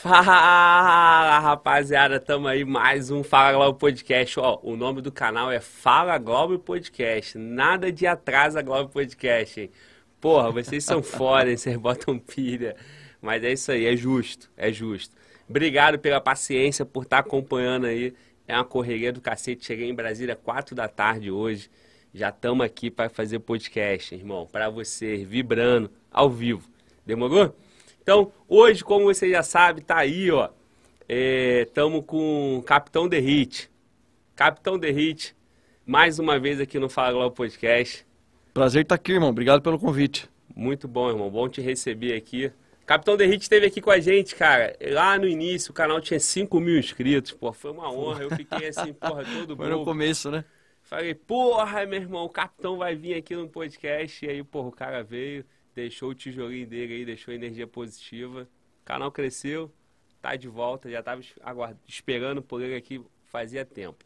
Fala, rapaziada, tamo aí mais um Fala Globo Podcast. Ó, o nome do canal é Fala Globo Podcast. Nada de atrasa Globo Podcast, hein? Porra, vocês são foda, hein? Vocês botam pilha. Mas é isso aí, é justo, é justo. Obrigado pela paciência, por estar tá acompanhando aí. É uma correria do cacete. Cheguei em Brasília 4 da tarde hoje. Já estamos aqui para fazer podcast, irmão. Para você, vibrando, ao vivo. Demorou? Então, hoje, como você já sabe, tá aí, ó. Estamos é, com o Capitão Derrite. Capitão Derrite, mais uma vez aqui no Fala Globo Podcast. Prazer estar aqui, irmão. Obrigado pelo convite. Muito bom, irmão. Bom te receber aqui. Capitão Derrite esteve aqui com a gente, cara. Lá no início, o canal tinha 5 mil inscritos. Pô, foi uma honra. Eu fiquei assim, porra, todo Foi no começo, né? Falei, porra, meu irmão, o capitão vai vir aqui no podcast. E aí, porra, o cara veio deixou o tijolinho dele aí, deixou energia positiva. O canal cresceu, tá de volta, já tava esperando por ele aqui fazia tempo.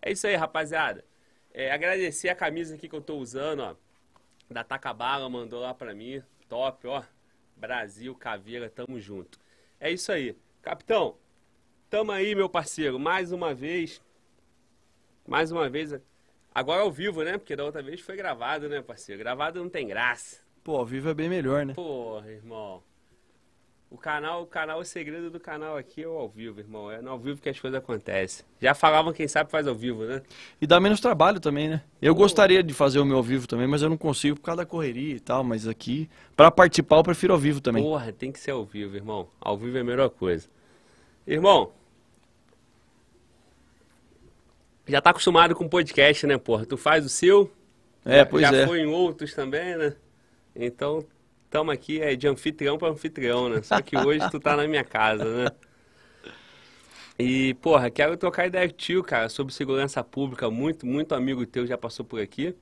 É isso aí, rapaziada. É, agradecer a camisa aqui que eu tô usando, ó. Da Tacabala, mandou lá pra mim. Top, ó. Brasil, Caveira, tamo junto. É isso aí. Capitão, tamo aí, meu parceiro, mais uma vez. Mais uma vez. Agora ao vivo, né? Porque da outra vez foi gravado, né, parceiro? Gravado não tem graça. Pô, ao vivo é bem melhor, né? Porra, irmão. O canal, o canal, o segredo do canal aqui é o ao vivo, irmão. É no ao vivo que as coisas acontecem. Já falavam, quem sabe faz ao vivo, né? E dá menos trabalho também, né? Eu Pô. gostaria de fazer o meu ao vivo também, mas eu não consigo por causa da correria e tal. Mas aqui, para participar, eu prefiro ao vivo também. Porra, tem que ser ao vivo, irmão. Ao vivo é a melhor coisa. Irmão, já tá acostumado com podcast, né, porra? Tu faz o seu. É, pois já é. Já foi em outros também, né? Então, estamos aqui é de anfitrião para anfitrião, né? Só que hoje tu tá na minha casa, né? E, porra, quero trocar ideia tio, cara, sobre segurança pública. Muito, muito amigo teu já passou por aqui.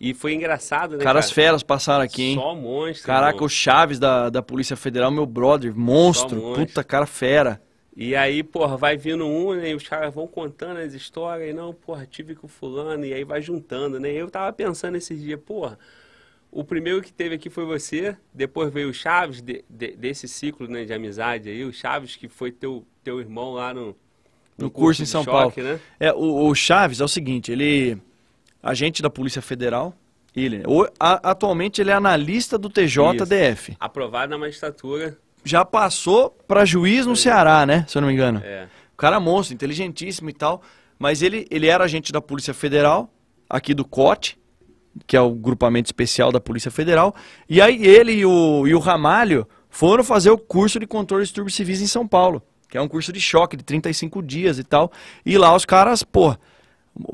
E foi engraçado, né? Caras cara? feras passaram aqui, hein? Só monstro. Caraca, irmão. o Chaves da, da Polícia Federal, meu brother, monstro. monstro. Puta cara fera. E aí, porra, vai vindo um, né? E os caras vão contando as histórias. E não, porra, tive com fulano. E aí vai juntando, né? Eu tava pensando esses dias, porra o primeiro que teve aqui foi você, depois veio o Chaves, de, de, desse ciclo né, de amizade aí, o Chaves que foi teu, teu irmão lá no, no, no curso, curso, em São choque, Paulo. Né? É, o, o, Chaves é o seguinte, ele agente da Polícia Federal, ele, o, a, atualmente ele é analista do TJDF. Aprovado na magistratura. Já passou para juiz no é. Ceará, né, se eu não me engano. É. O cara é monstro, inteligentíssimo e tal, mas ele, ele era agente da Polícia Federal, aqui do COT, que é o grupamento especial da Polícia Federal. E aí ele e o, e o Ramalho foram fazer o curso de controle de distúrbios civis em São Paulo, que é um curso de choque de 35 dias e tal. E lá os caras, pô,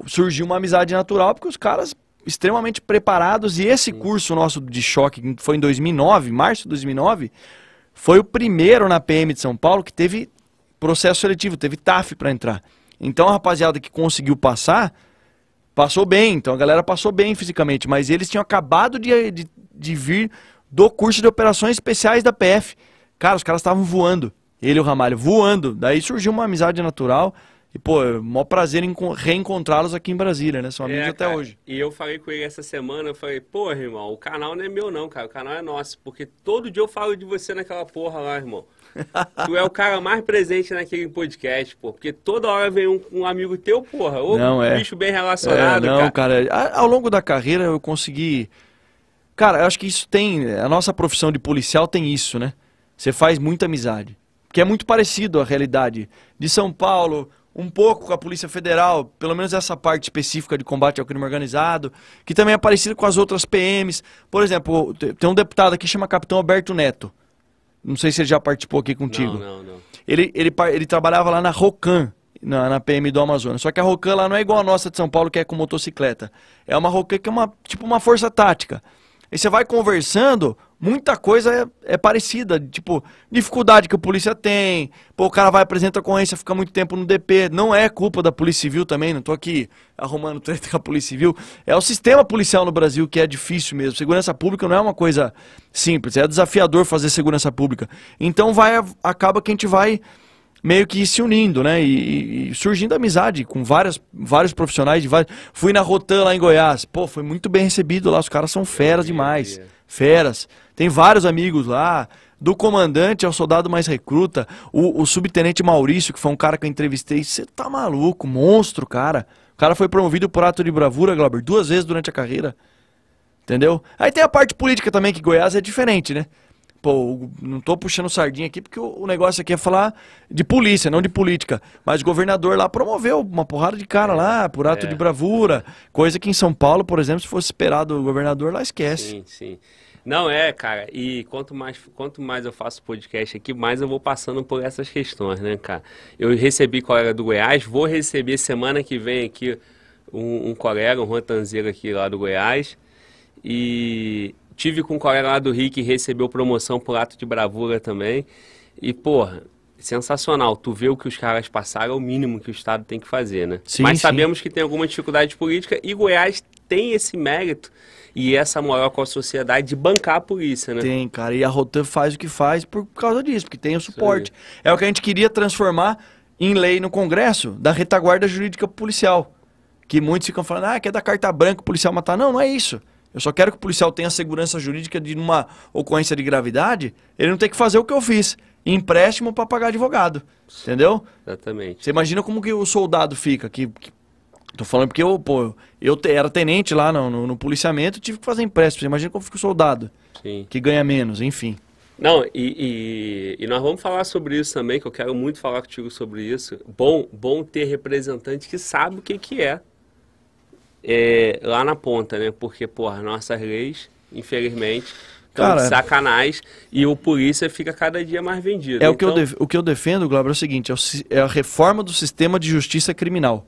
surgiu uma amizade natural porque os caras extremamente preparados e esse curso nosso de choque, que foi em 2009, março de 2009, foi o primeiro na PM de São Paulo que teve processo seletivo, teve TAF para entrar. Então a rapaziada que conseguiu passar Passou bem, então a galera passou bem fisicamente, mas eles tinham acabado de, de, de vir do curso de operações especiais da PF. Cara, os caras estavam voando. Ele e o Ramalho voando. Daí surgiu uma amizade natural. E, pô, é maior prazer em reencontrá-los aqui em Brasília, né? São amigos é, até cara, hoje. E eu falei com ele essa semana, eu falei, pô, irmão, o canal não é meu não, cara. O canal é nosso. Porque todo dia eu falo de você naquela porra lá, irmão tu é o cara mais presente naquele podcast, pô. Porque toda hora vem um, um amigo teu, porra. Ou não, um é. bicho bem relacionado, é, não, cara. cara. Ao longo da carreira eu consegui... Cara, eu acho que isso tem... A nossa profissão de policial tem isso, né? Você faz muita amizade. Que é muito parecido à realidade de São Paulo, um pouco com a Polícia Federal, pelo menos essa parte específica de combate ao crime organizado, que também é parecido com as outras PMs. Por exemplo, tem um deputado aqui que chama Capitão Alberto Neto. Não sei se ele já participou aqui contigo. Não, não, não. Ele, ele, ele trabalhava lá na Rocan, na, na, PM do Amazonas. Só que a Rocan lá não é igual a nossa de São Paulo, que é com motocicleta. É uma Rocan que é uma, tipo uma força tática. E você vai conversando, muita coisa é, é, parecida. Tipo, dificuldade que a polícia tem. Pô, o cara vai apresentar ocorrência, fica muito tempo no DP. Não é culpa da Polícia Civil também, não tô aqui arrumando treta com a Polícia Civil. É o sistema policial no Brasil que é difícil mesmo. Segurança pública não é uma coisa simples, é desafiador fazer segurança pública. Então vai acaba que a gente vai meio que se unindo, né? E, e, surgindo amizade com várias, vários profissionais de vários... Fui na Rotan lá em Goiás. Pô, foi muito bem recebido lá. Os caras são feras demais. Feras. Tem vários amigos lá. do comandante ao soldado mais recruta, o, o subtenente Maurício, que foi um cara que eu entrevistei, você tá maluco, monstro, cara. O cara foi promovido por ato de bravura, Glauber, duas vezes durante a carreira. Entendeu? Aí tem a parte política também, que Goiás é diferente, né? Pô, não tô puxando sardinha aqui porque o, negócio aqui é falar de polícia, não de política. Mas o governador lá promoveu uma porrada de cara lá, por ato É. de bravura. Coisa que em São Paulo, por exemplo, se fosse esperado o governador lá, esquece. Sim, sim. Não é, cara, e quanto mais, quanto mais eu faço podcast aqui, mais eu vou passando por essas questões, né, cara? Eu recebi colega do Goiás, vou receber semana que vem aqui um, um colega, um rotanzeiro aqui lá do Goiás, e tive com um colega lá do Rio que recebeu promoção por ato de bravura também, e, porra, sensacional, tu vê o que os caras passaram, é o mínimo que o Estado tem que fazer, né? Sim, Mas sim. sabemos que tem alguma dificuldade política, e Goiás tem esse mérito e essa moral com a sociedade de bancar a polícia, né? Tem, cara. E a Rotan faz o que faz por causa disso, porque tem o suporte. É o que a gente queria transformar em lei no Congresso da retaguarda jurídica policial. Que muitos ficam falando, ah, que é da carta branca o policial matar. Não, não é isso. Eu só quero que o policial tenha segurança jurídica de numa ocorrência de gravidade, ele não tem que fazer o que eu fiz. Empréstimo para pagar advogado. Entendeu? Exatamente. Você imagina como que o soldado fica, que, que- Tô falando porque eu, pô, eu te- era tenente lá no, no, no policiamento, tive que fazer empréstimo. Você imagina como fica o soldado, Sim. que ganha menos, enfim. Não, e, e, e nós vamos falar sobre isso também, que eu quero muito falar contigo sobre isso. Bom, bom ter representante que sabe o que, que é, é lá na ponta, né? Porque, porra, nossas leis, infelizmente, Cara, de sacanagem e o polícia fica cada dia mais vendido. É o que, eu Então, def- o que eu defendo, Glauber, é o seguinte: é, o é a reforma do sistema de justiça criminal,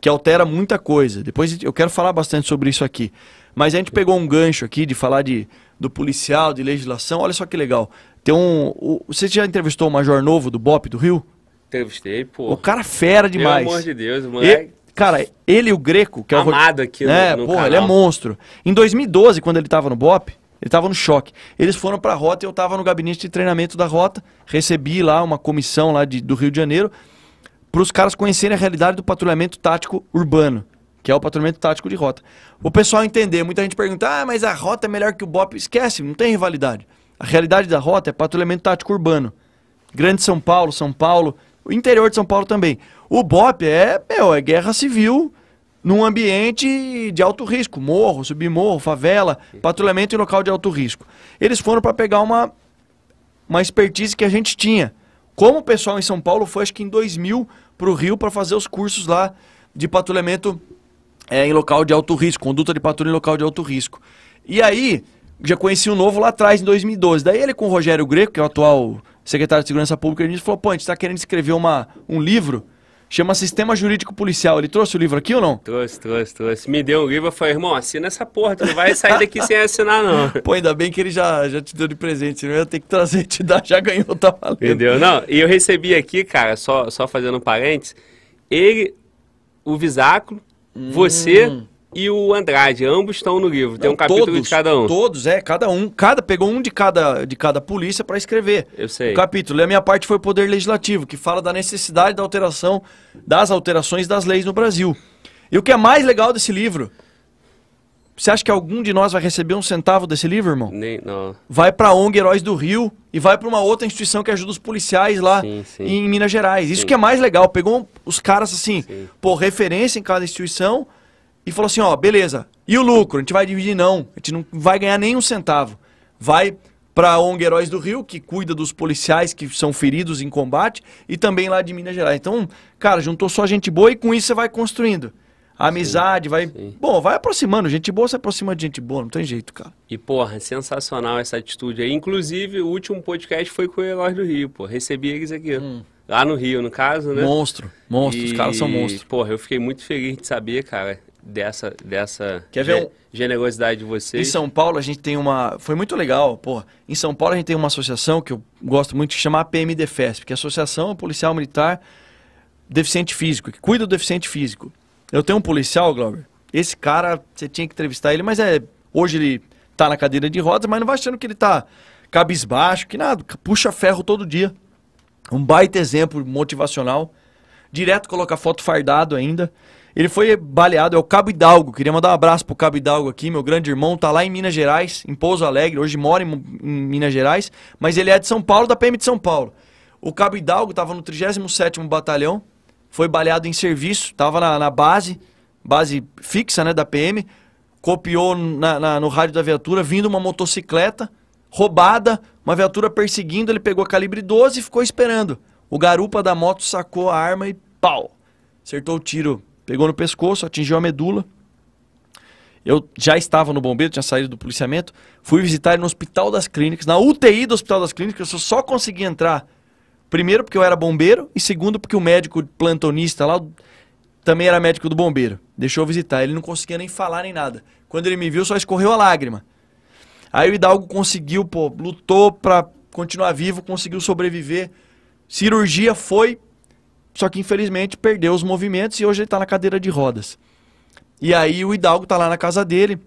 que altera muita coisa. Depois eu quero falar bastante sobre isso aqui. Mas a gente pegou um gancho aqui de falar de, do policial, de legislação. Olha só que legal. Tem um. o- você já entrevistou o Major Novo do BOP do Rio? Entrevistei, pô. O cara fera demais. Pelo amor de Deus, o E- moleque cara, ele e o Greco, que é o amado aqui no, É, no porra, canal. ele é monstro. Em 2012, quando ele tava no BOP, ele tava no choque. Eles foram pra rota e eu tava no gabinete de treinamento da rota. Recebi lá uma comissão lá de, do Rio de Janeiro para os caras conhecerem a realidade do patrulhamento tático urbano, que é o patrulhamento tático de rota. O pessoal entender, muita gente pergunta: "Ah, mas a rota é melhor que o BOP?" Esquece, não tem rivalidade. A realidade da rota é patrulhamento tático urbano. Grande São Paulo, São Paulo, o interior de São Paulo também. O BOP é, meu, é guerra civil num ambiente de alto risco, morro, submorro, favela, patrulhamento em local de alto risco. Eles foram para pegar uma uma expertise que a gente tinha. Como o pessoal em São Paulo foi, acho que em 2000, para o Rio para fazer os cursos lá de patrulhamento é, em local de alto risco, conduta de patrulha em local de alto risco. E aí, já conheci o novo lá atrás, em 2012. Daí ele com o Rogério Greco, que é o atual secretário de Segurança Pública, ele falou, pô, a gente está querendo escrever uma, um livro, chama Sistema Jurídico Policial. Ele trouxe o livro aqui ou não? Trouxe, trouxe, trouxe. Me deu um livro, eu falei, irmão, assina essa porra, tu não vai sair daqui sem assinar, não. Pô, ainda bem que ele já, já te deu de presente, senão eu ia ter que trazer e te dar, já ganhou, tá valendo. Entendeu? Não, e eu recebi aqui, cara, só, só fazendo um parênteses, ele, o Visáculo, você e o Andrade, ambos estão no livro. Tem. Não, um capítulo todos, de cada um. Todos, é, cada um. Cada, pegou um de cada, de cada polícia para escrever. Eu sei. O capítulo. E a minha parte foi o Poder Legislativo, que fala da necessidade da alteração, das alterações das leis no Brasil. E o que é mais legal desse livro? Você acha que algum de nós vai receber um centavo desse livro, irmão? Nem, não. Vai pra ONG Heróis do Rio e vai pra uma outra instituição que ajuda os policiais lá Sim, sim. em Minas Gerais. Isso Sim. que é mais legal. Pegou os caras assim, Sim. pô, referência em cada instituição e falou assim, ó, beleza. E o lucro? A gente vai dividir não. A gente não vai ganhar nem um centavo. Vai pra ONG Heróis do Rio, que cuida dos policiais que são feridos em combate, e também lá de Minas Gerais. Então, cara, juntou só gente boa e com isso você vai construindo. A amizade, vai. sim. Bom, vai aproximando. Gente boa se aproxima de gente boa, não tem jeito, cara. E, porra, sensacional essa atitude aí. Inclusive, o último podcast foi com o Herói do Rio, pô. Recebi eles aqui. Lá no Rio, no caso, né? Monstro, monstro, os E, caras são monstros. Porra, eu fiquei muito feliz de saber, cara, dessa, dessa Quer ver um- generosidade de Em vocês. São Paulo a gente tem uma. Foi muito legal, pô. Em São Paulo a gente tem uma associação que eu gosto muito que chama APMDFESP, que é a Associação Policial Militar Deficiente Físico, que cuida do deficiente físico. Eu tenho um policial, Glauber. Esse cara, você tinha que entrevistar ele, mas é. Hoje ele tá na cadeira de rodas, mas não vai achando que ele tá cabisbaixo, que nada. Puxa ferro todo dia. Um baita exemplo motivacional. Direto coloca foto fardado ainda. Ele foi baleado, é o Cabo Hidalgo. Queria mandar um abraço pro Cabo Hidalgo aqui, meu grande irmão, tá lá em Minas Gerais, em Pouso Alegre, hoje mora em, em Minas Gerais, mas ele é de São Paulo, da PM de São Paulo. O Cabo Hidalgo estava no 37º Batalhão, foi baleado em serviço, estava na, na, base, base fixa né, da PM, copiou na, na, no rádio da viatura, vindo uma motocicleta, roubada, uma viatura perseguindo, ele pegou a calibre 12 e ficou esperando. O garupa da moto sacou a arma e pau! Acertou o tiro pegou no pescoço, atingiu a medula. Eu já estava no bombeiro, tinha saído do policiamento. Fui visitar ele no Hospital das Clínicas, na UTI do Hospital das Clínicas. Eu só consegui entrar, primeiro porque eu era bombeiro, e segundo porque o médico plantonista lá também era médico do bombeiro. Deixou eu visitar. Ele não conseguia nem falar nem nada. Quando ele me viu, só escorreu a lágrima. Aí o Hidalgo conseguiu, pô, lutou para continuar vivo, conseguiu sobreviver. Cirurgia foi, só que infelizmente perdeu os movimentos e hoje ele está na cadeira de rodas. E aí o Hidalgo está lá na casa dele.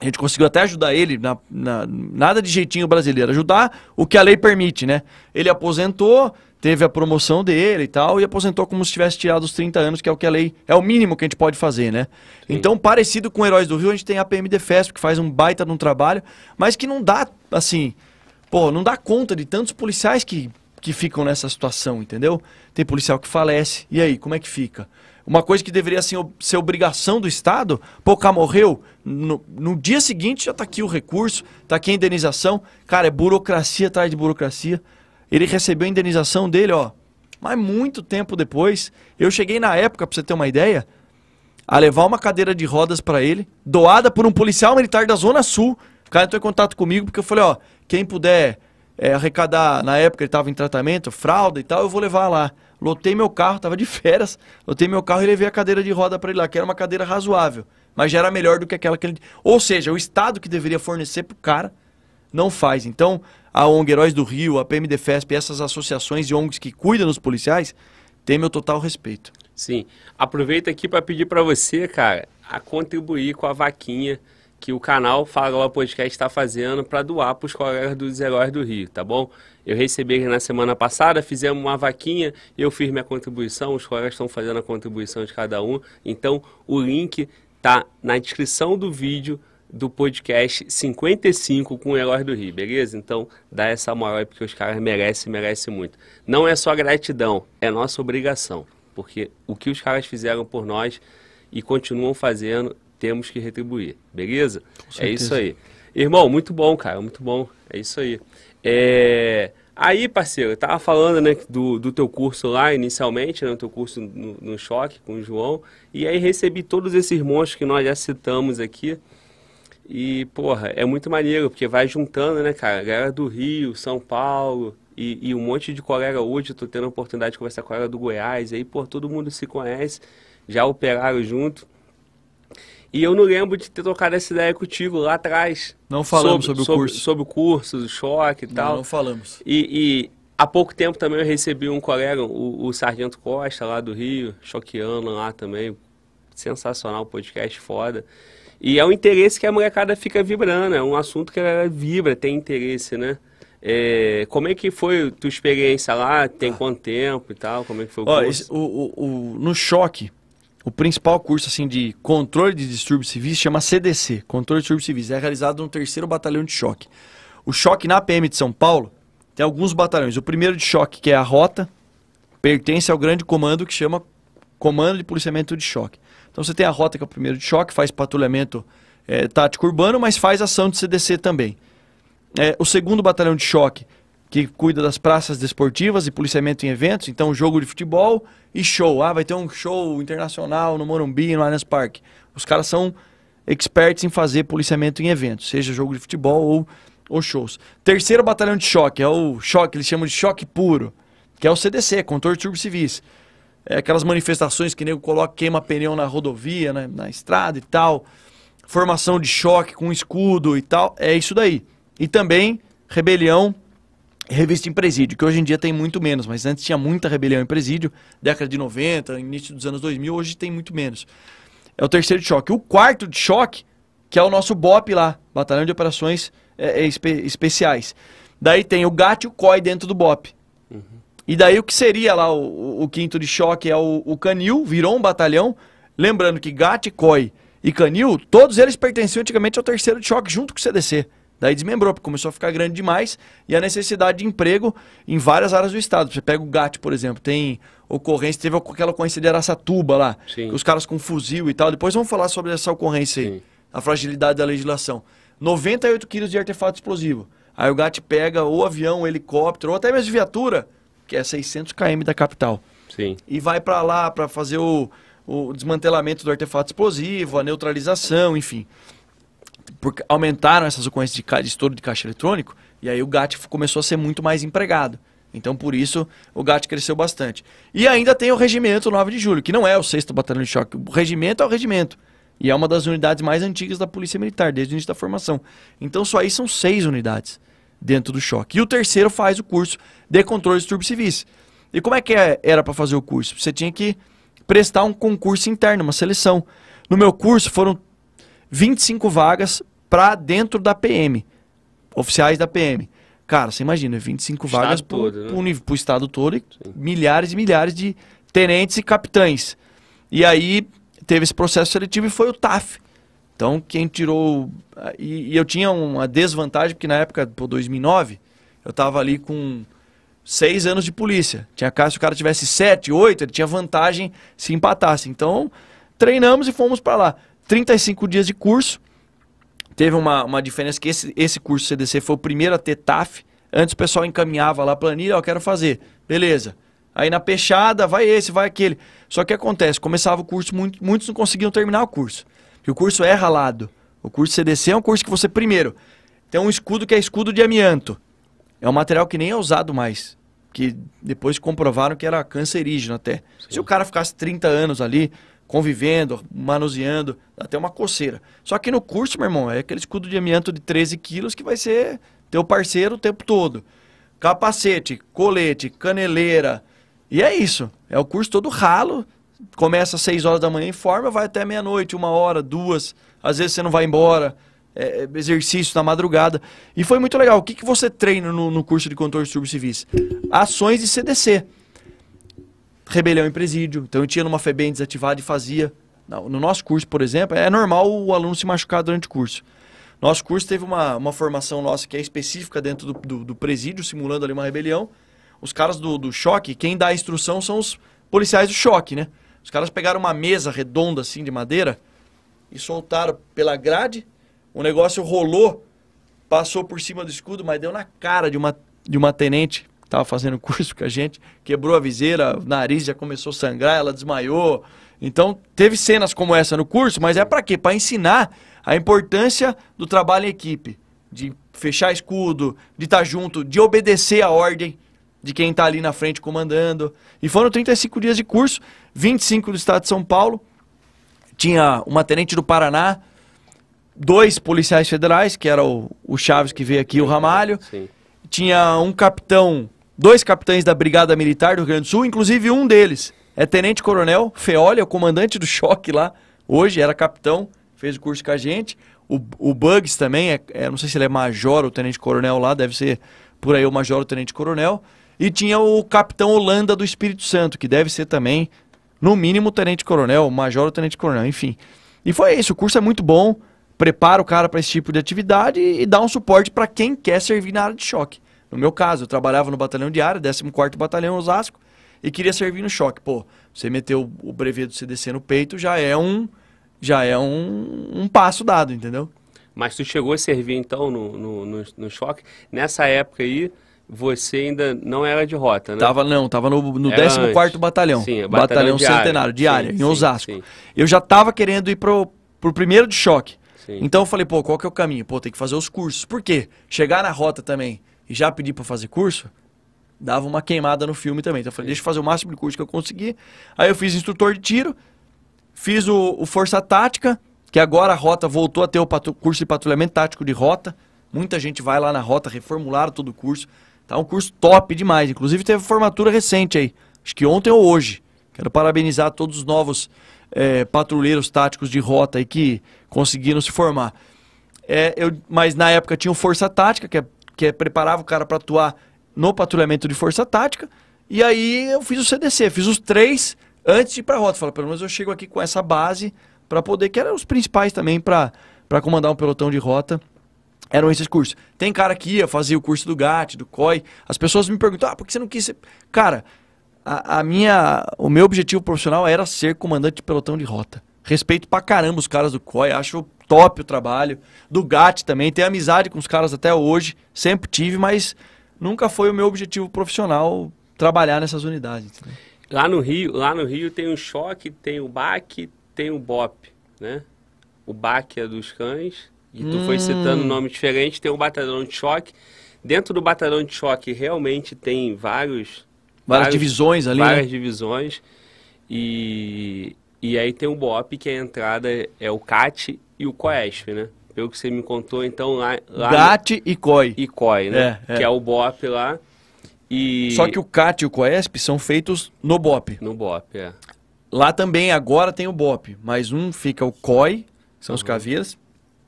A gente conseguiu até ajudar ele, na, na, nada de jeitinho brasileiro, ajudar o que a lei permite, né? Ele aposentou, teve a promoção dele e tal, e aposentou como se tivesse tirado os 30 anos, que é o que a lei, é o mínimo que a gente pode fazer, né? Sim. Então, parecido com Heróis do Rio, a gente tem a PMDFESP, que faz um baita de um trabalho, mas que não dá, assim, pô, não dá conta de tantos policiais que que ficam nessa situação, entendeu? Tem policial que falece. E aí, como é que fica? Uma coisa que deveria assim, ser obrigação do Estado, pô, o cara morreu, no, no dia seguinte já está aqui o recurso, está aqui a indenização. Cara, é burocracia atrás de burocracia. Ele recebeu a indenização dele, ó, mas muito tempo depois. Eu cheguei na época, para você ter uma ideia, a levar uma cadeira de rodas para ele, doada por um policial militar da Zona Sul. O cara entrou em contato comigo porque eu falei, ó, quem puder é, arrecadar, na época ele estava em tratamento, fralda e tal, eu vou levar lá. Lotei meu carro, estava de férias, lotei meu carro e levei a cadeira de roda para ele lá, que era uma cadeira razoável, mas já era melhor do que aquela que ele... Ou seja, o Estado que deveria fornecer para o cara não faz. Então, a ONG Heróis do Rio, a PMDFESP, essas associações e ONGs que cuidam dos policiais, têm meu total respeito. Sim. Aproveita aqui para pedir para você, cara, a contribuir com a vaquinha que o canal Fala Podcast está fazendo para doar para os colegas dos Heróis do Rio, tá bom? Eu recebi na semana passada, fizemos uma vaquinha, eu fiz minha contribuição, os colegas estão fazendo a contribuição de cada um. Então, o link tá na descrição do vídeo do podcast 55 com o Heróis do Rio, beleza? Então, dá essa moral aí porque os caras merecem, merecem muito. Não é só gratidão, é nossa obrigação, porque o que os caras fizeram por nós e continuam fazendo temos que retribuir, beleza? É isso aí. Irmão, muito bom, cara, muito bom. É isso aí. É... Aí, parceiro, eu tava falando, né, do, do teu curso lá, inicialmente, né, o teu curso no, no Choque com o João, e aí recebi todos esses monstros que nós já citamos aqui, e, porra, é muito maneiro, porque vai juntando, né, cara, galera do Rio, São Paulo, e, e um monte de colega hoje, eu tô tendo a oportunidade de conversar com a galera do Goiás, aí, pô, todo mundo se conhece, já operaram junto, e eu não lembro de ter trocado essa ideia contigo lá atrás. Não falamos sobre, sobre o curso. Sobre o curso, o choque e não, tal. Não falamos. E, e, há pouco tempo também eu recebi um colega, o, o Sargento Costa, lá do Rio, choqueando lá também. Sensacional, podcast foda. E é um interesse que a molecada fica vibrando, é um assunto que ela vibra, tem interesse, né? É, como é que foi a tua experiência lá? Tem ah. quanto tempo e tal? Como é que foi o Ó, curso? Esse, o, o, o, no choque, o principal curso assim de controle de distúrbios civis chama CDC, Controle de Distúrbios Civis. É realizado no terceiro batalhão de choque. O choque na PM de São Paulo tem alguns batalhões. O primeiro de choque, que é a rota, pertence ao grande comando que chama Comando de Policiamento de Choque. Então você tem a rota que é o primeiro de choque, faz patrulhamento é, tático urbano, mas faz ação de CDC também. É, o segundo batalhão de choque que cuida das praças desportivas e policiamento em eventos, então jogo de futebol e show. Ah, vai ter um show internacional no Morumbi, no Allianz Parque. Os caras são experts em fazer policiamento em eventos, seja jogo de futebol ou, ou shows. Terceiro batalhão de choque, é o choque, eles chamam de choque puro, que é o CDC, Controle de Turbos Civis. É aquelas manifestações que nego coloca, queima pneu na rodovia, né, na estrada e tal. Formação de choque com escudo e tal, é isso daí. E também rebelião revista em presídio, que hoje em dia tem muito menos, mas antes tinha muita rebelião em presídio, década de 90, início dos anos 2000, hoje tem muito menos. É o terceiro de choque. O quarto de choque, que é o nosso BOP lá, Batalhão de Operações é, é, espe Especiais. Daí tem o GAT e o COI dentro do BOP. Uhum. E daí o que seria lá o, o, quinto de choque é o, o Canil, virou um batalhão, Lembrando que GAT, COI e Canil, todos eles pertenciam antigamente ao terceiro de choque junto com o CDC. Daí desmembrou, porque começou a ficar grande demais e a necessidade de emprego em várias áreas do estado. Você pega o GAT, por exemplo, tem ocorrência, teve aquela ocorrência de Araçatuba lá, os caras com fuzil e tal. Depois vamos falar sobre essa ocorrência aí, Sim. a fragilidade da legislação. 98 quilos de artefato explosivo. Aí o GAT pega o avião, o helicóptero, ou até mesmo viatura, que é 600 km da capital. Sim. E vai para lá para fazer o, o desmantelamento do artefato explosivo, a neutralização, enfim. Porque aumentaram essas ocorrências de, de estouro de caixa eletrônico, e aí o GAT começou a ser muito mais empregado. Então, por isso, o GAT cresceu bastante. E ainda tem o Regimento 9 de Julho, que não é o 6 Batalhão de Choque. O regimento é o regimento. E é uma das unidades mais antigas da Polícia Militar, desde o início da formação. Então, só aí são seis unidades dentro do choque. E o terceiro faz o curso de controle de distúrbios civis. E como é que é, era para fazer o curso? Você tinha que prestar um concurso interno, uma seleção. No meu curso foram 25 vagas para dentro da PM, oficiais da PM. Cara, você imagina, 25 estado vagas para o né? estado todo e Sim. milhares e milhares de tenentes e capitães. E aí teve esse processo seletivo e foi o TAF. Então, quem tirou. E, e eu tinha uma desvantagem, porque na época, por 2009, eu estava ali com seis anos de polícia. Tinha caso se o cara tivesse sete, oito, ele tinha vantagem se empatasse. Então, treinamos e fomos para lá. 35 dias de curso. Teve uma, uma diferença que esse, esse curso CDC foi o primeiro a ter TAF. Antes o pessoal encaminhava lá a planilha, ó, eu quero fazer. Beleza. Aí na peixada, vai esse, vai aquele. Só que acontece, começava o curso, muito, muitos não conseguiam terminar o curso. Porque o curso é ralado. O curso CDC é um curso que você, primeiro, tem um escudo que é escudo de amianto. É um material que nem é usado mais. Que depois comprovaram que era cancerígeno até. Sim. Se o cara ficasse 30 anos ali, convivendo, manuseando, até uma coceira. Só que no curso, meu irmão, é aquele escudo de amianto de 13 quilos que vai ser teu parceiro o tempo todo. Capacete, colete, caneleira. E é isso. É o curso todo ralo. Começa às 6 horas da manhã em forma, vai até meia-noite, uma hora, duas. Às vezes você não vai embora é, exercício na madrugada. E foi muito legal. O que, que você treina no, no curso de controle de distúrbios civis? Ações de CDC. Rebelião em presídio. Então eu tinha numa FEBEM desativada e fazia. No nosso curso, por exemplo, é normal o aluno se machucar durante o curso. Nosso curso teve uma, uma formação nossa que é específica dentro do, do, do presídio, simulando ali uma rebelião. Os caras do, do choque, quem dá a instrução são os policiais do choque, né? Os caras pegaram uma mesa redonda assim de madeira e soltaram pela grade o negócio rolou, passou por cima do escudo, mas deu na cara de uma, de uma tenente estava fazendo curso com a gente, quebrou a viseira, o nariz já começou a sangrar, ela desmaiou. Então, teve cenas como essa no curso, mas é para quê? Para ensinar a importância do trabalho em equipe, de fechar escudo, de estar tá junto, de obedecer a ordem de quem está ali na frente comandando. E foram 35 dias de curso, 25 do estado de São Paulo. Tinha uma tenente do Paraná, dois policiais federais, que era o, o Chaves que veio aqui, o Ramalho. Sim. Tinha um capitão, dois capitães da Brigada Militar do Rio Grande do Sul, inclusive um deles é Tenente Coronel Feoli, é o comandante do choque lá. Hoje era capitão, fez o curso com a gente. O, o Bugs também, é, é, não sei se ele é major ou tenente coronel lá, deve ser por aí o major ou tenente coronel. E tinha o capitão Holanda do Espírito Santo, que deve ser também, no mínimo, tenente coronel, major ou tenente coronel, enfim. E foi isso, o curso é muito bom prepara o cara para esse tipo de atividade e, dá um suporte para quem quer servir na área de choque. No meu caso, eu trabalhava no batalhão de área, 14º Batalhão Osasco, e queria servir no choque. Pô, você meteu o brevet do CDC no peito, já é um já é um, um passo dado, entendeu? Mas tu chegou a servir então no, no, no, no choque. Nessa época aí, você ainda não era de rota, né? Tava não, tava no, no 14º Batalhão. Sim, batalhão, batalhão Centenário, de área, em Osasco. Sim. Eu já tava querendo ir pro, pro primeiro de choque. Sim. Então eu falei, pô, qual que é o caminho? Pô, tem que fazer os cursos. Por quê? Chegar na rota também e já pedir para fazer curso, dava uma queimada no filme também. Então eu falei, deixa eu fazer o máximo de curso que eu conseguir. Aí eu fiz instrutor de tiro, fiz o, o Força Tática, que agora a rota voltou a ter o curso de patrulhamento tático de rota. Muita gente vai lá na rota, reformularam todo o curso. Tá um curso top demais. Inclusive teve formatura recente aí. Acho que ontem ou hoje. Quero parabenizar todos os novos é, patrulheiros táticos de rota aí que conseguiram se formar. É, eu, mas na época tinha o Força Tática, que, é, que é, preparava o cara para atuar no patrulhamento de Força Tática. E aí eu fiz o CDC, fiz os três antes de ir pra rota. Fala, pelo menos eu chego aqui com essa base para poder, que eram os principais também para comandar um pelotão de rota. Eram esses cursos. Tem cara que ia fazer o curso do GAT, do COI. As pessoas me perguntam, ah, por que você não quis ser... Cara, a, a minha, o meu objetivo profissional era ser comandante de pelotão de rota. Respeito pra caramba os caras do COI, acho top o trabalho. Do GAT também, tenho amizade com os caras até hoje, sempre tive, mas nunca foi o meu objetivo profissional trabalhar nessas unidades. Lá no Rio, lá no Rio tem o choque, tem o BAC, tem o BOP, né? O BAC é dos cães, e tu hum. foi citando nomes diferentes, tem o batalhão de choque. Dentro do batalhão de choque realmente tem vários várias vários, divisões ali, várias né? divisões. E e aí tem o BOP, que a entrada é o CAT e o COESP, né? Pelo que você me contou, então lá... lá GAT no... e COI. E COI, né? É, é. Que é o BOP lá. E... Só que o CAT e o COESP são feitos no BOP. No BOP, é. Lá também agora tem o BOP, mas um fica o COI, são uhum. os caveiras,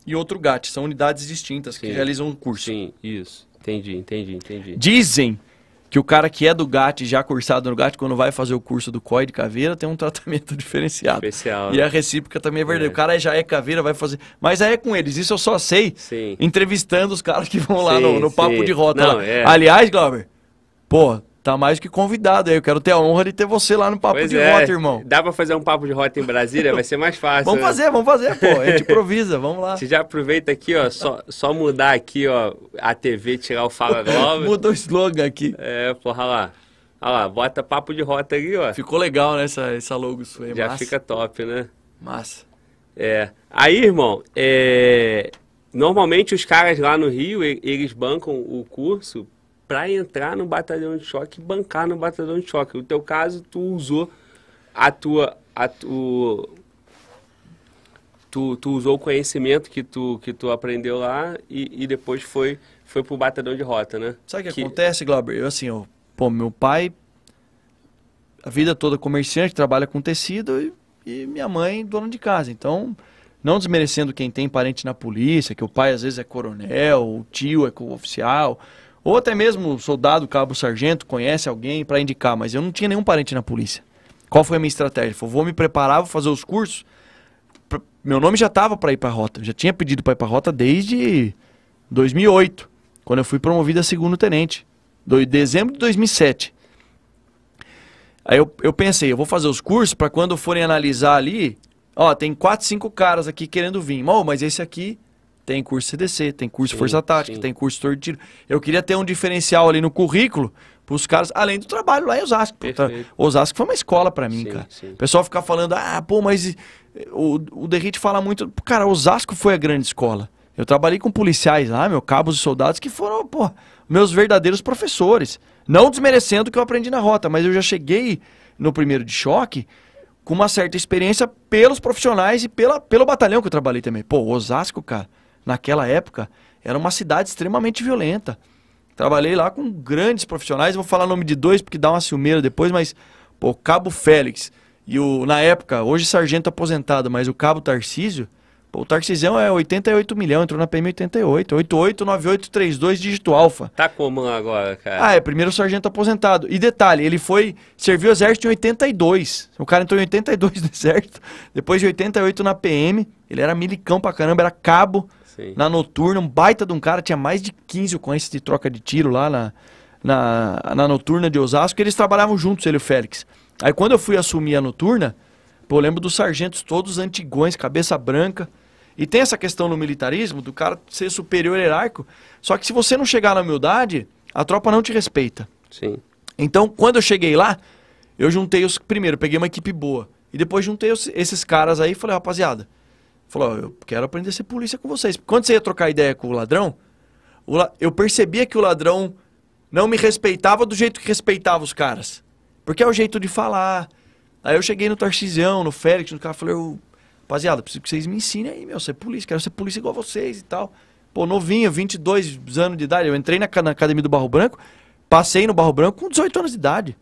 e outro GAT, são unidades distintas Sim. que realizam um curso. Sim, isso. Entendi, entendi, entendi. Dizem que o cara que é do GAT, já cursado no GAT, quando vai fazer o curso do COI de caveira, tem um tratamento diferenciado. Especial. E a recíproca também é verdade. É. O cara já é caveira, vai fazer. Mas aí é com eles. Isso eu só sei sim. entrevistando os caras que vão lá no, no papo de rota. Não, é. Aliás, Glauber, pô, tá mais que convidado aí. Eu quero ter a honra de ter você lá no Papo pois de é. Rota, irmão. Dá pra fazer um Papo de Rota em Brasília? Vai ser mais fácil. vamos né? fazer, vamos fazer, pô. A gente improvisa, vamos lá. Você já aproveita aqui, ó, só, só mudar aqui, ó, a TV, tirar o Fala Globo. Mudou o slogan aqui. É, porra lá. Olha lá, bota Papo de Rota aí, ó. Ficou legal, né, essa, essa logo sua Já massa. fica top, né? Massa. É. Aí, irmão, é... normalmente os caras lá no Rio, eles bancam o curso para entrar no batalhão de choque e bancar no batalhão de choque. No teu caso, tu usou a tua. A tu, tu, tu usou o conhecimento que tu, que tu aprendeu lá e, e depois foi, foi pro batalhão de rota, né? Sabe o que, que, acontece, Glauber? Eu assim, ó, pô, meu pai, a vida toda comerciante, trabalha com tecido e, e minha mãe dona de casa. Então, não desmerecendo quem tem parente na polícia, que o pai às vezes é coronel, o tio é oficial ou até mesmo soldado, cabo, sargento, conhece alguém para indicar, mas eu não tinha nenhum parente na polícia. Qual foi a minha estratégia? Falei, vou me preparar, vou fazer os cursos. Meu nome já estava para ir para a rota. Já tinha pedido para ir para a rota desde 2008, quando eu fui promovido a segundo tenente. Do dezembro de 2007. Aí eu, eu pensei, eu vou fazer os cursos para quando forem analisar ali, ó, tem quatro, cinco caras aqui querendo vir. Oh, mas esse aqui tem curso CDC, tem curso sim, Força Tática, sim. tem curso Torre de Tiro. Eu queria ter um diferencial ali no currículo para os caras, além do trabalho lá em Osasco. Tá? Osasco foi uma escola para mim, sim, cara. O pessoal ficar falando, ah, pô, mas o, o Derrite fala muito. Cara, Osasco foi a grande escola. Eu trabalhei com policiais lá, meu, cabos e soldados que foram, pô, meus verdadeiros professores. Não desmerecendo o que eu aprendi na rota, mas eu já cheguei no primeiro de choque com uma certa experiência pelos profissionais e pela, pelo batalhão que eu trabalhei também. Pô, Osasco, cara naquela época, era uma cidade extremamente violenta. Trabalhei lá com grandes profissionais, vou falar o nome de dois porque dá uma ciumeira depois, mas pô, Cabo Félix e o na época, hoje sargento aposentado, mas o Cabo Tarcísio, pô, o Tarcisão é 88 milhões, entrou na PM 88, 889832 dígito alfa. Tá como agora, cara? Ah, é primeiro sargento aposentado. E detalhe, ele foi serviu o exército em 82. O cara entrou em 82 no exército, depois de 88 na PM, ele era milicão pra caramba, era cabo Sim. na noturna, um baita de um cara, tinha mais de 15 ocorrências de troca de tiro lá na, na, na noturna de Osasco, eles trabalhavam juntos, ele e o Félix. Aí quando eu fui assumir a noturna, pô, eu lembro dos sargentos todos antigões, cabeça branca. E tem essa questão no militarismo do cara ser superior hierárquico. Só que se você não chegar na humildade, a tropa não te respeita. Sim. Então, quando eu cheguei lá, eu juntei os. Primeiro, peguei uma equipe boa. E depois juntei os, esses caras aí e falei, rapaziada, Falou, eu quero aprender a ser polícia com vocês. Quando você ia trocar ideia com o ladrão, o la... eu percebia que o ladrão não me respeitava do jeito que respeitava os caras. Porque é o jeito de falar. Aí eu cheguei no Tarcisão, no Félix, no cara, falei, rapaziada, preciso que vocês me ensinem aí, meu, ser polícia, quero ser polícia igual vocês e tal. Pô, novinho, 22 anos de idade, eu entrei na, na academia do Barro Branco, passei no Barro Branco com 18 anos de idade.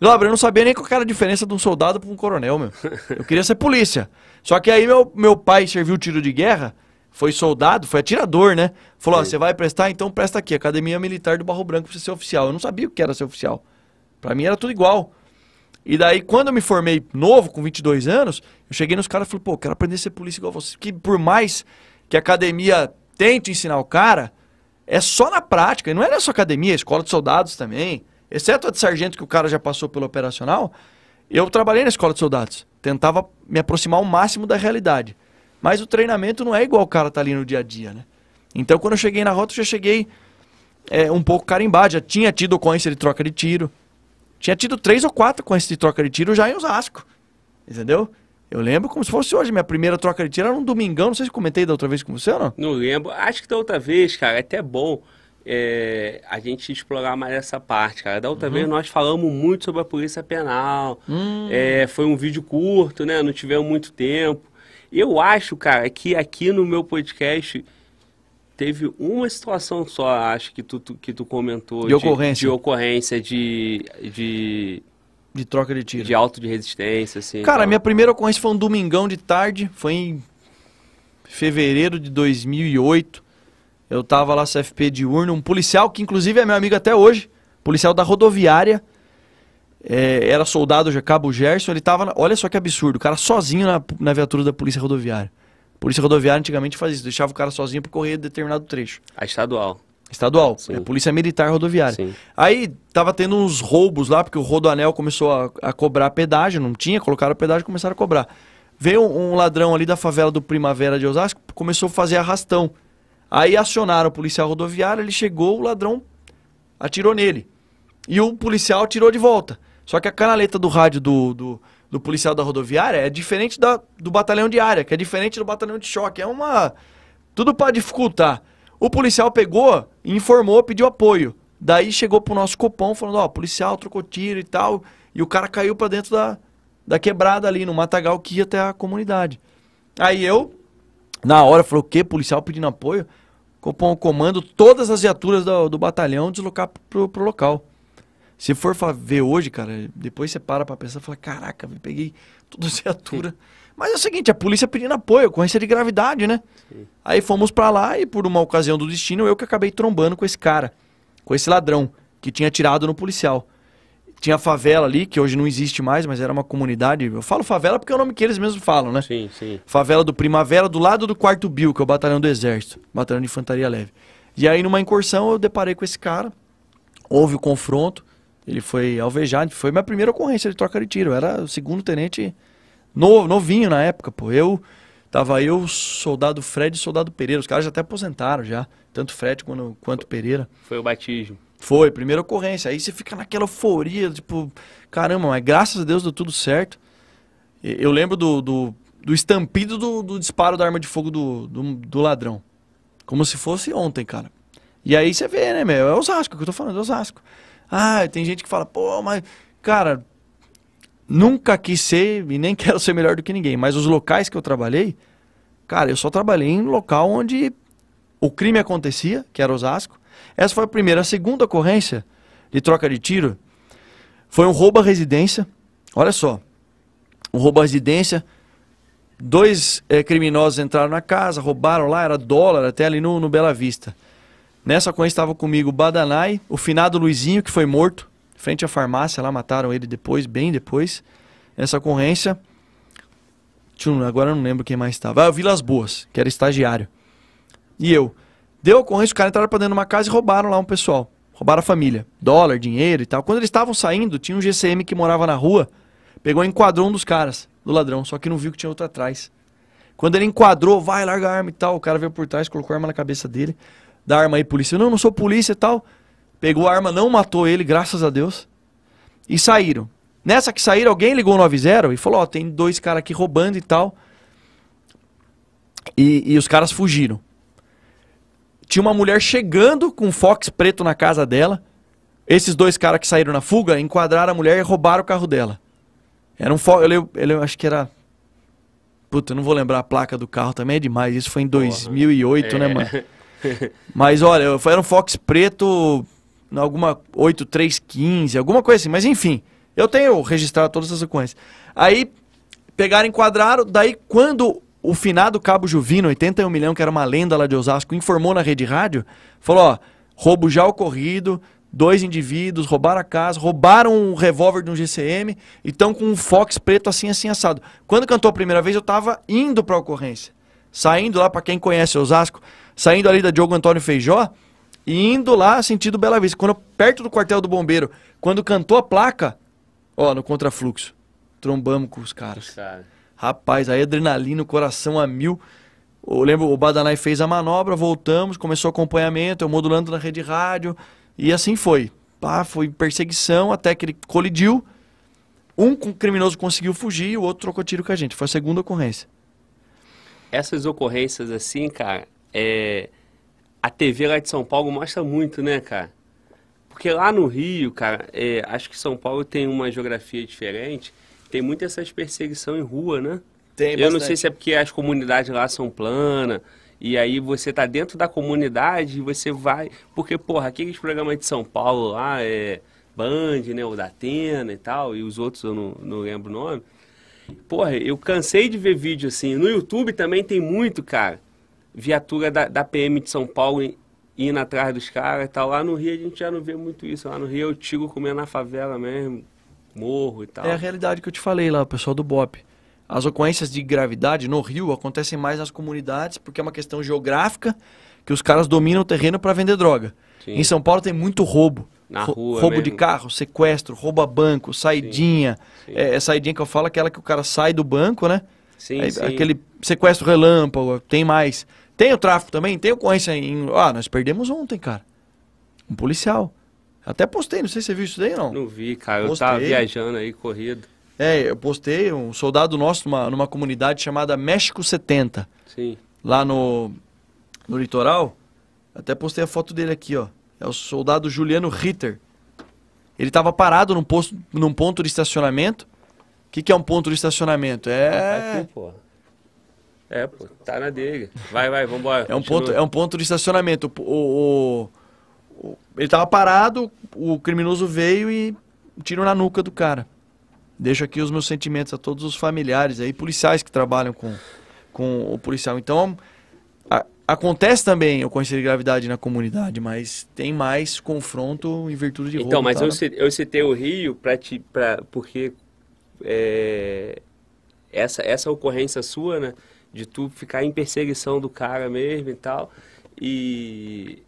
Glauber, eu não sabia nem qual era a diferença de um soldado para um coronel, meu. Eu queria ser polícia. Só que aí meu, meu pai serviu tiro de guerra, foi soldado, foi atirador, né? Falou, ó, você vai prestar? Então presta aqui, Academia Militar do Barro Branco pra você ser oficial. Eu não sabia o que era ser oficial. Para mim era tudo igual. E daí, quando eu me formei novo, com 22 anos, eu cheguei nos caras e falei, pô, quero aprender a ser polícia igual você. Que por mais que a academia tente ensinar o cara, é só na prática. E não é na sua academia, é escola de soldados também. Exceto a de sargento que o cara já passou pelo operacional, eu trabalhei na escola de soldados. Tentava me aproximar ao máximo da realidade. Mas o treinamento não é igual o cara tá ali no dia a dia, né? Então, quando eu cheguei na rota, eu já cheguei é, um pouco carimbado. Já tinha tido ocorrência de troca de tiro. Tinha tido três ou quatro esse de troca de tiro já em Osasco. Entendeu? Eu lembro como se fosse hoje. Minha primeira troca de tiro era um domingão. Não sei se comentei da outra vez com você ou não. Não lembro. Acho que da outra vez, cara, é até bom é, a gente explorar mais essa parte, cara. Da outra uhum. vez nós falamos muito sobre a polícia penal. Hum. É, foi um vídeo curto, né? Não tivemos muito tempo. Eu acho, cara, que aqui no meu podcast teve uma situação só, acho que tu, tu que tu comentou. De, de ocorrência. De ocorrência de, de... De troca de tiro. De alto de resistência, assim. Cara, então. minha primeira ocorrência foi um domingão de tarde, foi em fevereiro de 2008. Eu tava lá CFP de urna, um policial que inclusive é meu amigo até hoje, policial da rodoviária, é, era soldado já Cabo Gerson, ele tava, na, olha só que absurdo, o cara sozinho na, na viatura da polícia rodoviária. Polícia Rodoviária antigamente fazia isso, deixava o cara sozinho para correr determinado trecho. A estadual. Estadual, é Polícia Militar Rodoviária. Sim. Aí tava tendo uns roubos lá, porque o Rodoanel começou a, a cobrar pedágio, não tinha, colocaram pedágio e começaram a cobrar. Veio um, um, ladrão ali da favela do Primavera de Osasco, começou a fazer arrastão. Aí acionaram o policial rodoviário, ele chegou, o ladrão atirou nele. E o policial atirou de volta. Só que a canaleta do rádio do, do do policial da rodoviária é diferente da, do batalhão de área, que é diferente do batalhão de choque. É uma. Tudo para dificultar. O policial pegou, informou, pediu apoio. Daí chegou pro nosso copão falando: Ó, policial trocou tiro e tal. E o cara caiu para dentro da, da quebrada ali, no matagal que ia até a comunidade. Aí eu, na hora, falei: O quê? Policial pedindo apoio? Copom comando todas as viaturas do, do batalhão deslocar pro, pro local. Se for ver hoje, cara, depois você para pra pensar e fala, caraca, eu peguei toda essa viatura. Mas é o seguinte, a polícia pedindo apoio, ocorrência de gravidade, né? Sim. Aí fomos para lá e por uma ocasião do destino, eu que acabei trombando com esse cara, com esse ladrão, que tinha tirado no policial. Tinha favela ali, que hoje não existe mais, mas era uma comunidade. Eu falo favela porque é o nome que eles mesmos falam, né? Sim, sim. Favela do Primavera, do lado do quarto Bill, que é o batalhão do Exército, batalhão de infantaria leve. E aí, numa incursão, eu deparei com esse cara, houve o confronto. Ele foi alvejado, foi minha primeira ocorrência de troca de tiro. Eu era o segundo tenente no, novinho na época, pô. Eu tava eu, soldado Fred e soldado Pereira. Os caras já até aposentaram já, tanto Fred quanto, quanto Pereira. Foi o batismo. Foi, primeira ocorrência. Aí você fica naquela euforia, tipo, caramba, mas graças a Deus deu tudo certo. Eu lembro do, do, do estampido do, do, disparo da arma de fogo do, do, do, ladrão. Como se fosse ontem, cara. E aí você vê, né, meu? É Osasco que eu tô falando, é Osasco. Ah, tem gente que fala, pô, mas, cara, nunca quis ser e nem quero ser melhor do que ninguém. Mas os locais que eu trabalhei, cara, eu só trabalhei em local onde o crime acontecia, que era Osasco. Essa foi a primeira. A segunda ocorrência de troca de tiro foi um roubo à residência. Olha só, um roubo à residência. Dois é, criminosos entraram na casa, roubaram lá, era dólar, até ali no, no Bela Vista. Nessa ocorrência estava comigo o Badanai, o finado Luizinho, que foi morto, frente à farmácia, lá mataram ele depois, bem depois. Nessa ocorrência, agora eu não lembro quem mais estava. Ah, o Vilas Boas, que era estagiário. E eu. Deu ocorrência, os caras entraram pra dentro de uma casa e roubaram lá um pessoal. Roubaram a família. Dólar, dinheiro e tal. Quando eles estavam saindo, tinha um GCM que morava na rua, pegou e enquadrou um dos caras, do ladrão, só que não viu que tinha outro atrás. Quando ele enquadrou, vai, larga a arma e tal, o cara veio por trás, colocou a arma na cabeça dele da arma aí, polícia. Não, não sou polícia e tal. Pegou a arma, não matou ele, graças a Deus. E saíram. Nessa que saíram, alguém ligou no 90 e falou: Ó, tem dois caras aqui roubando e tal. E, e os caras fugiram. Tinha uma mulher chegando com um Fox preto na casa dela. Esses dois caras que saíram na fuga enquadraram a mulher e roubaram o carro dela. Era um Fox. Eu, eu, eu acho que era. Puta, eu não vou lembrar a placa do carro também, é demais. Isso foi em 2008, Porra, né, é. mano? Mas olha, era um Fox preto, alguma 8315, alguma coisa assim. Mas enfim, eu tenho registrado todas as sequências. Aí pegaram, enquadraram, daí quando o finado Cabo Juvino, 81 milhões, que era uma lenda lá de Osasco, informou na rede rádio, falou, ó, roubo já ocorrido, dois indivíduos, roubaram a casa, roubaram um revólver de um GCM e estão com um Fox preto assim, assim, assado. Quando cantou a primeira vez, eu tava indo pra ocorrência. Saindo lá, para quem conhece Osasco, saindo ali da Diogo Antônio Feijó e indo lá sentido Bela Vista. Quando perto do quartel do bombeiro, quando cantou a placa, ó, no contrafluxo, trombamos com os caras. Cara. Rapaz, aí adrenalina, o coração a mil. Eu lembro, o Badanai fez a manobra, voltamos, começou o acompanhamento, eu modulando na rede rádio, e assim foi. Pá, foi perseguição até que ele colidiu. Um criminoso conseguiu fugir e o outro trocou tiro com a gente. Foi a segunda ocorrência. Essas ocorrências assim, cara, é... a TV lá de São Paulo mostra muito, né, cara? Porque lá no Rio, cara, é... acho que São Paulo tem uma geografia diferente, tem muito essas perseguição em rua, né? Tem Eu não sei se é porque as comunidades lá são planas, e aí você tá dentro da comunidade e você vai. Porque, porra, aqueles programas de São Paulo lá, é Band, né? O da Atena e tal, e os outros eu não, não lembro o nome. Porra, eu cansei de ver vídeo assim. No YouTube também tem muito, cara. Viatura da, da PM de São Paulo in- indo atrás dos caras e tal. Lá no Rio a gente já não vê muito isso. Lá no Rio eu tiro comendo na favela mesmo, morro e tal. É a realidade que eu te falei lá, o pessoal do BOP. As ocorrências de gravidade no Rio acontecem mais nas comunidades porque é uma questão geográfica que os caras dominam o terreno para vender droga. Sim. Em São Paulo tem muito roubo. Na rua roubo de mesmo. carro, sequestro, rouba banco, saidinha. sim. É, é saidinha que eu falo, aquela que o cara sai do banco, né? Sim, Aí, sim. Aquele sequestro relâmpago, tem mais. Tem o tráfico também, tem ocorrência em. Ah, nós perdemos ontem, cara. Um policial. Até postei, não sei se você viu isso daí ou não. Não vi, cara. Eu tava viajando aí, corrido. É, eu postei um soldado nosso numa, numa comunidade chamada México 70, Sim. lá no, no litoral. Até postei a foto dele aqui, ó. É o soldado Juliano Ritter. Ele tava parado num, posto, num ponto de estacionamento. O que, que é um ponto de estacionamento? É, tu, porra. É, pô, tá na dele. Vai, vai, vambora. é, um continua. ponto, é um ponto de estacionamento. O, o- o- ele tava parado, o criminoso veio e tiro na nuca do cara. Deixo aqui os meus sentimentos a todos os familiares aí, policiais que trabalham com, com o policial. Então, a- acontece também ocorrência de gravidade na comunidade, mas tem mais confronto em virtude de Então, roubo, mas tá? eu, ci- eu citei o Rio pra te, pra, porque é, essa, essa ocorrência sua, né? De tu ficar em perseguição do cara mesmo e tal. E.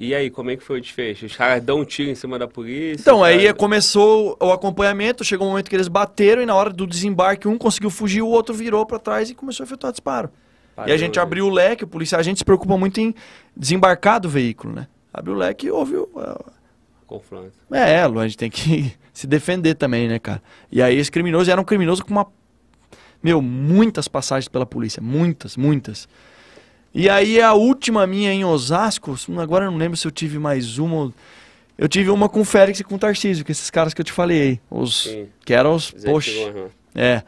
E aí, como é que foi o desfecho? Os caras dão um tiro em cima da polícia? Então, o aí cara- começou o acompanhamento, chegou um momento que eles bateram e na hora do desembarque um conseguiu fugir, o outro virou pra trás e começou a efetuar disparo. e Padrão, a gente né? abriu o leque, o policial, a gente se preocupa muito em desembarcar do veículo, né? Abriu o leque e houve o, Confronto. É, é, a gente tem que se defender também, né, cara? E aí esse criminoso era um criminoso com uma. Meu, muitas passagens pela polícia. Muitas, muitas. E aí a última minha em Osasco, agora eu não lembro se eu tive mais uma. Eu tive uma com o Félix e com o Tarcísio, que esses caras que eu te falei aí. Os, Sim. que eram os. Zé Poxa. É.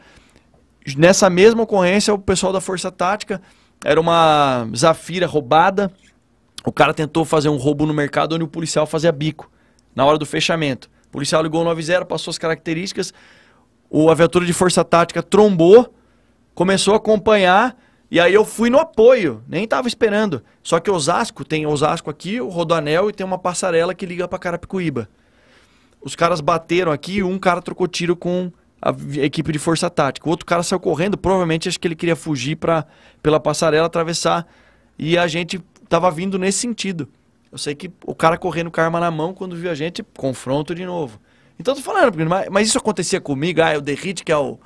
Nessa mesma ocorrência, o pessoal da Força Tática era uma Zafira roubada. O cara tentou fazer um roubo no mercado onde o policial fazia bico, na hora do fechamento. O policial ligou o 90, passou as características. O a viatura de Força Tática trombou, começou a acompanhar. E aí eu fui no apoio, nem tava esperando. Só que Osasco, tem Osasco aqui, o Rodoanel e tem uma passarela que liga pra Carapicuíba. Os caras bateram aqui um cara trocou tiro com a equipe de força tática. O outro cara saiu correndo, provavelmente acho que ele queria fugir pra, pela passarela, atravessar. E a gente tava vindo nesse sentido. Eu sei que o cara correndo com a arma na mão, quando viu a gente, confronto de novo. Então tô falando, mas, mas isso acontecia comigo, ah, o Derrite que é o.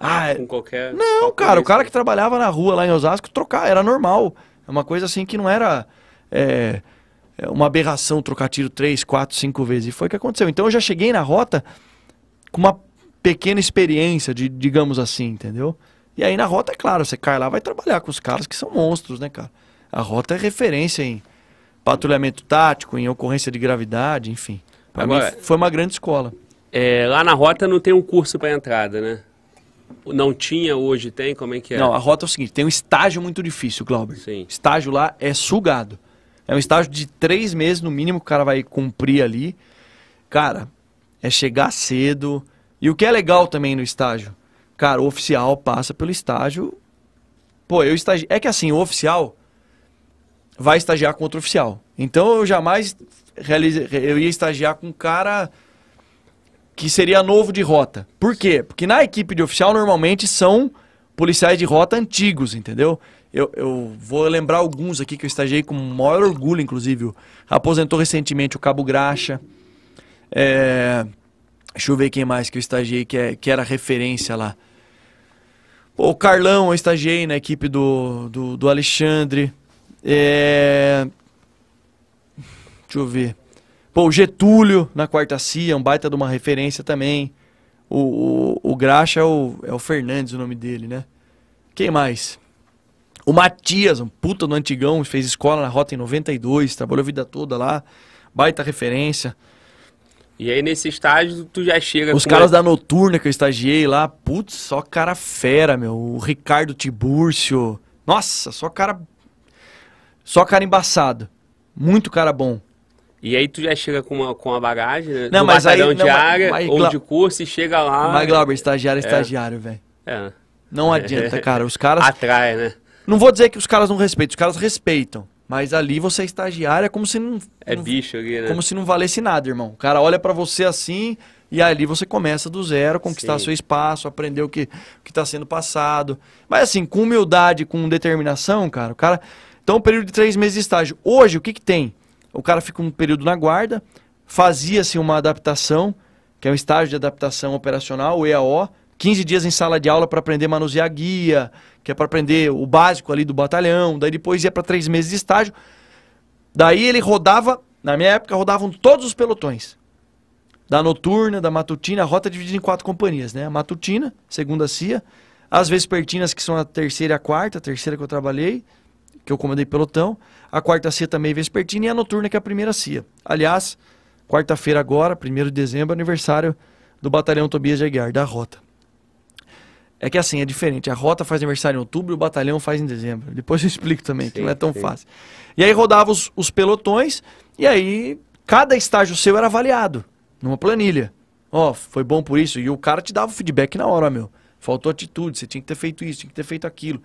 Ah, é- Com qualquer. não, cara, o cara que trabalhava na rua lá em Osasco, trocar, era normal. É uma coisa assim que não era é, é uma aberração trocar tiro três, quatro, cinco vezes. E foi o que aconteceu. Então eu já cheguei na rota com uma pequena experiência, de, digamos assim, entendeu? E aí na rota, é claro, você cai lá, vai trabalhar com os caras que são monstros, né, cara? A rota é referência em patrulhamento tático, em ocorrência de gravidade, enfim. Pra Agora- mim foi uma grande escola. É, lá na rota não tem um curso pra entrada, né? Não tinha, hoje tem? Como é que é? Não, a rota é o seguinte, tem um estágio muito difícil, Glauber. Sim. Estágio lá é sugado. É um estágio de três meses no mínimo que o cara vai cumprir ali. Cara, é chegar cedo. E o que é legal também no estágio? Cara, o oficial passa pelo estágio. Pô, eu estagi... É que assim, o oficial vai estagiar com outro oficial. Então eu jamais realize, eu ia estagiar com um cara que seria novo de rota. Por quê? Porque na equipe de oficial normalmente são policiais de rota antigos, entendeu? Eu, eu vou lembrar alguns aqui que eu estagiei com maior orgulho, inclusive. Aposentou recentemente o Cabo Graxa. É, deixa eu ver quem mais que eu estagiei que, é, que era referência lá. O Carlão eu estagiei na equipe do, do, do Alexandre. É, deixa eu ver. Pô, o Getúlio na quarta CIA, um baita de uma referência também. O, o, o Graxa é o, é o Fernandes, o nome dele, né? Quem mais? O Matias, um puta do antigão, fez escola na Rota em 92, trabalhou a vida toda lá, baita referência. E aí nesse estágio tu já chega Os caras da Noturna que eu estagiei lá, putz, só cara fera, meu. O Ricardo Tibúrcio. Nossa, só cara. Só cara embaçado. Muito cara bom. E aí tu já chega com uma, com uma bagagem, né? Não, do mas aí- não, de mas- área mas ou Glau- de curso e chega lá. Mas, Glauber, estagiário é estagiário, velho. É, Não adianta, cara. Os caras. atrai, né? Não vou dizer que os caras não respeitam, os caras respeitam. Mas ali você é estagiário, é como se não. É não- bicho ali, né? Como se não valesse nada, irmão. O cara olha pra você assim e ali você começa do zero, conquistar Sim. seu espaço, aprender o que, o que tá sendo passado. Mas assim, com humildade, com determinação, cara, o cara. Então, um período de três meses de estágio. Hoje, o que que tem? O cara fica um período na guarda, fazia-se uma adaptação, que é um estágio de adaptação operacional, o EAO, 15 dias em sala de aula para aprender a manusear guia, que é para aprender o básico ali do batalhão, daí depois ia para três meses de estágio. Daí ele rodava, na minha época, rodavam todos os pelotões. Da noturna, da matutina, a rota é dividida em quatro companhias, né? A matutina, segunda CIA, as vespertinas, que são a terceira e a quarta, a terceira que eu trabalhei, que eu comandei pelotão, a quarta CIA também vespertina e a noturna, que é a primeira CIA. Aliás, quarta-feira agora, 1 de dezembro, aniversário do batalhão Tobias de Aguiar, da rota. É que assim, é diferente. A rota faz aniversário em outubro e o batalhão faz em dezembro. Depois eu explico também, que Sim, não é tão sim. fácil. E aí rodava os, os pelotões, e aí cada estágio seu era avaliado numa planilha. Ó, foi bom por isso. E o cara te dava o feedback na hora, meu. Faltou atitude, você tinha que ter feito isso, tinha que ter feito aquilo.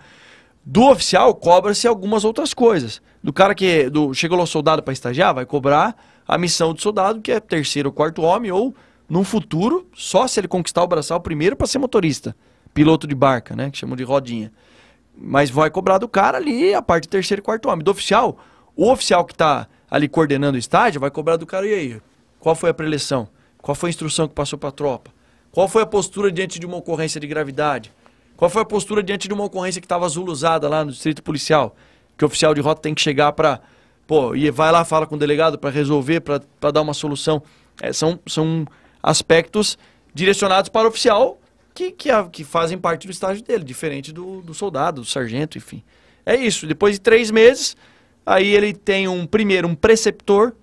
Do oficial, cobra-se algumas outras coisas. Do cara que do, chegou soldado para estagiar, vai cobrar a missão do soldado, que é terceiro ou quarto homem, ou num futuro, só se ele conquistar o braçal primeiro para ser motorista. Piloto de barca, né? Que chamam de rodinha. Mas vai cobrar do cara ali a parte terceiro e quarto homem. Do oficial, o oficial que está ali coordenando o estágio vai cobrar do cara, e aí? Qual foi a preleção? Qual foi a instrução que passou para a tropa? Qual foi a postura diante de uma ocorrência de gravidade? Qual foi a postura diante de uma ocorrência que estava azuluzada lá no distrito policial? Que o oficial de rota tem que chegar para. Pô, e vai lá, fala com o delegado para resolver, para dar uma solução. É, são, são aspectos direcionados para o oficial que, que, a- que fazem parte do estágio dele, diferente do, do soldado, do sargento, enfim. É isso. Depois de três meses, aí ele tem um primeiro um preceptor,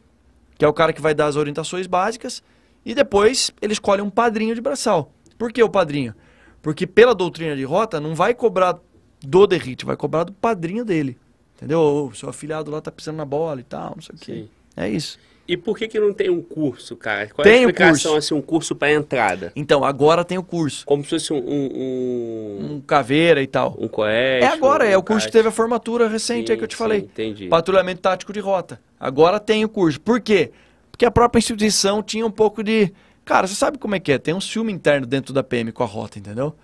que é o cara que vai dar as orientações básicas, e depois ele escolhe um padrinho de braçal. Por que o padrinho? Porque pela doutrina de rota não vai cobrar do derrite, vai cobrar do padrinho dele. Entendeu? O seu afilhado lá tá pisando na bola e tal, não sei o quê. Sim. É isso. E por que que não tem um curso, cara? Qual Tem é a explicação, curso. assim, um curso para entrada? Então, agora tem o curso. Como se fosse um... Um, um, Um caveira e tal. um colégio... É agora, é um o curso que teve a formatura recente aí que eu te Sim, falei. sim, entendi. Patrulhamento tático de rota. Agora tem o curso. Por quê? Porque a própria instituição tinha um pouco de. Cara, você sabe como é que é? Tem um ciúme interno dentro da PM com a rota, entendeu?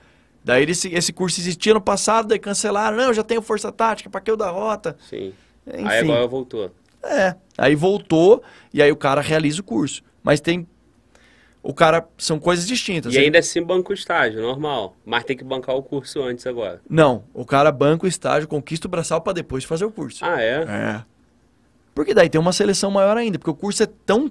Daí esse, esse curso existia no passado, daí cancelaram. Não, eu já tenho força tática, pra que o da rota? Sim. Enfim. Aí agora voltou. É. Aí voltou e aí o cara realiza o curso. Mas tem. O cara. São coisas distintas. E ainda assim banca o estágio, normal. Mas tem que bancar o curso antes agora. Não. O cara banca o estágio, conquista o braçal pra depois fazer o curso. Ah, é? É. Porque daí tem uma seleção maior ainda, porque o curso é tão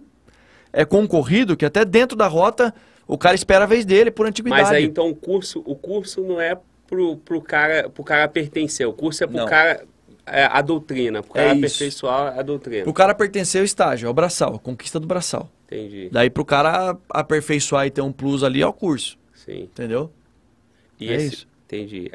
é concorrido que até dentro da rota o cara espera a vez dele por antiguidade. Mas aí então o curso, o curso não é pro, pro, cara, pro cara pertencer. O curso é pro Não. cara... É, a doutrina, pro É cara isso. aperfeiçoar a doutrina. O cara pertencer ao estágio, ao braçal, a conquista do braçal. Entendi. Daí pro cara aperfeiçoar e ter um plus ali é o curso, Sim. entendeu? E É esse- isso. Entendi.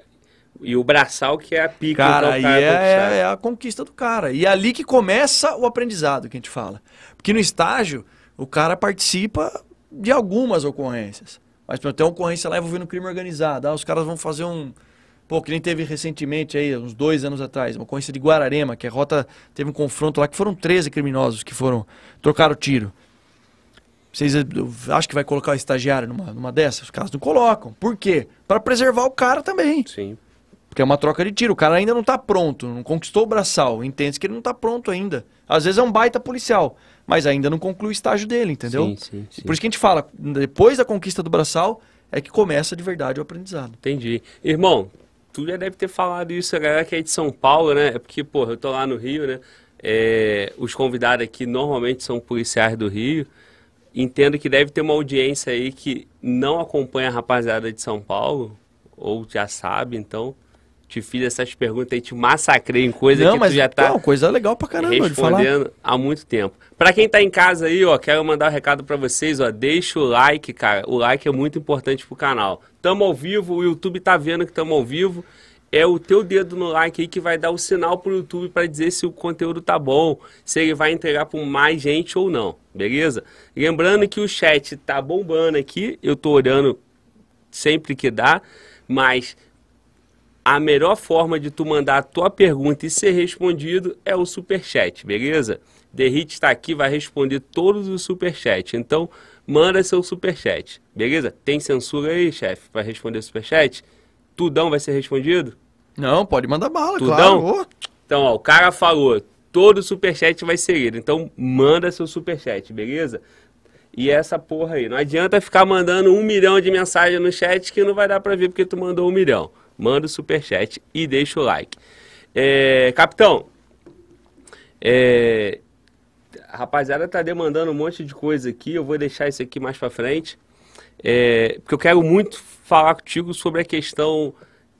E o braçal que é a pica Cara, então, aí o cara é, conquistar. é- é a conquista do cara. E é ali que começa o aprendizado que a gente fala. Porque no estágio, o cara participa de algumas ocorrências. Mas exemplo, tem uma ocorrência lá envolvendo crime organizado. Ah, os caras vão fazer um. Pô, que nem teve recentemente aí, uns dois anos atrás, uma ocorrência de Guararema, que a rota teve um confronto lá, que foram 13 criminosos que foram, trocaram tiro. Vocês acham que vai colocar o estagiário numa, numa dessas? Os caras não colocam. Por quê? Para preservar o cara também. Sim. Porque é uma troca de tiro. O cara ainda não está pronto, não conquistou o braçal. Entende que ele não está pronto ainda. Às vezes é um baita policial, mas ainda não conclui o estágio dele, entendeu? Sim, sim, sim. Por isso que a gente fala, depois da conquista do braçal, é que começa de verdade o aprendizado. Entendi. Irmão, tu já deve ter falado isso, a galera que é de São Paulo, né? É porque, porra, eu tô lá no Rio, né? É, os convidados aqui normalmente são policiais do Rio. Entendo que deve ter uma audiência aí que não acompanha a rapaziada de São Paulo, ou já sabe, então te fiz essas perguntas e te massacrei em coisa não, que mas, tu já tá Não, coisa legal pra caramba de falar. respondendo há muito tempo. Pra quem tá em casa aí, ó, quero mandar um recado pra vocês, ó, deixa o like, cara. O like é muito importante pro canal. Tamo ao vivo, o YouTube tá vendo que tamo ao vivo. É o teu dedo no like aí que vai dar o sinal pro YouTube pra dizer se o conteúdo tá bom, se ele vai entregar pra mais gente ou não, beleza? Lembrando que o chat tá bombando aqui, eu tô olhando sempre que dá, mas a melhor forma de tu mandar a tua pergunta e ser respondido é o superchat, beleza? Derrite está aqui, vai responder todos os superchats. Então, manda seu superchat, beleza? Tem censura aí, chefe, para responder o superchat? Tudão vai ser respondido? Não, pode mandar bala, Tudão? claro. Então, ó, o cara falou, todo superchat vai ser lido. Então, manda seu superchat, beleza? E essa porra aí, não adianta ficar mandando um milhão de mensagens no chat que não vai dar pra ver porque tu mandou um milhão. Manda o superchat e deixa o like. É, capitão, é, a rapaziada tá demandando um monte de coisa aqui, eu vou deixar isso aqui mais pra frente. É, porque eu quero muito falar contigo sobre a questão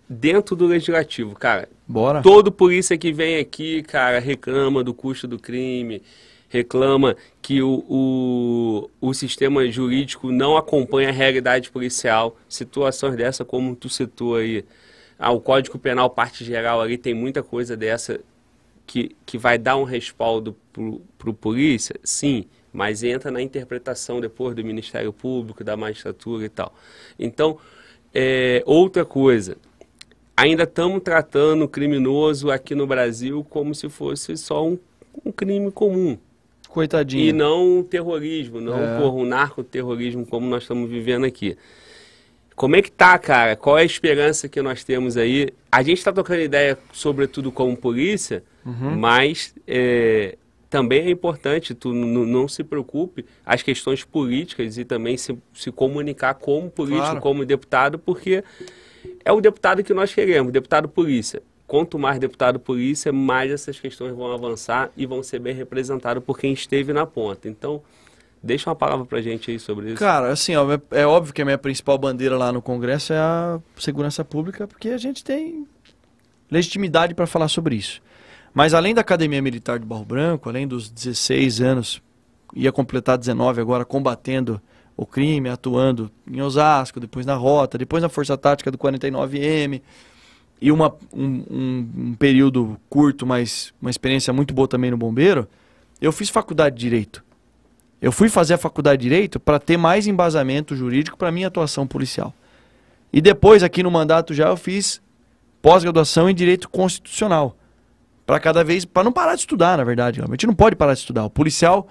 dentro do legislativo, cara. Bora. Todo polícia que vem aqui, cara, reclama do custo do crime, reclama que o, o, o sistema jurídico não acompanha a realidade policial. Situações dessa, como tu citou aí. Ah, o Código Penal, parte geral ali, tem muita coisa dessa que, que vai dar um respaldo para o polícia, sim, mas entra na interpretação depois do Ministério Público, da magistratura e tal. Então, é, outra coisa, ainda estamos tratando o criminoso aqui no Brasil como se fosse só um, um crime comum. Coitadinho. E não um terrorismo, não É. um narcoterrorismo como nós estamos vivendo aqui. Como é que tá, cara? Qual é a esperança que nós temos aí? A gente está trocando ideia, sobretudo como polícia, Uhum. mas é, também é importante, tu não se preocupe, as questões políticas e também se, se comunicar como político, Claro. como deputado, porque é o deputado que nós queremos, deputado polícia. Quanto mais deputado polícia, mais essas questões vão avançar e vão ser bem representadas por quem esteve na ponta. Então, deixa uma palavra pra gente aí sobre isso. Cara, assim, ó, é óbvio que a minha principal bandeira lá no Congresso é a segurança pública, porque a gente tem legitimidade para falar sobre isso. Mas além da Academia Militar de Barro Branco, além dos 16 anos, ia completar 19 agora combatendo o crime, atuando em Osasco, depois na Rota, depois na Força Tática do 49M, e uma, um, um- um período curto, mas uma experiência muito boa também no Bombeiro, eu fiz faculdade de Direito. Eu fui fazer a faculdade de Direito para ter mais embasamento jurídico para minha atuação policial. E depois, aqui no mandato já, eu fiz pós-graduação em Direito Constitucional. Para cada vez, para não parar de estudar, na verdade. A gente não pode parar de estudar. O policial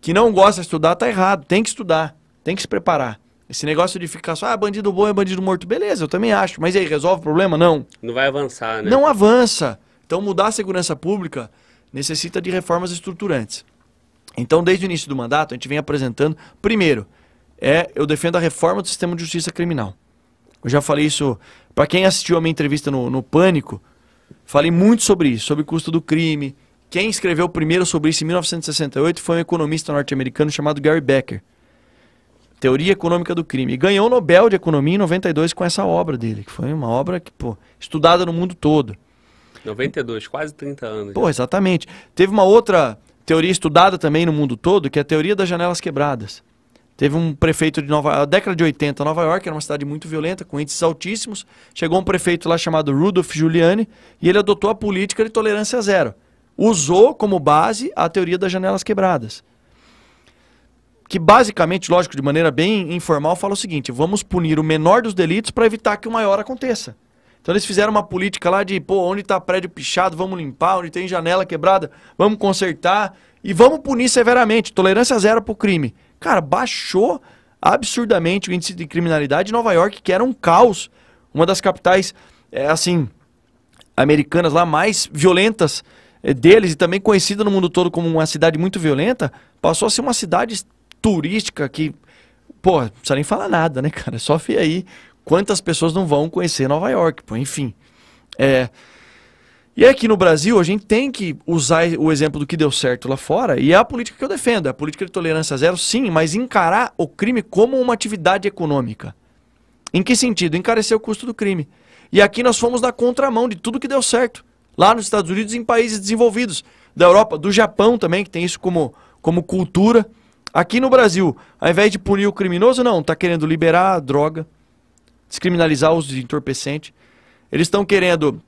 que não gosta de estudar tá errado. Tem que estudar, tem que se preparar. Esse negócio de ficar só, ah, bandido bom é bandido morto. Beleza, eu também acho. Mas aí, resolve o problema? Não. Não vai avançar, né? Não avança. Então, mudar a segurança pública necessita de reformas estruturantes. Então, desde o início do mandato, a gente vem apresentando. Primeiro, é eu defendo a reforma do sistema de justiça criminal. Eu já falei isso para quem assistiu a minha entrevista no, no Pânico. Falei muito sobre isso, sobre o custo do crime. Quem escreveu primeiro sobre isso em 1968 foi um economista norte-americano chamado Gary Becker. Teoria Econômica do Crime. E ganhou o Nobel de Economia em 92 com essa obra dele, que foi uma obra que, pô, estudada no mundo todo. 92, quase 30 anos. Pô, exatamente. Teve uma outra teoria estudada também no mundo todo, que é a teoria das janelas quebradas. Teve um prefeito de Nova York, década de 80, Nova York era uma cidade muito violenta, com índices altíssimos. Chegou um prefeito lá chamado Rudolph Giuliani e ele adotou a política de tolerância zero. Usou como base a teoria das janelas quebradas. Que basicamente, lógico, de maneira bem informal, fala o seguinte: vamos punir o menor dos delitos para evitar que o maior aconteça. Então eles fizeram uma política lá de, pô, onde tá prédio pichado, vamos limpar, onde tem janela quebrada, vamos consertar e vamos punir severamente. Tolerância zero pro crime. Cara, baixou absurdamente o índice de criminalidade em Nova York, que era um caos. Uma das capitais, é, assim, americanas lá mais violentas é, deles e também conhecida no mundo todo como uma cidade muito violenta, passou a ser uma cidade turística que, pô, não precisa nem falar nada, né, cara? Só ver aí quantas pessoas não vão conhecer Nova York, pô, enfim. É. E aqui no Brasil, a gente tem que usar o exemplo do que deu certo lá fora, e é a política que eu defendo, é a política de tolerância zero, sim, mas encarar o crime como uma atividade econômica. Em que sentido? Encarecer o custo do crime. E aqui nós fomos na contramão de tudo que deu certo. Lá nos Estados Unidos em países desenvolvidos, da Europa, do Japão também, que tem isso como, como cultura. Aqui no Brasil, ao invés de punir o criminoso, não, está querendo liberar a droga, descriminalizar o uso de entorpecente. Eles estão querendo,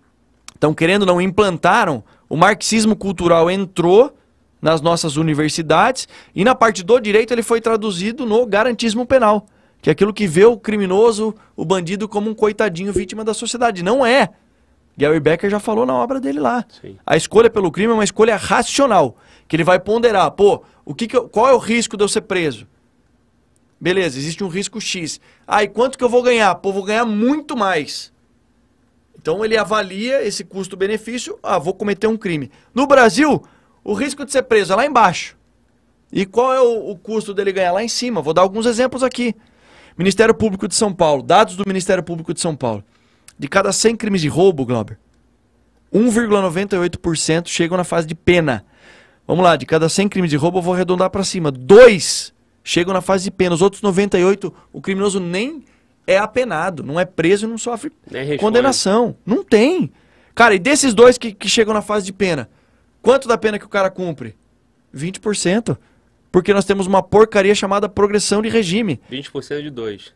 estão querendo, não implantaram, o marxismo cultural entrou nas nossas universidades e na parte do direito ele foi traduzido no garantismo penal, que é aquilo que vê o criminoso, o bandido como um coitadinho vítima da sociedade. Não é. Gary Becker já falou na obra dele lá. Sim. A escolha pelo crime é uma escolha racional, que ele vai ponderar, pô, o que, que eu, qual é o risco de eu ser preso? Beleza, existe um risco X. Ah, e quanto que eu vou ganhar? Pô, vou ganhar muito mais. Então ele avalia esse custo-benefício. Ah, vou cometer um crime. No Brasil, o risco de ser preso é lá embaixo. E qual é o, o custo dele ganhar lá em cima? Vou dar alguns exemplos aqui. Ministério Público de São Paulo, dados do Ministério Público de São Paulo. De cada 100 crimes de roubo, Glauber, 1,98% chegam na fase de pena. Vamos lá, de cada 100 crimes de roubo, eu vou arredondar para cima. Dois chegam na fase de pena. Os outros 98, o criminoso nem é apenado, não é preso e não sofre condenação. Não tem. Cara, e desses dois que, que chegam na fase de pena, quanto da pena que o cara cumpre? 20%. Porque nós temos uma porcaria chamada progressão de regime. 20% de dois.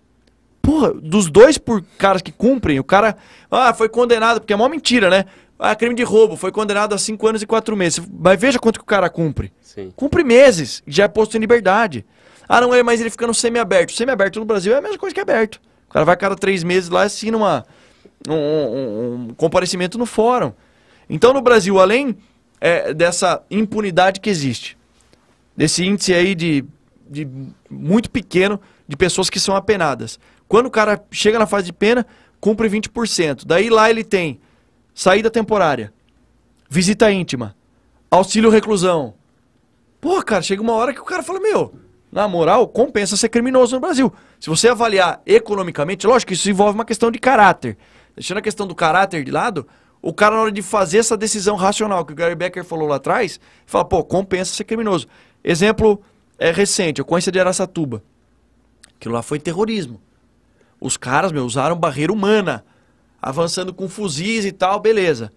Porra, dos dois por caras que cumprem, o cara ah, foi condenado, porque é uma mentira, né? Ah, crime de roubo, foi condenado a 5 anos e 4 meses. Mas veja quanto que o cara cumpre. Sim. Cumpre meses, já é posto em liberdade. Ah, não é, mas ele fica no semi-aberto. Semi-aberto no Brasil é a mesma coisa que aberto. O cara vai a cada três meses lá e assina uma, um, um, um comparecimento no fórum. Então, no Brasil, além é, dessa impunidade que existe, desse índice aí de, de muito pequeno de pessoas que são apenadas, quando o cara chega na fase de pena, cumpre 20%. Daí lá ele tem saída temporária, visita íntima, auxílio reclusão. Pô, cara, chega uma hora que o cara fala, meu, na moral, compensa ser criminoso no Brasil. Se você avaliar economicamente, lógico que isso envolve uma questão de caráter. Deixando a questão do caráter de lado, o cara, na hora de fazer essa decisão racional que o Gary Becker falou lá atrás, fala, pô, compensa ser criminoso. Exemplo é recente, a ocorrência de Araçatuba. Aquilo lá foi terrorismo. Os caras, meu, usaram barreira humana, avançando com fuzis e tal, beleza.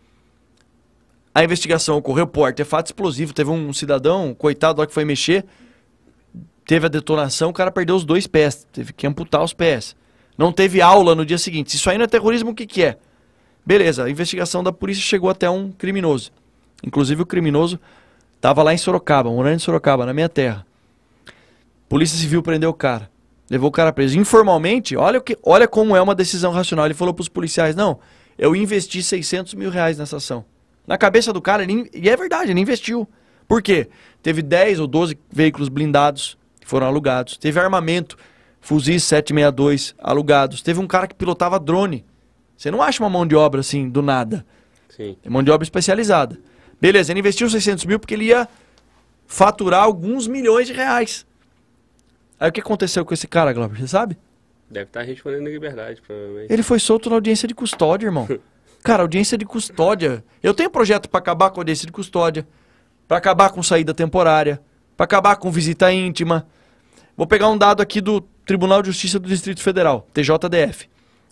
A investigação ocorreu, pô, artefato explosivo, teve um cidadão, coitado lá que foi mexer, teve a detonação, o cara perdeu os dois pés, teve que amputar os pés. Não teve aula no dia seguinte. Se isso aí não é terrorismo, o que, que é? Beleza, a investigação da polícia chegou até um criminoso. Inclusive o criminoso estava lá em Sorocaba, morando em Sorocaba, na minha terra. Polícia Civil prendeu o cara. Levou o cara preso. Informalmente, olha, o que, olha como é uma decisão racional. Ele falou para os policiais, não, eu investi 600 mil reais nessa ação. Na cabeça do cara, ele, e é verdade, ele investiu. Por quê? Teve 10 ou 12 veículos blindados, foram alugados. Teve armamento, fuzis 762 alugados. Teve um cara que pilotava drone. Você não acha uma mão de obra assim, do nada. Sim. É mão de obra especializada. Beleza, ele investiu 600 mil porque ele ia faturar alguns milhões de reais. Aí o que aconteceu com esse cara, Glauber? Você sabe? Deve estar respondendo em liberdade, provavelmente. Ele foi solto na audiência de custódia, irmão. cara, audiência de custódia. Eu tenho projeto para acabar com a audiência de custódia, para acabar com saída temporária, para acabar com visita íntima. Vou pegar um dado aqui do Tribunal de Justiça do Distrito Federal, TJDF.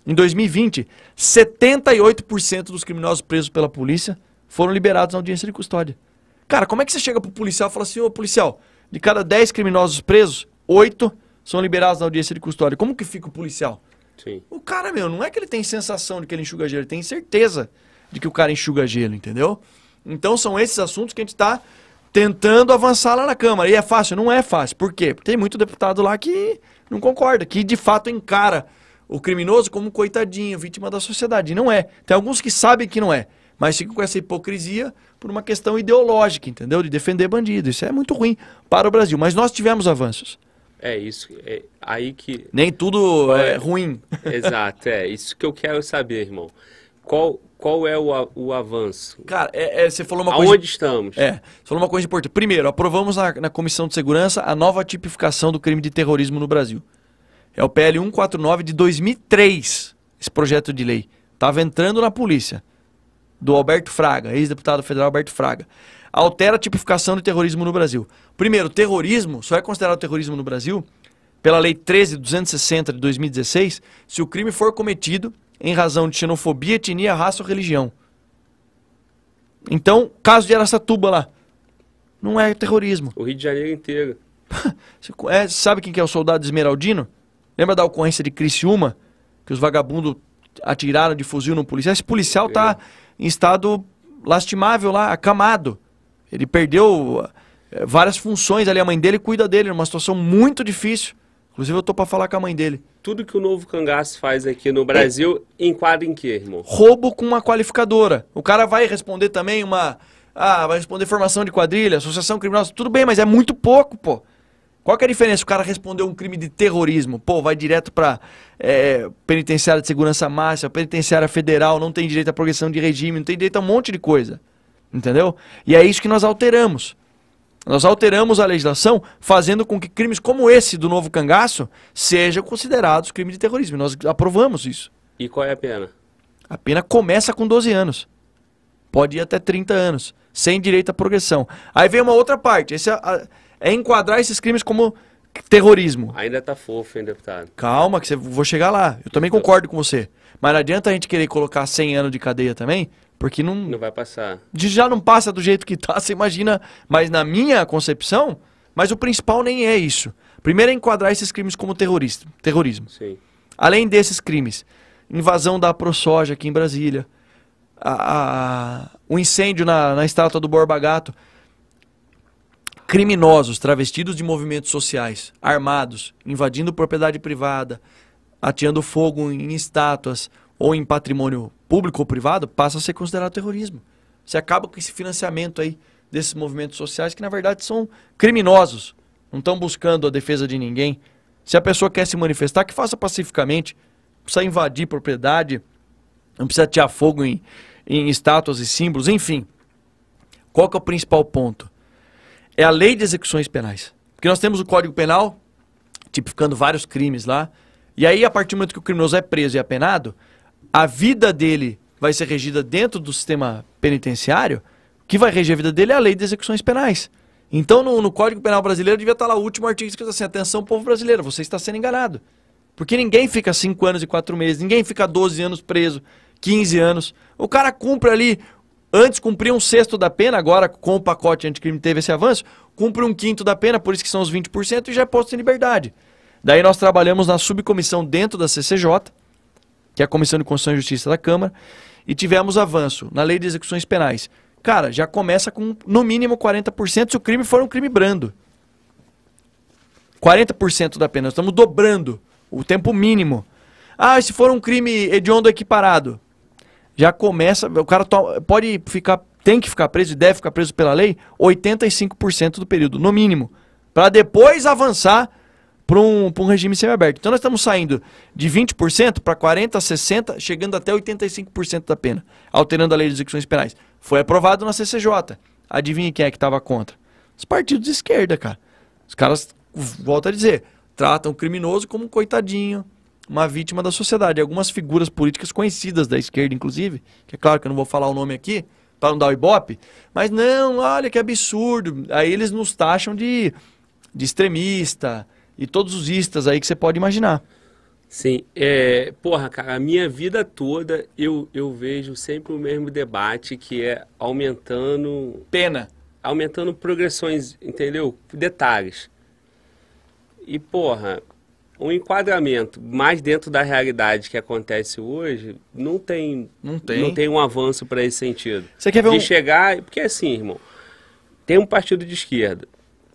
Em 2020, 78% dos criminosos presos pela polícia foram liberados na audiência de custódia. Cara, como é que você chega pro policial e fala assim, ô policial, de cada 10 criminosos presos, 8 são liberados na audiência de custódia. Como que fica o policial? Sim. O cara, meu, não é que ele tem sensação de que ele enxuga gelo, ele tem certeza de que o cara enxuga gelo, entendeu? Então são esses assuntos que a gente está tentando avançar lá na Câmara. E é fácil? Não é fácil. Por quê? Porque tem muito deputado lá que não concorda, que de fato encara o criminoso como um coitadinho, vítima da sociedade. Não é. Tem alguns que sabem que não é, mas ficam com essa hipocrisia por uma questão ideológica, entendeu? De defender bandido. Isso é muito ruim para o Brasil. Mas nós tivemos avanços. É isso, é aí que... Nem tudo é, é ruim. Exato, é isso que eu quero saber, irmão. Qual, qual é o, o avanço? Cara, é, é, você falou uma Aonde coisa... estamos? É, você falou uma coisa importante. Primeiro, aprovamos na, na Comissão de Segurança a nova tipificação do crime de terrorismo no Brasil. É o PL 149 de 2003, esse projeto de lei. Estava entrando na polícia, do Alberto Fraga, ex-deputado federal Alberto Fraga. Altera a tipificação de terrorismo no Brasil. Primeiro, terrorismo só é considerado terrorismo no Brasil pela Lei 13.260 de 2016 se o crime for cometido em razão de xenofobia, etnia, raça ou religião. Então, caso de Aracatuba lá, não é terrorismo. O Rio de Janeiro inteiro. é, sabe quem que é o soldado esmeraldino? Lembra da ocorrência de Criciúma? Que os vagabundos atiraram de fuzil no policial? Esse policial está é. em estado lastimável lá, acamado. Ele perdeu eh, várias funções ali. A mãe dele cuida dele numa situação muito difícil. Inclusive, eu tô para falar com a mãe dele. Tudo que o novo cangaço faz aqui no Brasil é. enquadra em quê, irmão? Roubo com uma qualificadora. O cara vai responder também uma. Ah, vai responder formação de quadrilha, associação criminosa. Tudo bem, mas é muito pouco, pô. Qual que é a diferença? O cara respondeu um crime de terrorismo, pô, vai direto para é, penitenciária de segurança máxima, penitenciária federal, não tem direito à progressão de regime, não tem direito a um monte de coisa. Entendeu? E é isso que nós alteramos. Nós alteramos a legislação fazendo com que crimes como esse do novo cangaço sejam considerados crimes de terrorismo. Nós aprovamos isso. E qual é a pena? A pena começa com 12 anos. Pode ir até 30 anos, sem direito à progressão. Aí vem uma outra parte. Esse é a, é enquadrar esses crimes como terrorismo. Ainda tá fofo, hein, deputado? Calma, que você, vou chegar lá. Eu também então... concordo com você. Mas não adianta a gente querer colocar 100 anos de cadeia também, porque não. Não vai passar. Já não passa do jeito que tá, você imagina. Mas na minha concepção, mas o principal nem é isso. Primeiro é enquadrar esses crimes como terrorista, terrorismo. Sim. Além desses crimes, invasão da ProSoja aqui em Brasília, a, a, o incêndio na, na estátua do Borba Gato criminosos travestidos de movimentos sociais, armados, invadindo propriedade privada, ateando fogo em estátuas ou em patrimônio público ou privado, passa a ser considerado terrorismo. Você acaba com esse financiamento aí desses movimentos sociais que na verdade são criminosos, não estão buscando a defesa de ninguém. Se a pessoa quer se manifestar, que faça pacificamente, não precisa invadir propriedade, não precisa atear fogo em, em estátuas e símbolos, enfim. Qual que é o principal ponto? é a lei de execuções penais. Porque nós temos o Código Penal, tipificando vários crimes lá, e aí a partir do momento que o criminoso é preso e apenado, a vida dele vai ser regida dentro do sistema penitenciário, que vai reger a vida dele é a lei de execuções penais. Então, no, no Código Penal brasileiro, devia estar lá o último artigo escrito assim: atenção, povo brasileiro, você está sendo enganado. Porque ninguém fica 5 anos e 4 meses, ninguém fica 12 anos preso, 15 anos. O cara cumpre ali Antes cumpria um sexto da pena, agora com o pacote anticrime teve esse avanço, cumpre um quinto da pena, por isso que são os 20% e já é posto em liberdade. Daí nós trabalhamos na subcomissão dentro da CCJ, que é a Comissão de Constituição e Justiça da Câmara, e tivemos avanço na lei de execuções penais. Cara, já começa com no mínimo 40% se o crime for um crime brando. 40% da pena, nós estamos dobrando o tempo mínimo. Ah, se for um crime hediondo equiparado, já começa. O cara pode ficar. Tem que ficar preso e deve ficar preso pela lei 85% do período, no mínimo. Para depois avançar para um, um regime semiaberto. Então nós estamos saindo de 20% para 40%, 60%, chegando até 85% da pena, alterando a lei de execuções penais. Foi aprovado na CCJ. Adivinha quem é que estava contra? Os partidos de esquerda, cara. Os caras, volto a dizer, tratam o criminoso como um coitadinho, uma vítima da sociedade. Algumas figuras políticas conhecidas da esquerda, inclusive, que é claro que eu não vou falar o nome aqui, para não dar o ibope, mas não, olha que absurdo. Aí eles nos taxam de, de extremista e todos os istas aí que você pode imaginar. Sim, é, porra, cara, a minha vida toda eu, eu vejo sempre o mesmo debate que é aumentando. Pena. Aumentando progressões, entendeu? Detalhes. E, porra, um enquadramento mais dentro da realidade que acontece hoje não tem não tem, não tem um avanço para esse sentido. Você quer ver de um... chegar, porque assim, irmão, tem um partido de esquerda.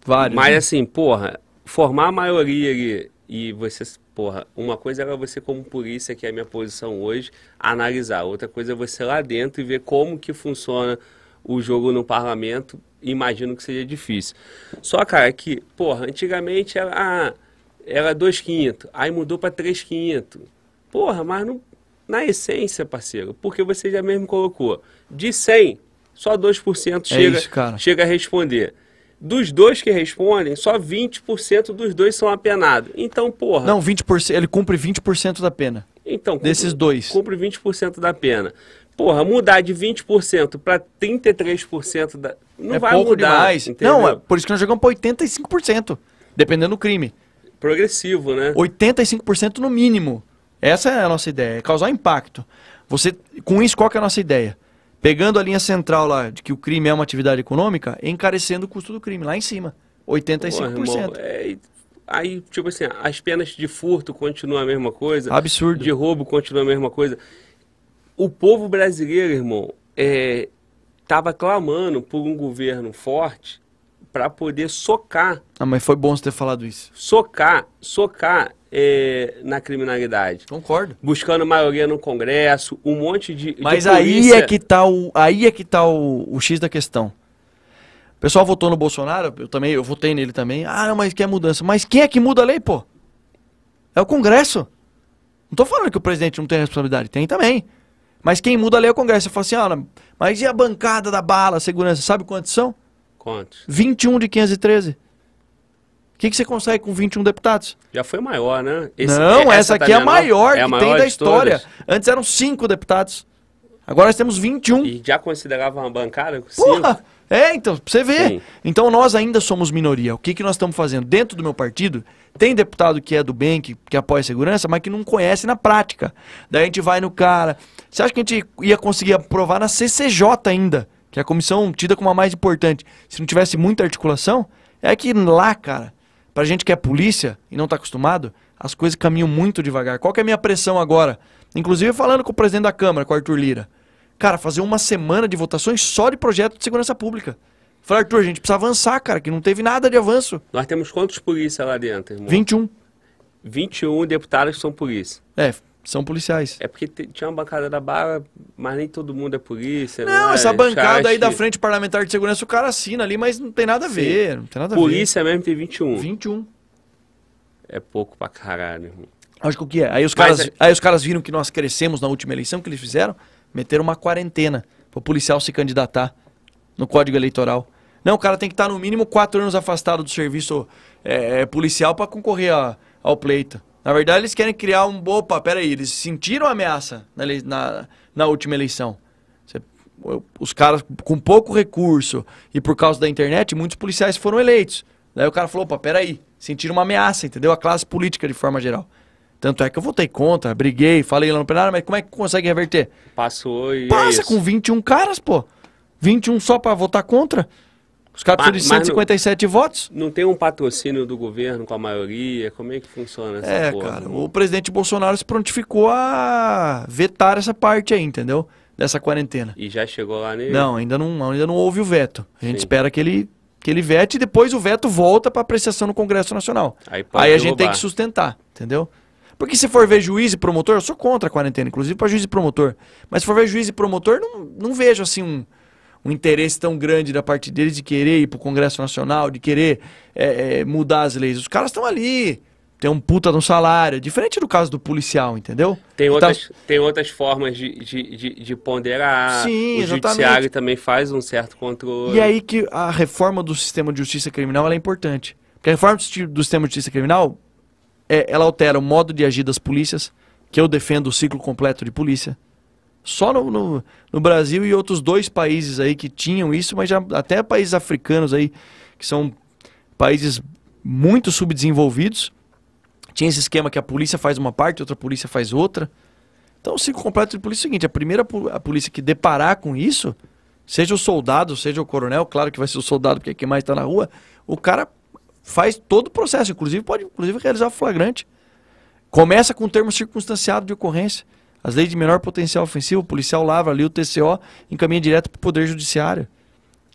Vários. Mas né? assim, porra, formar a maioria ali e você porra, uma coisa era você como polícia, que é a minha posição hoje, analisar. Outra coisa é você lá dentro e ver como que funciona o jogo no parlamento. Imagino que seja difícil. Só, cara, que, porra, antigamente era, ah, era 2 quintos, aí mudou para 3 quintos. Porra, mas não, na essência, parceiro, porque você já mesmo colocou, de 100, só 2% chega, É isso, chega a responder. Dos dois que respondem, só 20% dos dois são apenados. Então, porra. Não, 20%, ele cumpre 20% da pena. Então, cumpre- Desses dois. Cumpre 20% da pena. Porra, mudar de 20% para 33% da. Não é vai pouco mudar. demais. entendeu? Não, é por isso que nós jogamos para 85%, dependendo do crime. Progressivo, né? 85% no mínimo. Essa é a nossa ideia, é causar impacto. Você, com isso, qual que é a nossa ideia? Pegando a linha central lá de que o crime é uma atividade econômica, encarecendo o custo do crime, lá em cima. 85%. Porra, irmão, é, aí, tipo assim, as penas de furto continuam a mesma coisa. Absurdo. De roubo continua a mesma coisa. O povo brasileiro, irmão, é, tava clamando por um governo forte para poder socar Ah, mas foi bom você ter falado isso. socar, socar é, na criminalidade. Concordo. Buscando maioria no Congresso, um monte de. de Mas aí polícia- é que tá o, aí é que tá o, o X da questão. O pessoal votou no Bolsonaro, eu também, eu votei nele também. Ah, não, mas quer mudança. Mas quem é que muda a lei, pô? É o Congresso. Não tô falando que o presidente não tem responsabilidade, tem também. Mas quem muda a lei é o Congresso. Você fala assim, ah, mas e a bancada da bala, segurança? Sabe quantos são? Quantos? 21 de 513. O que, que você consegue com 21 deputados? Já foi maior, né? Esse- não, é- essa, tá aqui é a maior É a que maior tem da história. todas. Antes eram 5 deputados. Agora nós temos 21. E já considerava uma bancada? com Porra! cinco? É, então, pra você ver. Sim. Então nós ainda somos minoria. O que, que nós estamos fazendo? Dentro do meu partido, tem deputado que é do bem, que, que apoia a segurança, mas que não conhece na prática. Daí a gente vai no cara. Você acha que a gente ia conseguir aprovar na CCJ ainda? Que é a comissão tida como a mais importante. Se não tivesse muita articulação, é que lá, cara, pra gente que é polícia e não tá acostumado, as coisas caminham muito devagar. Qual que é a minha pressão agora? Inclusive falando com o presidente da Câmara, com o Arthur Lira. Cara, fazer uma semana de votações só de projeto de segurança pública. Falei, Arthur, a gente precisa avançar, cara, que não teve nada de avanço. Nós temos quantos polícia lá dentro, irmão? 21. 21 deputados que são polícia. É, são policiais. É porque tinha uma bancada da barra, mas nem todo mundo é polícia. Não, é? essa bancada aí da Frente Parlamentar de Segurança, o cara assina ali, mas não tem nada a Sim. ver. Não tem nada a Polícia mesmo tem ver. 21. 21. É pouco pra caralho, irmão. Acho que o que é? Aí os, caras, é- aí os caras viram que nós crescemos na última eleição, que eles fizeram? Meteram uma quarentena pro policial se candidatar no Código Eleitoral. Não, o cara tem que estar no mínimo quatro anos afastado do serviço é, policial para concorrer a- ao pleito. Na verdade, eles querem criar um... Opa, peraí, eles sentiram ameaça na, na, na última eleição. Você- os caras com pouco recurso e por causa da internet, muitos policiais foram eleitos. Daí o cara falou, opa, peraí, sentiram uma ameaça, entendeu? A classe política de forma geral. Tanto é que eu votei contra, briguei, falei lá no plenário, mas como é que consegue reverter? Passou e. é Passa isso. com 21 caras, pô. 21 só pra votar contra? Os caras precisam de mas não- 157 votos? Não tem um patrocínio do governo com a maioria? Como é que funciona essa É, porra? cara, o presidente Bolsonaro se prontificou a vetar essa parte aí, entendeu? Dessa quarentena. E já chegou lá nele? Não, ainda não, ainda não houve o veto. A gente Sim. espera que ele, que ele vete e depois o veto volta para apreciação no Congresso Nacional. Aí Aí a gente tem que sustentar, entendeu? Porque se for ver juiz e promotor, eu sou contra a quarentena, inclusive para juiz e promotor. Mas se for ver juiz e promotor, não, não vejo assim um, um interesse tão grande da parte deles de querer ir pro Congresso Nacional, de querer é, é, mudar as leis. Os caras estão ali, tem um puta no salário, diferente do caso do policial, entendeu? Tem Tá- outras, tem outras formas de, de, de, de ponderar. Sim, o exatamente. judiciário também faz um certo controle. E aí que a reforma do sistema de justiça criminal é importante. Porque a reforma do sistema de justiça criminal, é, ela altera o modo de agir das polícias, que eu defendo o ciclo completo de polícia. Só no, no, no Brasil e outros dois países aí que tinham isso, mas já até países africanos aí, que são países muito subdesenvolvidos, tinha esse esquema que a polícia faz uma parte, outra polícia faz outra. Então o ciclo completo de polícia é o seguinte, a primeira a polícia que deparar com isso, seja o soldado, seja o coronel, claro que vai ser o soldado porque é quem mais está na rua, o cara faz todo o processo, inclusive pode inclusive realizar flagrante. Começa com o termo circunstanciado de ocorrência. As leis de menor potencial ofensivo, o policial lavra ali o TCO, encaminha direto para o Poder Judiciário.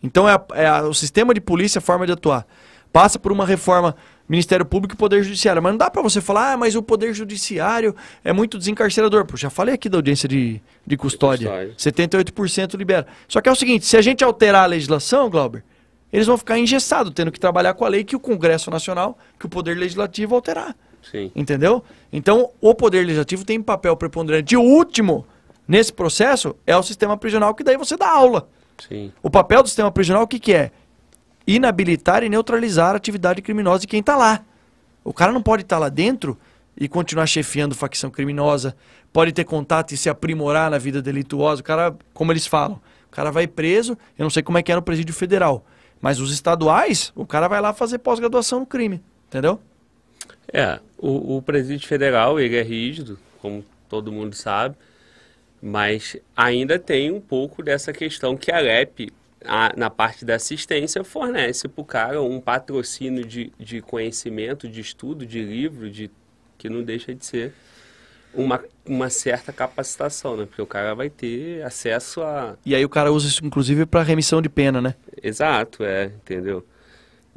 Então é, a- é a- o sistema de polícia, a forma de atuar. Passa por uma reforma Ministério Público e Poder Judiciário. Mas não dá para você falar, ah, mas o Poder Judiciário é muito desencarcerador. Pô, já falei aqui da audiência de, de custódia. custódia. 78% libera. Só que é o seguinte, se a gente alterar a legislação, Glauber, eles vão ficar engessados, tendo que trabalhar com a lei que o Congresso Nacional, que o Poder Legislativo alterar. Sim. Entendeu? Então, o Poder Legislativo tem papel preponderante. E o último nesse processo é o sistema prisional, que daí você dá aula. Sim. O papel do sistema prisional, o que, que é? Inabilitar e neutralizar a atividade criminosa de quem está lá. O cara não pode estar tá lá dentro e continuar chefiando facção criminosa, pode ter contato e se aprimorar na vida delituosa. O cara, como eles falam, o cara vai preso, eu não sei como é que é no presídio federal, mas os estaduais, o cara vai lá fazer pós-graduação no crime, entendeu? É, o, o presídio federal, ele é rígido, como todo mundo sabe, mas ainda tem um pouco dessa questão que a LEP, a, na parte da assistência, fornece para o cara um patrocínio de, de conhecimento, de estudo, de livro, de, que não deixa de ser uma, uma certa capacitação, né? Porque o cara vai ter acesso a... E aí o cara usa isso, inclusive, para remissão de pena, né? Exato, é, entendeu?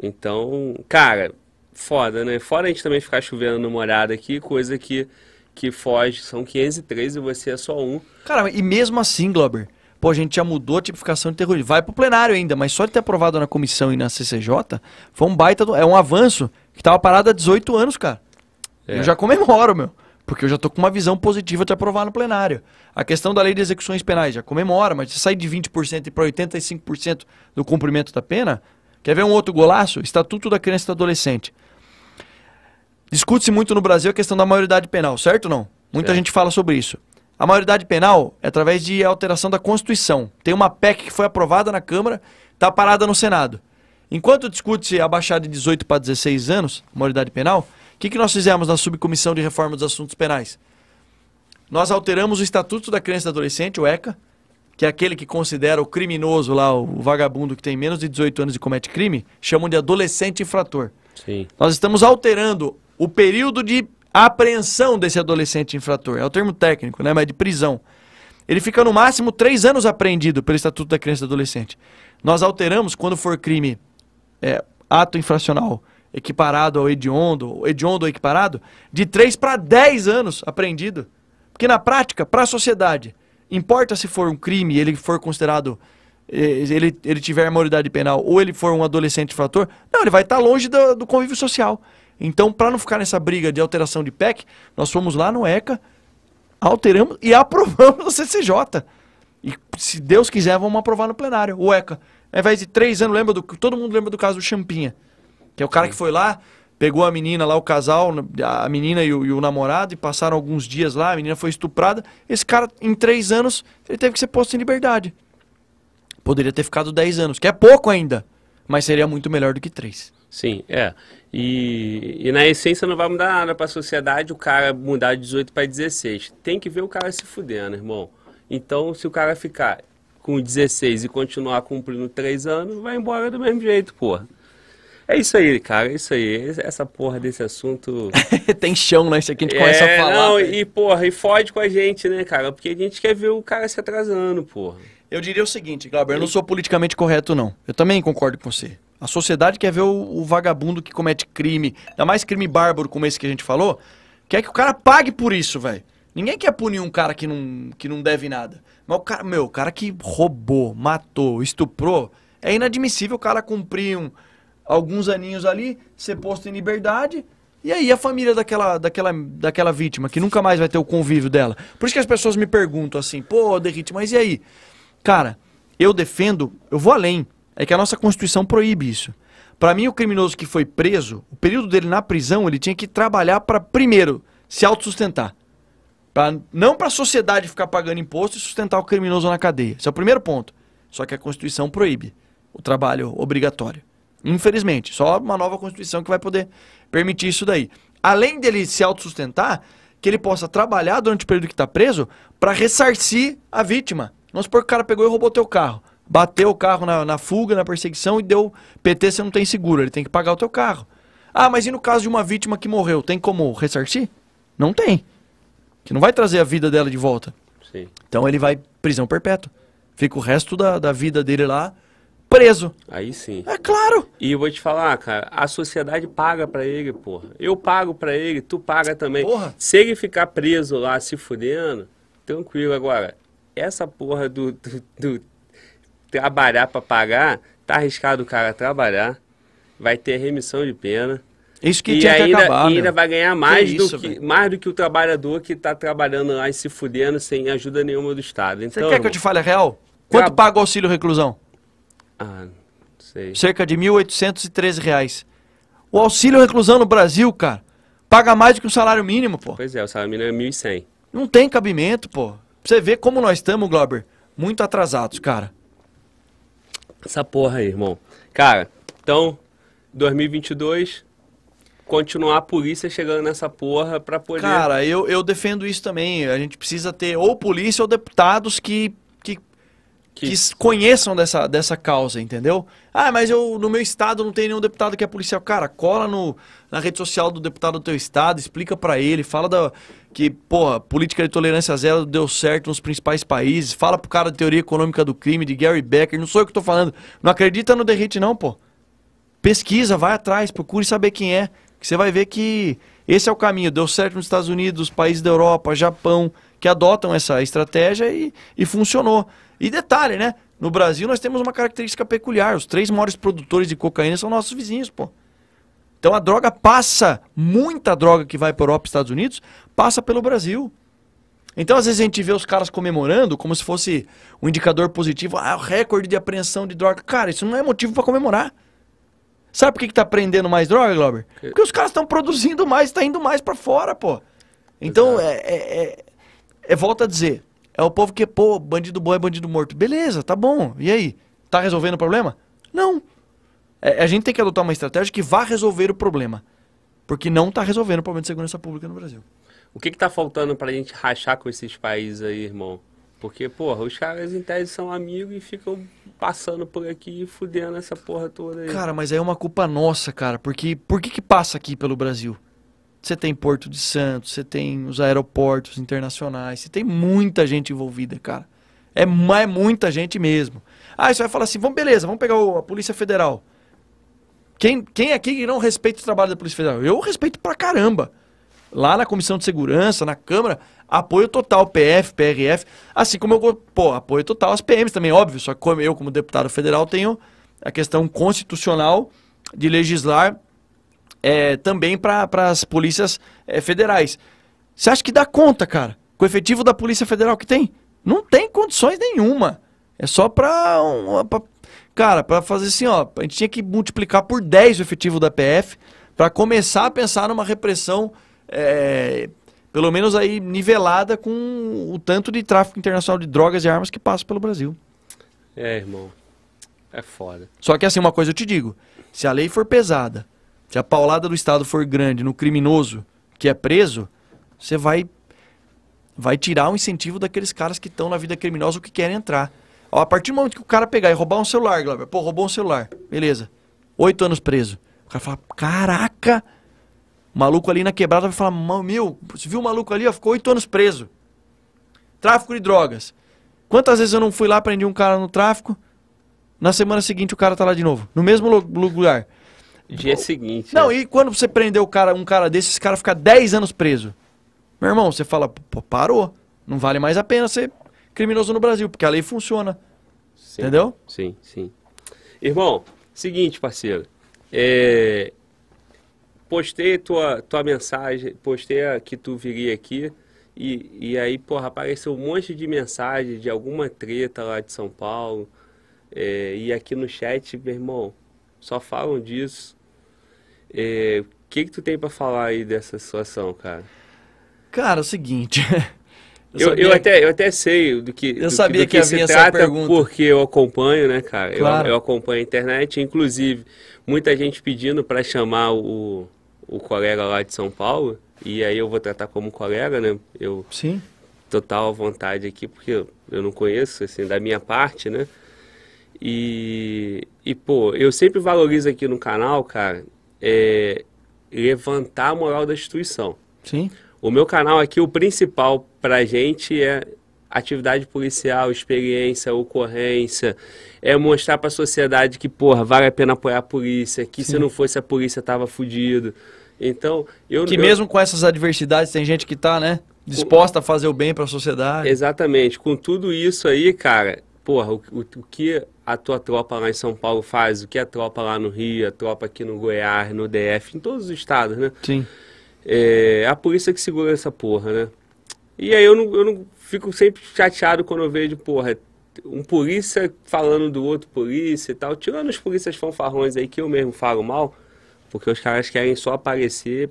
Então, cara, foda, né? Fora a gente também ficar chovendo no molhado aqui, coisa que, que foge. São 503 e você é só um. Cara, e mesmo assim, Glober, pô, a gente já mudou a tipificação de terrorismo. Vai pro plenário ainda, mas só de ter aprovado na comissão e na CCJ, foi um baita, do, é um avanço que tava parado há 18 anos, cara. É. Eu já comemoro, meu. Porque eu já tô com uma visão positiva de aprovar no plenário. A questão da lei de execuções penais já comemora, mas se sair de 20% para 85% do cumprimento da pena, quer ver um outro golaço? Estatuto da Criança e do Adolescente. Discute-se muito no Brasil a questão da maioridade penal, certo ou não? Muita gente fala sobre isso. A maioridade penal é através de alteração da Constituição. Tem uma PEC que foi aprovada na Câmara, está parada no Senado. Enquanto discute-se abaixar de 18 para 16 anos, maioridade penal, o que, que nós fizemos na Subcomissão de Reforma dos Assuntos Penais? Nós alteramos o Estatuto da Criança e do Adolescente, o ECA, que é aquele que considera o criminoso lá, o vagabundo que tem menos de 18 anos e comete crime, chamam de adolescente infrator. Sim. Nós estamos alterando o período de apreensão desse adolescente infrator. É o termo técnico, né? Mas de prisão. Ele fica no máximo três anos apreendido pelo Estatuto da Criança e do Adolescente. Nós alteramos quando for crime, é, ato infracional equiparado ao hediondo, hediondo equiparado, de 3 para 10 anos apreendido. Porque na prática, para a sociedade, importa se for um crime ele for considerado, eh, ele, ele tiver maioridade penal ou ele for um adolescente infrator, não, ele vai estar longe do, do convívio social. Então, para não ficar nessa briga de alteração de PEC, nós fomos lá no ECA, alteramos e aprovamos no CCJ. E se Deus quiser, vamos aprovar no plenário, o ECA. Ao invés de três anos, lembra do, todo mundo lembra do caso do Champinha. Que é o cara que foi lá, pegou a menina lá, o casal, a menina e o, e o, namorado, e passaram alguns dias lá, a menina foi estuprada. Esse cara, em três anos, ele teve que ser posto em liberdade. Poderia ter ficado dez anos, que é pouco ainda, mas seria muito melhor do que três. Sim, é. E, e na essência não vai mudar nada para a sociedade o cara mudar de 18 para 16. Tem que ver o cara se fudendo, irmão. Então, se o cara ficar com 16 e continuar cumprindo 3 anos, vai embora do mesmo jeito, porra. É isso aí, cara, é isso aí. Essa porra desse assunto. Tem chão, né? Isso aqui a gente é, começa a falar. Não, e porra, e fode com a gente, né, cara? Porque a gente quer ver o cara se atrasando, porra. Eu diria o seguinte, Glauber, eu não sou politicamente correto, não. Eu também concordo com você. A sociedade quer ver o, o, vagabundo que comete crime, ainda mais crime bárbaro como esse que a gente falou, quer que o cara pague por isso, velho. Ninguém quer punir um cara que não, que não deve nada. Mas o cara, meu, o cara que roubou, matou, estuprou, é inadmissível o cara cumprir um, alguns aninhos ali, ser posto em liberdade. E aí a família daquela, daquela, daquela vítima, que nunca mais vai ter o convívio dela. Por isso que as pessoas me perguntam assim, pô, Derrite, mas e aí? Cara, eu defendo, eu vou além. É que a nossa Constituição proíbe isso. Para mim, o criminoso que foi preso, o período dele na prisão, ele tinha que trabalhar para, primeiro, se autossustentar. Pra, não para a sociedade ficar pagando imposto e sustentar o criminoso na cadeia. Esse é o primeiro ponto. Só que a Constituição proíbe o trabalho obrigatório. Infelizmente, só uma nova Constituição que vai poder permitir isso daí. Além dele se autossustentar, que ele possa trabalhar durante o período que está preso para ressarcir a vítima. Vamos supor que o cara pegou e roubou teu carro bateu o carro na, na fuga, na perseguição e deu PT, você não tem seguro, ele tem que pagar o teu carro. Ah, mas e no caso de uma vítima que morreu, tem como ressarcir? Não tem. Que não vai trazer a vida dela de volta. Sim. Então ele vai prisão perpétua. Fica o resto da, da vida dele lá preso. Aí sim. É claro. E eu vou te falar, cara, a sociedade paga pra ele, porra. Eu pago pra ele, tu paga também. Porra. Se ele ficar preso lá se fudendo, tranquilo. Agora, essa porra do, do, do trabalhar pra pagar, tá arriscado o cara trabalhar, vai ter remissão de pena. Isso que e tinha que ainda, acabar. e ainda meu. vai ganhar mais, Que do isso, que, velho. mais do que o trabalhador que tá trabalhando lá e se fudendo sem ajuda nenhuma do Estado. Você Então, quer que eu te fale a real? Quanto Traba- paga o auxílio reclusão? Ah, não sei. Cerca de 1.813 reais. O auxílio reclusão no Brasil, cara, paga mais do que o salário mínimo, pô. Pois é, o salário mínimo é 1.100. Não tem cabimento, pô. Pra você ver como nós estamos, Glauber, muito atrasados, cara. Essa porra aí, irmão. Cara, então, 2022, continuar a polícia chegando nessa porra pra poder... Cara, eu, eu defendo isso também. A gente precisa ter ou polícia ou deputados que, que, Que- conheçam dessa, dessa causa, entendeu? Ah, mas eu no meu estado não tem nenhum deputado que é policial. Cara, cola no, na rede social do deputado do teu estado, explica pra ele, fala da, que, porra, política de tolerância zero deu certo nos principais países, fala pro cara de teoria econômica do crime, de Gary Becker, não sou eu que tô falando. Não acredita no Derrite não, pô. Pesquisa, vai atrás, procure saber quem é. Que você vai ver que esse é o caminho. Deu certo nos Estados Unidos, países da Europa, Japão, que adotam essa estratégia e, e funcionou. E detalhe, né? No Brasil nós temos uma característica peculiar. Os três maiores produtores de cocaína são nossos vizinhos, pô. Então a droga passa, muita droga que vai para Europa e Estados Unidos, passa pelo Brasil. Então, às vezes, a gente vê os caras comemorando como se fosse um indicador positivo. Ah, o recorde de apreensão de droga. Cara, isso não é motivo para comemorar. Sabe por que, que tá prendendo mais droga, Glauber? Que- Porque os caras estão produzindo mais, tá indo mais para fora, pô. Então, é, é, é, é- volta a dizer, é o povo que, pô, bandido bom é bandido morto. Beleza, tá bom. E aí? Tá resolvendo o problema? Não. É, a gente tem que adotar uma estratégia que vá resolver o problema. Porque não tá resolvendo o problema de segurança pública no Brasil. O que que tá faltando pra gente rachar com esses países aí, irmão? Porque, porra, os caras em tese são amigos e ficam passando por aqui e fudendo essa porra toda aí. Cara, mas aí é uma culpa nossa, cara. Porque por que que passa aqui pelo Brasil? Você tem Porto de Santos, você tem os aeroportos internacionais, você tem muita gente envolvida, cara. É, é muita gente mesmo. Ah, você vai falar assim, vamos, beleza, vamos pegar o- a Polícia Federal. Quem, quem aqui não respeita o trabalho da Polícia Federal? Eu respeito pra caramba. Lá na Comissão de Segurança, na Câmara, apoio total, PF, PRF, assim como eu, pô, apoio total às PMs também, óbvio, só que eu, como deputado federal, tenho a questão constitucional de legislar é, também para as polícias é, federais. Você acha que dá conta, cara, com o efetivo da Polícia Federal que tem? Não tem condições nenhuma. É só pra, um, cara, para fazer assim, ó, a gente tinha que multiplicar por 10 o efetivo da PF para começar a pensar numa repressão é, pelo menos aí nivelada com o tanto de tráfico internacional de drogas e armas que passa pelo Brasil. É, irmão. É foda. Só que assim, uma coisa eu te digo: se a lei for pesada, se a paulada do Estado for grande no criminoso que é preso, você vai vai tirar o incentivo daqueles caras que estão na vida criminosa ou que querem entrar. Ó, a partir do momento que o cara pegar e roubar um celular, Glauber, pô, roubou um celular, beleza. Oito anos preso. O cara fala, caraca, o maluco ali na quebrada vai falar, "Mão, meu, você viu o maluco ali, ó, ficou oito anos preso. Tráfico de drogas. Quantas vezes eu não fui lá, prendi um cara no tráfico, na semana seguinte o cara tá lá de novo, no mesmo lu- lugar. Dia seguinte. Não, é. e quando você prendeu o cara, um cara desse, esse cara fica 10 anos preso. Meu irmão, você fala, pô, parou. Não vale mais a pena ser criminoso no Brasil, porque a lei funciona. Sim. Entendeu? Sim, sim. Irmão, seguinte, parceiro. É, postei tua, tua mensagem, postei a que tu viria aqui. E, e aí, porra, apareceu um monte de mensagem de alguma treta lá de São Paulo. É, e aqui no chat, meu irmão, só falam disso. É, o que que tu tem pra falar aí dessa situação, cara? Cara, é o seguinte. Eu, eu, que- até, eu até sei do que, do sabia do que se havia essa trata pergunta. porque eu acompanho, né, cara? Eu- Claro. Eu, acompanho a internet, inclusive muita gente pedindo para chamar o, o colega lá de São Paulo, e aí eu vou tratar como colega, né? Eu Sim. total à vontade aqui, porque eu, eu não conheço, assim, da minha parte, né? E, e, pô, eu sempre valorizo aqui no canal, cara, é, levantar a moral da instituição. Sim. O meu canal aqui, o principal pra gente é atividade policial, experiência, ocorrência, é mostrar para a sociedade que, porra, vale a pena apoiar a polícia, que Sim. se não fosse a polícia tava fudido. Então, eu Que eu... mesmo com essas adversidades tem gente que tá, né, disposta a fazer o bem para a sociedade. Exatamente. Com tudo isso aí, cara, porra, o, o, o, que a tua tropa lá em São Paulo faz, o que a tropa lá no Rio, a tropa aqui no Goiás, no DF, em todos os estados, né? Sim. É a polícia que segura essa porra, né? E aí eu não, eu não fico sempre chateado quando eu vejo, porra, um polícia falando do outro polícia e tal, tirando os polícias fanfarrões aí que eu mesmo falo mal, porque os caras querem só aparecer,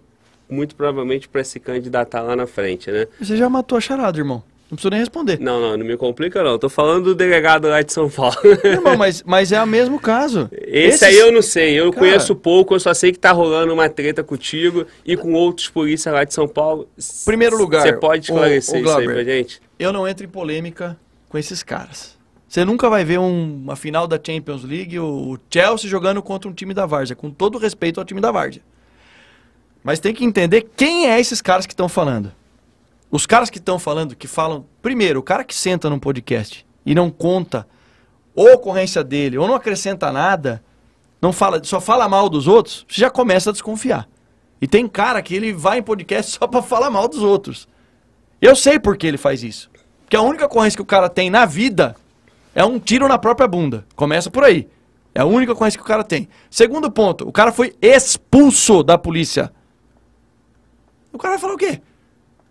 muito provavelmente para se candidatar lá na frente, né? Você já matou a charada, irmão. Não preciso nem responder. Não, não, não me complica não. Tô falando do delegado lá de São Paulo. Irmão, mas, mas é o mesmo caso. Esse aí eu não sei. Eu Cara... conheço pouco, eu só sei que tá rolando uma treta contigo e com outros polícias lá de São Paulo. Primeiro lugar. Você pode esclarecer o, o isso aí pra gente? Eu não entro em polêmica com esses caras. Você nunca vai ver um, uma final da Champions League, o Chelsea jogando contra um time da Várzea, com todo respeito ao time da Várzea. Mas tem que entender quem é esses caras que estão falando. Os caras que estão falando, que falam. Primeiro, o cara que senta num podcast e não conta ou ocorrência dele, ou não acrescenta nada, não fala, só fala mal dos outros, você já começa a desconfiar. E tem cara que ele vai em podcast só para falar mal dos outros. Eu sei por que ele faz isso. Porque a única ocorrência que o cara tem na vida é um tiro na própria bunda. Começa por aí. É a única ocorrência que o cara tem. Segundo ponto, o cara foi expulso da polícia. O cara vai falar o quê?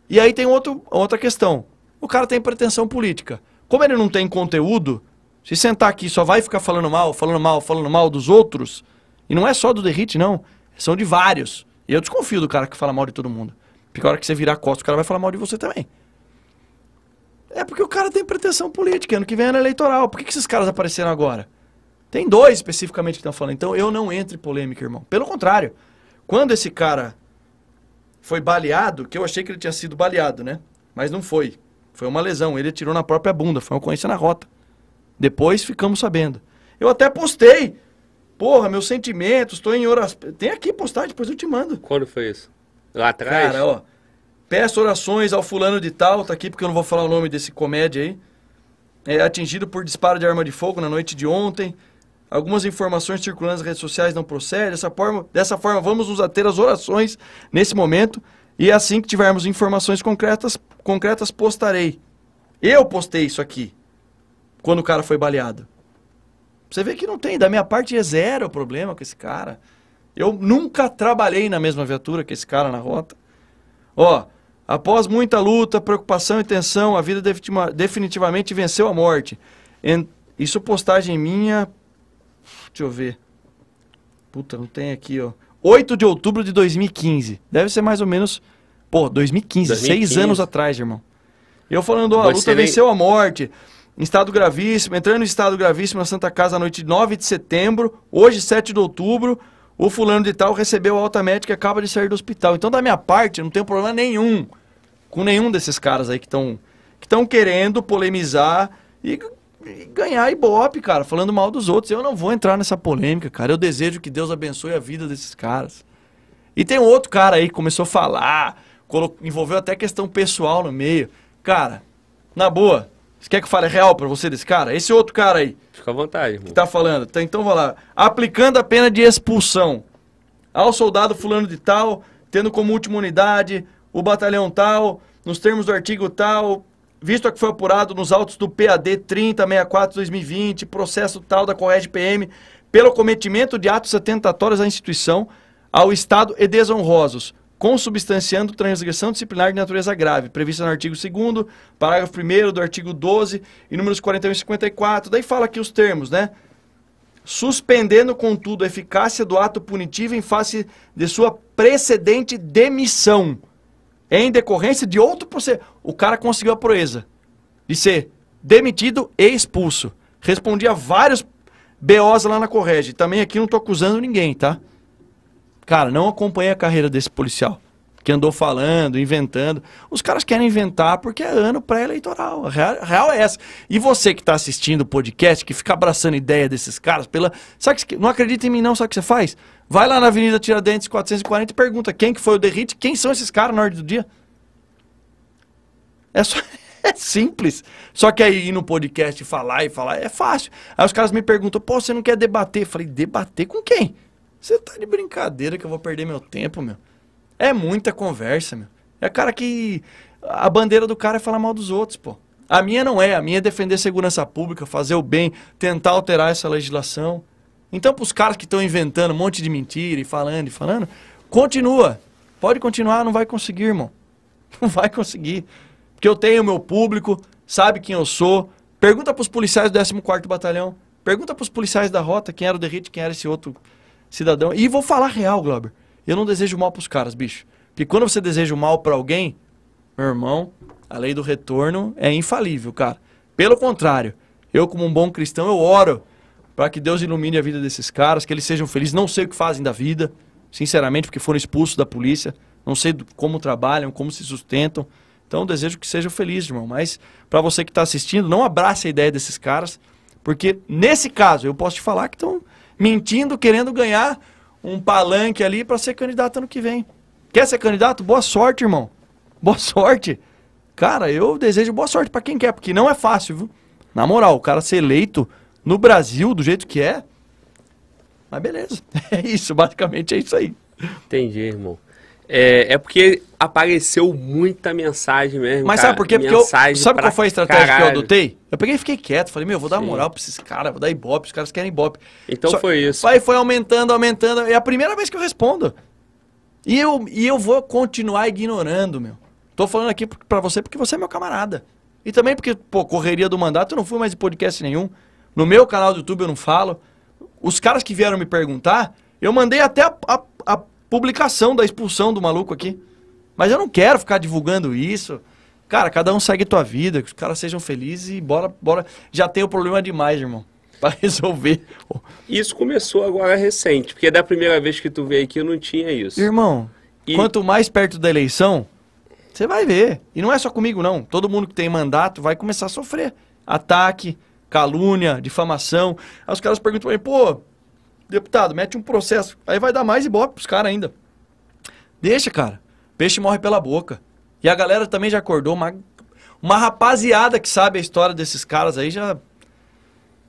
E aí tem outro, outra questão. O cara tem pretensão política. Como ele não tem conteúdo, se sentar aqui só vai ficar falando mal, falando mal, falando mal dos outros, e não é só do Derrite, não. São de vários. E eu desconfio do cara que fala mal de todo mundo. Porque a hora que você virar a costa, o cara vai falar mal de você também. É porque o cara tem pretensão política. Ano que vem é eleitoral. Por que, que esses caras apareceram agora? Tem dois especificamente que estão falando. Então eu não entro em polêmica, irmão. Pelo contrário. Quando esse cara foi baleado, que eu achei que ele tinha sido baleado, né? Mas não foi. Foi uma lesão. Ele atirou na própria bunda. Foi uma ocorrência na rota. Depois ficamos sabendo. Eu até postei. Porra, meus sentimentos, estou em oração. Tem aqui postar, depois eu te mando. Quando foi isso? Lá atrás? Cara, ó. Peço orações ao fulano de tal, tá aqui porque eu não vou falar o nome desse comédia aí. É atingido por disparo de arma de fogo na noite de ontem. Algumas informações circulando nas redes sociais não procedem. Dessa forma, dessa forma, vamos nos ater às orações nesse momento. E assim que tivermos informações concretas, concretas postarei. Eu postei isso aqui. Quando o cara foi baleado. Você vê que não tem. Da minha parte é zero o problema com esse cara. Eu nunca trabalhei na mesma viatura que esse cara na rota. Ó, após muita luta, preocupação e tensão, a vida definitivamente venceu a morte. Isso postagem minha Deixa eu ver. Puta, não tem aqui, ó. 8 de outubro de 2015. Deve ser mais ou menos. Pô, 2015, 2015. seis anos atrás, irmão. Eu falando, ó, a luta venceu a morte. Em estado gravíssimo, entrando em estado gravíssimo na Santa Casa à noite de 9 de setembro, hoje, 7 de outubro, o fulano de tal recebeu alta médica e acaba de sair do hospital. Então, da minha parte, não tem problema nenhum com nenhum desses caras aí que estão que estão querendo polemizar e e ganhar ibope, cara, falando mal dos outros. Eu não vou entrar nessa polêmica, cara. Eu desejo que Deus abençoe a vida desses caras. E tem um outro cara aí que começou a falar, envolveu até questão pessoal no meio. Cara, na boa, você quer que eu fale real pra você desse cara? Esse outro cara aí. Fica à vontade, irmão. Que tá falando. Tá, então vou lá. Aplicando a pena de expulsão ao soldado fulano de tal, tendo como última unidade o batalhão tal, nos termos do artigo tal, visto que foi apurado nos autos do PAD 3064-2020, processo tal da Correge PM, pelo cometimento de atos atentatórios à instituição, ao Estado e desonrosos, consubstanciando transgressão disciplinar de natureza grave, prevista no artigo 2 parágrafo 1 do artigo 12 e números 41 e 54. Daí fala aqui os termos, né? Suspendendo, contudo, a eficácia do ato punitivo em face de sua precedente demissão em decorrência de outro processo. O cara conseguiu a proeza de ser demitido e expulso. Respondi a vários BOs lá na Correge. Também aqui não estou acusando ninguém, tá? Cara, não acompanhei a carreira desse policial que andou falando, inventando. Os caras querem inventar porque é ano pré-eleitoral. A real, a real, é essa. E você que está assistindo o podcast, que fica abraçando ideia desses caras, pela. Sabe que não acredita em mim, não? Sabe o que você faz? Vai lá na Avenida Tiradentes 440 e pergunta quem que foi o Derrite, quem são esses caras na ordem do dia. É só, É simples. Só que aí ir no podcast e falar e falar é fácil. Aí os caras me perguntam, pô, você não quer debater? Eu falei, debater com quem? Você tá de brincadeira que eu vou perder meu tempo, meu. É muita conversa, meu. É cara que. A bandeira do cara é falar mal dos outros, pô. A minha não é. A minha é defender segurança pública, fazer o bem, tentar alterar essa legislação. Então, para os caras que estão inventando um monte de mentira e falando e falando, continua. Pode continuar, não vai conseguir, irmão. Não vai conseguir. Porque eu tenho meu público, sabe quem eu sou. Pergunta para os policiais do 14º Batalhão. Pergunta para os policiais da rota quem era o Derrite, quem era esse outro cidadão. E vou falar real, Glauber. Eu não desejo mal para os caras, bicho. Porque quando você deseja o mal para alguém, meu irmão, a lei do retorno é infalível, cara. Pelo contrário, eu como um bom cristão, eu oro para que Deus ilumine a vida desses caras, que eles sejam felizes. Não sei o que fazem da vida, sinceramente, porque foram expulsos da polícia. Não sei como trabalham, como se sustentam. Então, desejo que sejam felizes, irmão. Mas, para você que está assistindo, não abrace a ideia desses caras, porque nesse caso, eu posso te falar que estão mentindo, querendo ganhar um palanque ali para ser candidato ano que vem. Quer ser candidato? Boa sorte, irmão. Boa sorte. Cara, eu desejo boa sorte para quem quer, porque não é fácil, viu? Na moral, o cara ser eleito no Brasil do jeito que é. Mas beleza. É isso, basicamente é isso aí. Entendi, irmão. É, é porque apareceu muita mensagem mesmo. Mas cara, sabe por quê? Porque eu, sabe qual foi a estratégia caralho. que eu adotei? Eu peguei e fiquei quieto. Falei, meu, vou dar Sim. moral pra esses caras, vou dar ibope, os caras querem ibope. Então Só, foi isso. Aí foi aumentando, aumentando. É a primeira vez que eu respondo. E eu, e eu vou continuar ignorando, meu. Tô falando aqui pra você porque você é meu camarada. E também porque, pô, correria do mandato, eu não fui mais em podcast nenhum. No meu canal do YouTube eu não falo. Os caras que vieram me perguntar, eu mandei até a, a, a publicação da expulsão do maluco aqui. Mas eu não quero ficar divulgando isso. Cara, cada um segue tua vida, que os caras sejam felizes e bora, bora. Já tem o problema demais, irmão. Pra resolver. Isso começou agora recente, porque da primeira vez que tu veio aqui eu não tinha isso. Irmão, e... quanto mais perto da eleição, você vai ver. E não é só comigo, não. Todo mundo que tem mandato vai começar a sofrer. Ataque, calúnia, difamação. Aí os caras perguntam mim, pô, deputado, mete um processo. Aí vai dar mais ibope pros caras ainda. Deixa, cara. Peixe morre pela boca. E a galera também já acordou. Uma, uma rapaziada que sabe a história desses caras aí já.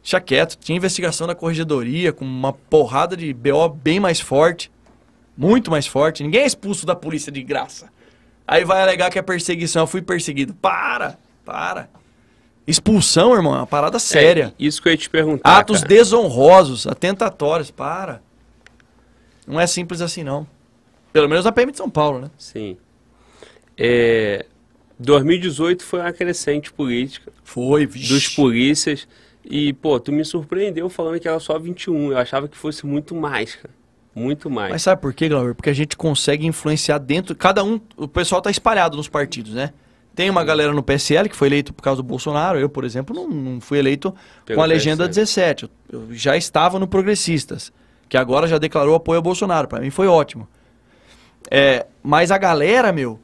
Já quieto. Tinha investigação da corregedoria com uma porrada de BO bem mais forte. Muito mais forte. Ninguém é expulso da polícia de graça. Aí vai alegar que é perseguição. Eu fui perseguido. Para! Para! Expulsão, irmão, é uma parada é, séria. É, isso que eu ia te perguntar. Atos cara. desonrosos, atentatórios, para. Não é simples assim, não. Pelo menos na PM de São Paulo, né? Sim. É, 2018 foi uma crescente política. Foi, vixe. Dos polícias. E, pô, tu me surpreendeu falando que era só 21. Eu achava que fosse muito mais, cara. Muito mais. Mas sabe por quê, Glauber? Porque a gente consegue influenciar dentro. Cada um. O pessoal tá espalhado nos partidos, né? Tem uma galera no PSL que foi eleito por causa do Bolsonaro. Eu, por exemplo, não, não fui eleito Pelo com a legenda PSL. 17. Eu, eu, já estava no Progressistas, que agora já declarou apoio ao Bolsonaro. Para mim foi ótimo. É, mas a galera, meu,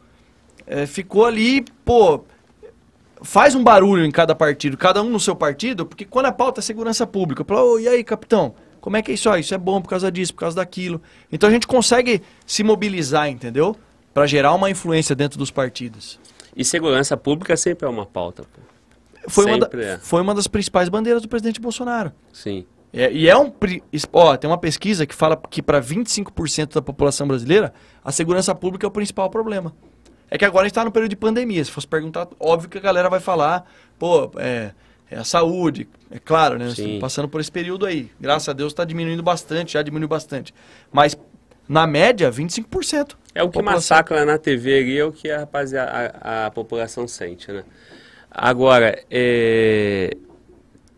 é, ficou ali, pô, faz um barulho em cada partido, cada um no seu partido, porque quando a pauta é segurança pública, falo, oh, e aí, capitão, como é que é isso? Ah, isso é bom por causa disso, por causa daquilo. Então a gente consegue se mobilizar, entendeu? Para gerar uma influência dentro dos partidos. E segurança pública sempre é uma pauta. Pô. Foi, uma, da, é. foi uma das principais bandeiras do presidente Bolsonaro. Sim. É, e é um. Ó, tem uma pesquisa que fala que para 25% da população brasileira, a segurança pública é o principal problema. É que agora a gente está no período de pandemia. Se fosse perguntar, óbvio que a galera vai falar, pô, é, é a saúde, é claro, né? Estamos passando por esse período aí. Graças a Deus está diminuindo bastante, já diminuiu bastante. Mas na média, 25%. É o que massacra na TV ali, é o que a, rapaziada, a, a população sente, né? Agora, é...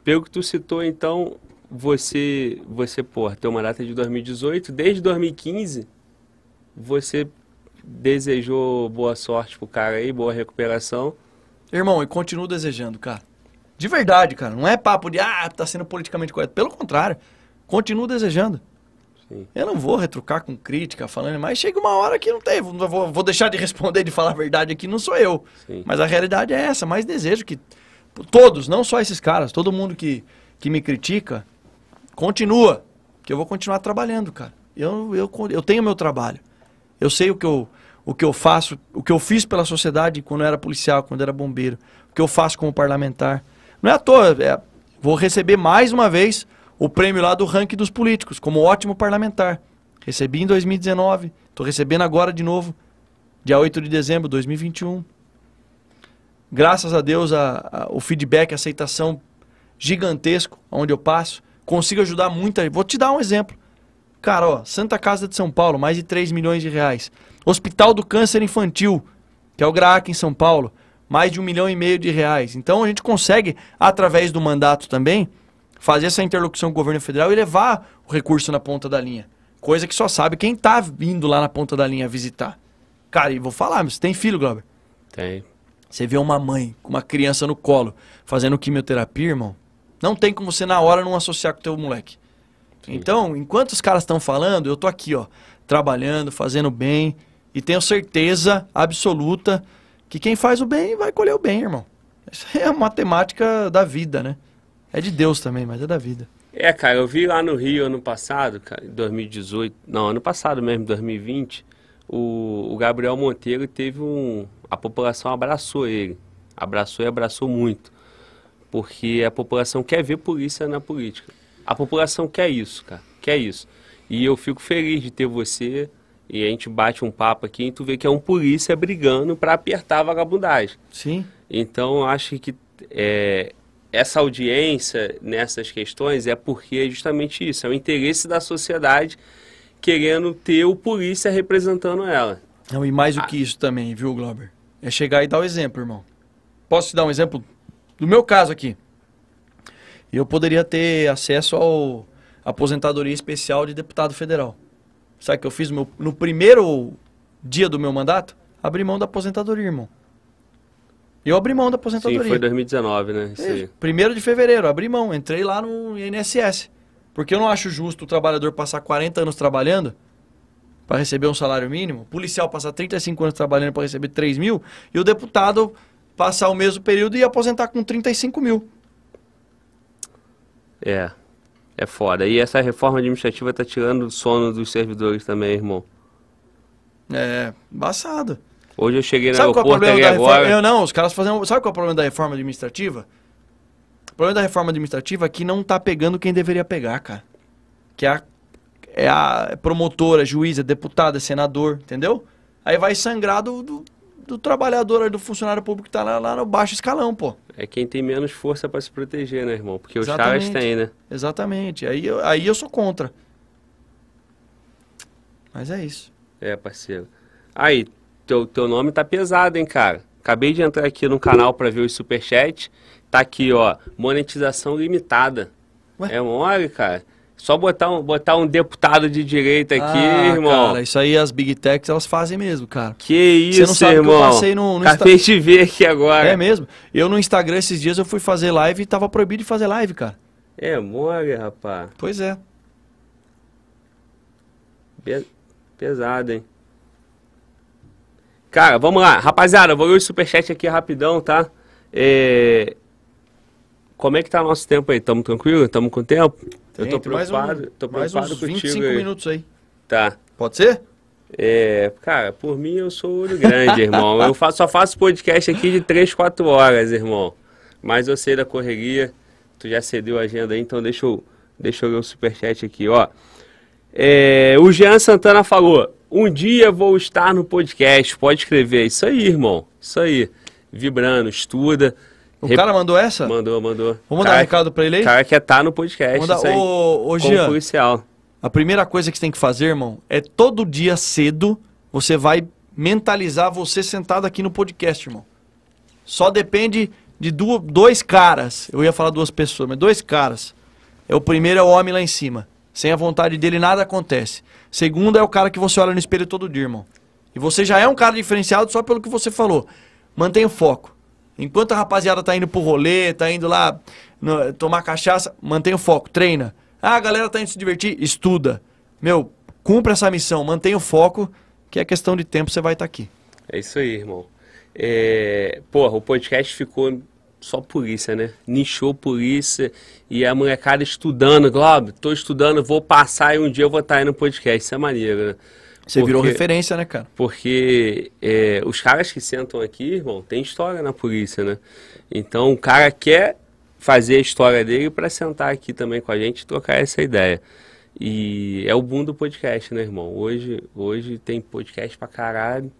pelo que tu citou, então, você, você pô, tem uma data de 2018, desde 2015, você desejou boa sorte pro cara aí, boa recuperação. Irmão, e continuo desejando, cara. De verdade, cara. Não é papo de, ah, tá sendo politicamente correto. Pelo contrário, continuo desejando. Sim. Eu não vou retrucar com crítica, falando, mas chega uma hora que não tem. Vou, vou deixar de responder, de falar a verdade aqui, não sou eu. Sim. Mas a realidade é essa, mas desejo que todos, não só esses caras, todo mundo que, que me critica, continua. Que eu vou continuar trabalhando, cara. Eu, eu, eu tenho meu trabalho. Eu sei o que eu, o que eu faço, o que eu fiz pela sociedade quando eu era policial, quando eu era bombeiro, o que eu faço como parlamentar. Não é à toa, é, vou receber mais uma vez o prêmio lá do ranking dos políticos, como ótimo parlamentar. Recebi em 2019, estou recebendo agora de novo, dia 8 de dezembro de 2021. Graças a Deus, a, a, o feedback, a aceitação gigantesco onde eu passo, consigo ajudar muita. Vou te dar um exemplo. Cara, ó, Santa Casa de São Paulo, mais de 3 milhões de reais. Hospital do Câncer Infantil, que é o GRAAC em São Paulo, mais de um milhão e meio de reais. Então a gente consegue, através do mandato também, fazer essa interlocução com o governo federal e levar o recurso na ponta da linha. Coisa que só sabe quem está vindo lá na ponta da linha visitar. Cara, e vou falar, você tem filho, Glauber? Tem. Você vê uma mãe com uma criança no colo fazendo quimioterapia, irmão, não tem como você na hora não associar com o teu moleque. Sim. Então, enquanto os caras estão falando, eu tô aqui, ó, trabalhando, fazendo bem e tenho certeza absoluta que quem faz o bem vai colher o bem, irmão. Isso é a matemática da vida, né? É de Deus também, mas é da vida. É, cara, eu vi lá no Rio ano passado, cara, 2018, não, ano passado mesmo, 2020, o, o Gabriel Monteiro teve um. A população abraçou ele. Abraçou e abraçou muito. Porque a população quer ver polícia na política. A população quer isso, cara. Quer isso. E eu fico feliz de ter você. E a gente bate um papo aqui e tu vê que é um polícia brigando para apertar a vagabundagem. Sim. Então, acho que é, essa audiência nessas questões é porque é justamente isso. É o interesse da sociedade querendo ter o polícia representando ela. Não, e mais do ah. que isso também, viu, Glauber? É chegar e dar o exemplo, irmão. Posso te dar um exemplo do meu caso aqui? Eu poderia ter acesso ao aposentadoria especial de deputado federal. Sabe o que eu fiz no, meu, no primeiro dia do meu mandato? Abri mão da aposentadoria, irmão. Eu abri mão da aposentadoria. Sim, foi 2019, né? É, primeiro de fevereiro, abri mão. Entrei lá no INSS. Porque eu não acho justo o trabalhador passar 40 anos trabalhando para receber um salário mínimo, o policial passar 35 anos trabalhando para receber 3 mil, e o deputado passar o mesmo período e aposentar com 35 mil. É, é foda. E essa reforma administrativa tá tirando o sono dos servidores também, irmão. É, embaçado. Hoje eu cheguei no Sabe aeroporto qual é o problema da agora... reforma? Eu não, os caras fazem... Sabe qual é o problema da reforma administrativa? O problema da reforma administrativa é que não tá pegando quem deveria pegar, cara. Que é a, é a promotora, juíza, deputada, senador, entendeu? Aí vai sangrar do, do, do trabalhador, do funcionário público que tá lá, lá no baixo escalão, pô. É quem tem menos força para se proteger, né, irmão? Porque Exatamente. os caras têm, né? Exatamente. Aí, eu, aí eu sou contra. Mas é isso. É, parceiro. Aí, teu, teu nome tá pesado, hein, cara? Acabei de entrar aqui no canal para ver os superchats. Tá aqui, ó, monetização limitada. Ué? É mole, cara. Só botar um, botar um deputado de direita aqui, ah, irmão. Cara, isso aí as Big Techs elas fazem mesmo, cara. Que isso, Você não sabe irmão. Que eu passei no, no Acabei Insta... de ver aqui agora. É mesmo? Eu no Instagram esses dias eu fui fazer live e tava proibido de fazer live, cara. É mole, rapaz. Pois é. Pesado, hein? Cara, vamos lá. Rapaziada, eu vou ler o superchat aqui rapidão, tá? É... Como é que tá o nosso tempo aí? Tamo tranquilo? Tamo com tempo? Eu tô preocupado, mais um, tô preocupado mais uns 25 aí. minutos aí. Tá. Pode ser? É, cara, por mim eu sou olho grande, irmão. Eu faço, só faço podcast aqui de 3, 4 horas, irmão. Mas eu sei da correria. Tu já cedeu a agenda aí, então deixa eu, deixa eu ler o superchat aqui, ó. É, o Jean Santana falou: Um dia vou estar no podcast. Pode escrever. Isso aí, irmão. Isso aí. Vibrando, estuda. O Rep... cara mandou essa? Mandou, mandou. Vamos mandar um recado pra ele aí? O cara quer estar tá no podcast. Manda... Aí, ô, ô Jean, policial. a primeira coisa que você tem que fazer, irmão, é todo dia cedo você vai mentalizar você sentado aqui no podcast, irmão. Só depende de dois caras. Eu ia falar duas pessoas, mas dois caras. É o primeiro é o homem lá em cima. Sem a vontade dele nada acontece. Segundo é o cara que você olha no espelho todo dia, irmão. E você já é um cara diferenciado só pelo que você falou. Mantenha o foco. Enquanto a rapaziada tá indo pro rolê, tá indo lá no, tomar cachaça, mantenha o foco, treina. Ah, a galera tá indo se divertir, estuda. Meu, cumpra essa missão, mantenha o foco, que é questão de tempo você vai estar tá aqui. É isso aí, irmão. É, porra, o podcast ficou só polícia, né? Nichou polícia e a molecada estudando, Globo, tô estudando, vou passar e um dia eu vou estar aí no podcast. Isso é maneiro, né? Você virou referência, né, cara? Porque é, os caras que sentam aqui, irmão, tem história na polícia, né? Então o cara quer fazer a história dele para sentar aqui também com a gente e trocar essa ideia. E é o boom do podcast, né, irmão? Hoje, hoje tem podcast pra caralho.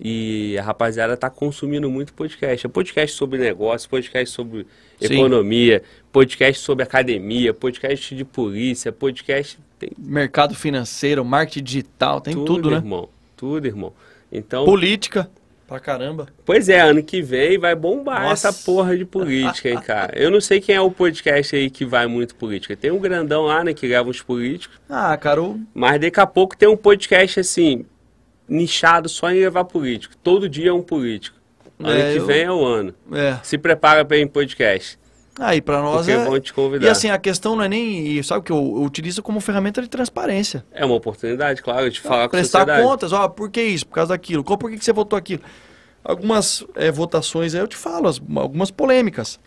E a rapaziada tá consumindo muito podcast. É podcast sobre negócio, podcast sobre Sim. economia, podcast sobre academia, podcast de polícia, podcast. Tem Mercado financeiro, marketing digital, tem tudo, né? irmão. Tudo, irmão. Então, Política, pra caramba. pois é, ano que vem vai bombar Nossa. essa porra de política, hein, cara. Eu não sei quem é o podcast aí que vai muito política. Tem um grandão lá, né, que grava os políticos. Ah, cara, o... Mas daqui a pouco tem um podcast assim, nichado só em levar político. Todo dia é um político. Ano É, que eu- vem é o ano. é. Se prepara para ir em podcast. Aí, pra nós Porque é... vão te convidar. E assim, a questão não é nem... e Sabe o que eu, eu utilizo como ferramenta de transparência. É uma oportunidade, claro, de falar com a Prestar contas, ó, por que isso? Por causa daquilo. Qual, por que, que você votou aquilo? Algumas é, votações aí eu te falo, as- algumas polêmicas.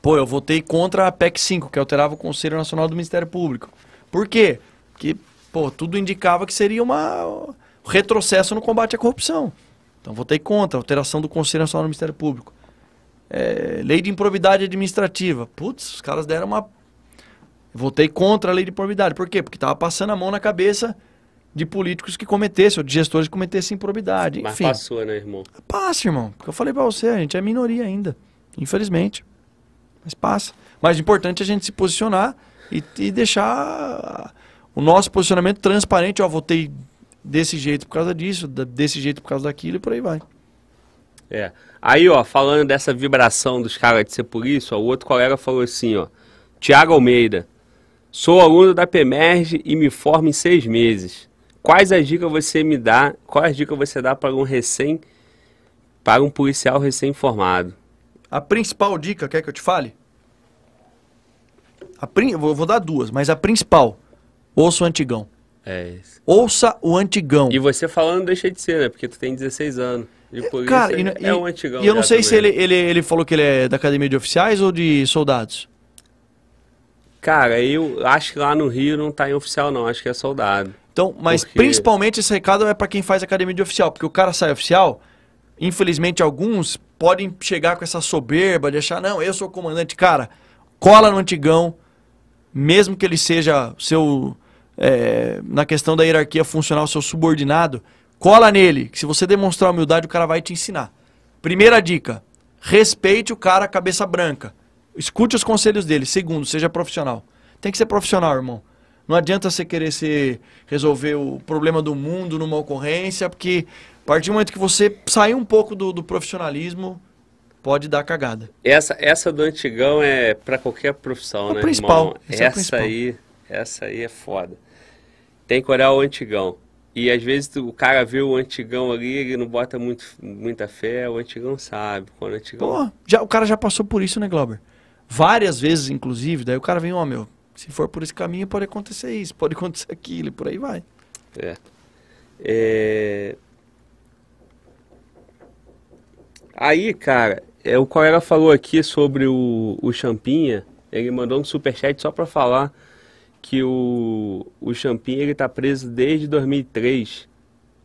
Pô, eu votei contra a PEC 5, que alterava o Conselho Nacional do Ministério Público. Por quê? Porque, pô, tudo indicava que seria uma um retrocesso no combate à corrupção. Então, votei contra a alteração do Conselho Nacional do Ministério Público. É, lei de improbidade administrativa. Putz, os caras deram uma. Votei contra a lei de improbidade. Por quê? Porque tava passando a mão na cabeça de políticos que cometessem, ou de gestores que cometessem improbidade. Mas Enfim, passou, né, irmão? passa, irmão. Porque eu falei pra você, a gente é minoria ainda. Infelizmente. Mas passa. Mas o importante é a gente se posicionar e, e deixar o nosso posicionamento transparente. Ó, votei desse jeito por causa disso, desse jeito por causa daquilo e por aí vai. É. Aí, ó, falando dessa vibração dos caras de ser polícia, ó, o outro colega falou assim, ó. Tiago Almeida. Sou aluno da PEMERG e me formo em seis meses. Quais as dicas você me dá? Quais dicas você dá para um recém, para um policial recém-formado? A principal dica, quer que eu te fale? A prin... eu vou, vou dar duas, mas a principal, ouça o antigão. É isso. Ouça o antigão. E você falando deixa de ser, né? Porque tu tem 16 anos. De polícia Cara, e, é um antigão. e eu não sei se ele, também. ele, ele falou que ele é da academia de oficiais ou de soldados. Cara, eu acho que lá no Rio não tá em oficial, não. Acho que é soldado. Então, mas Porque- principalmente esse recado é pra quem faz academia de oficial, porque o cara sai oficial, infelizmente alguns podem chegar com essa soberba de achar, não, eu sou o comandante. Cara, cola no antigão, mesmo que ele seja seu, é, na questão da hierarquia funcional, seu subordinado, cola nele, que se você demonstrar humildade, o cara vai te ensinar. Primeira dica, respeite o cara cabeça branca. Escute os conselhos dele. Segundo, seja profissional. Tem que ser profissional, irmão. Não adianta você querer ser, resolver o problema do mundo numa ocorrência, porque a partir do momento que você sair um pouco do, do profissionalismo, pode dar cagada. Essa, essa do antigão é pra qualquer profissão, É o né, principal, é o Essa principal. aí, essa aí é foda. Tem que olhar o antigão. E às vezes o cara vê o antigão ali, ele não bota muito, muita fé, o antigão sabe. Quando o antigão. Pô, já, o cara já passou por isso, né, Glauber? Várias vezes, inclusive, daí o cara vem, ó, meu, se for por esse caminho, pode acontecer isso, pode acontecer aquilo, e por aí vai. É. É... Aí, cara, é, o colega falou aqui sobre o, o Champinha. Ele mandou um superchat só pra falar que o, o Champinha ele tá preso desde 2003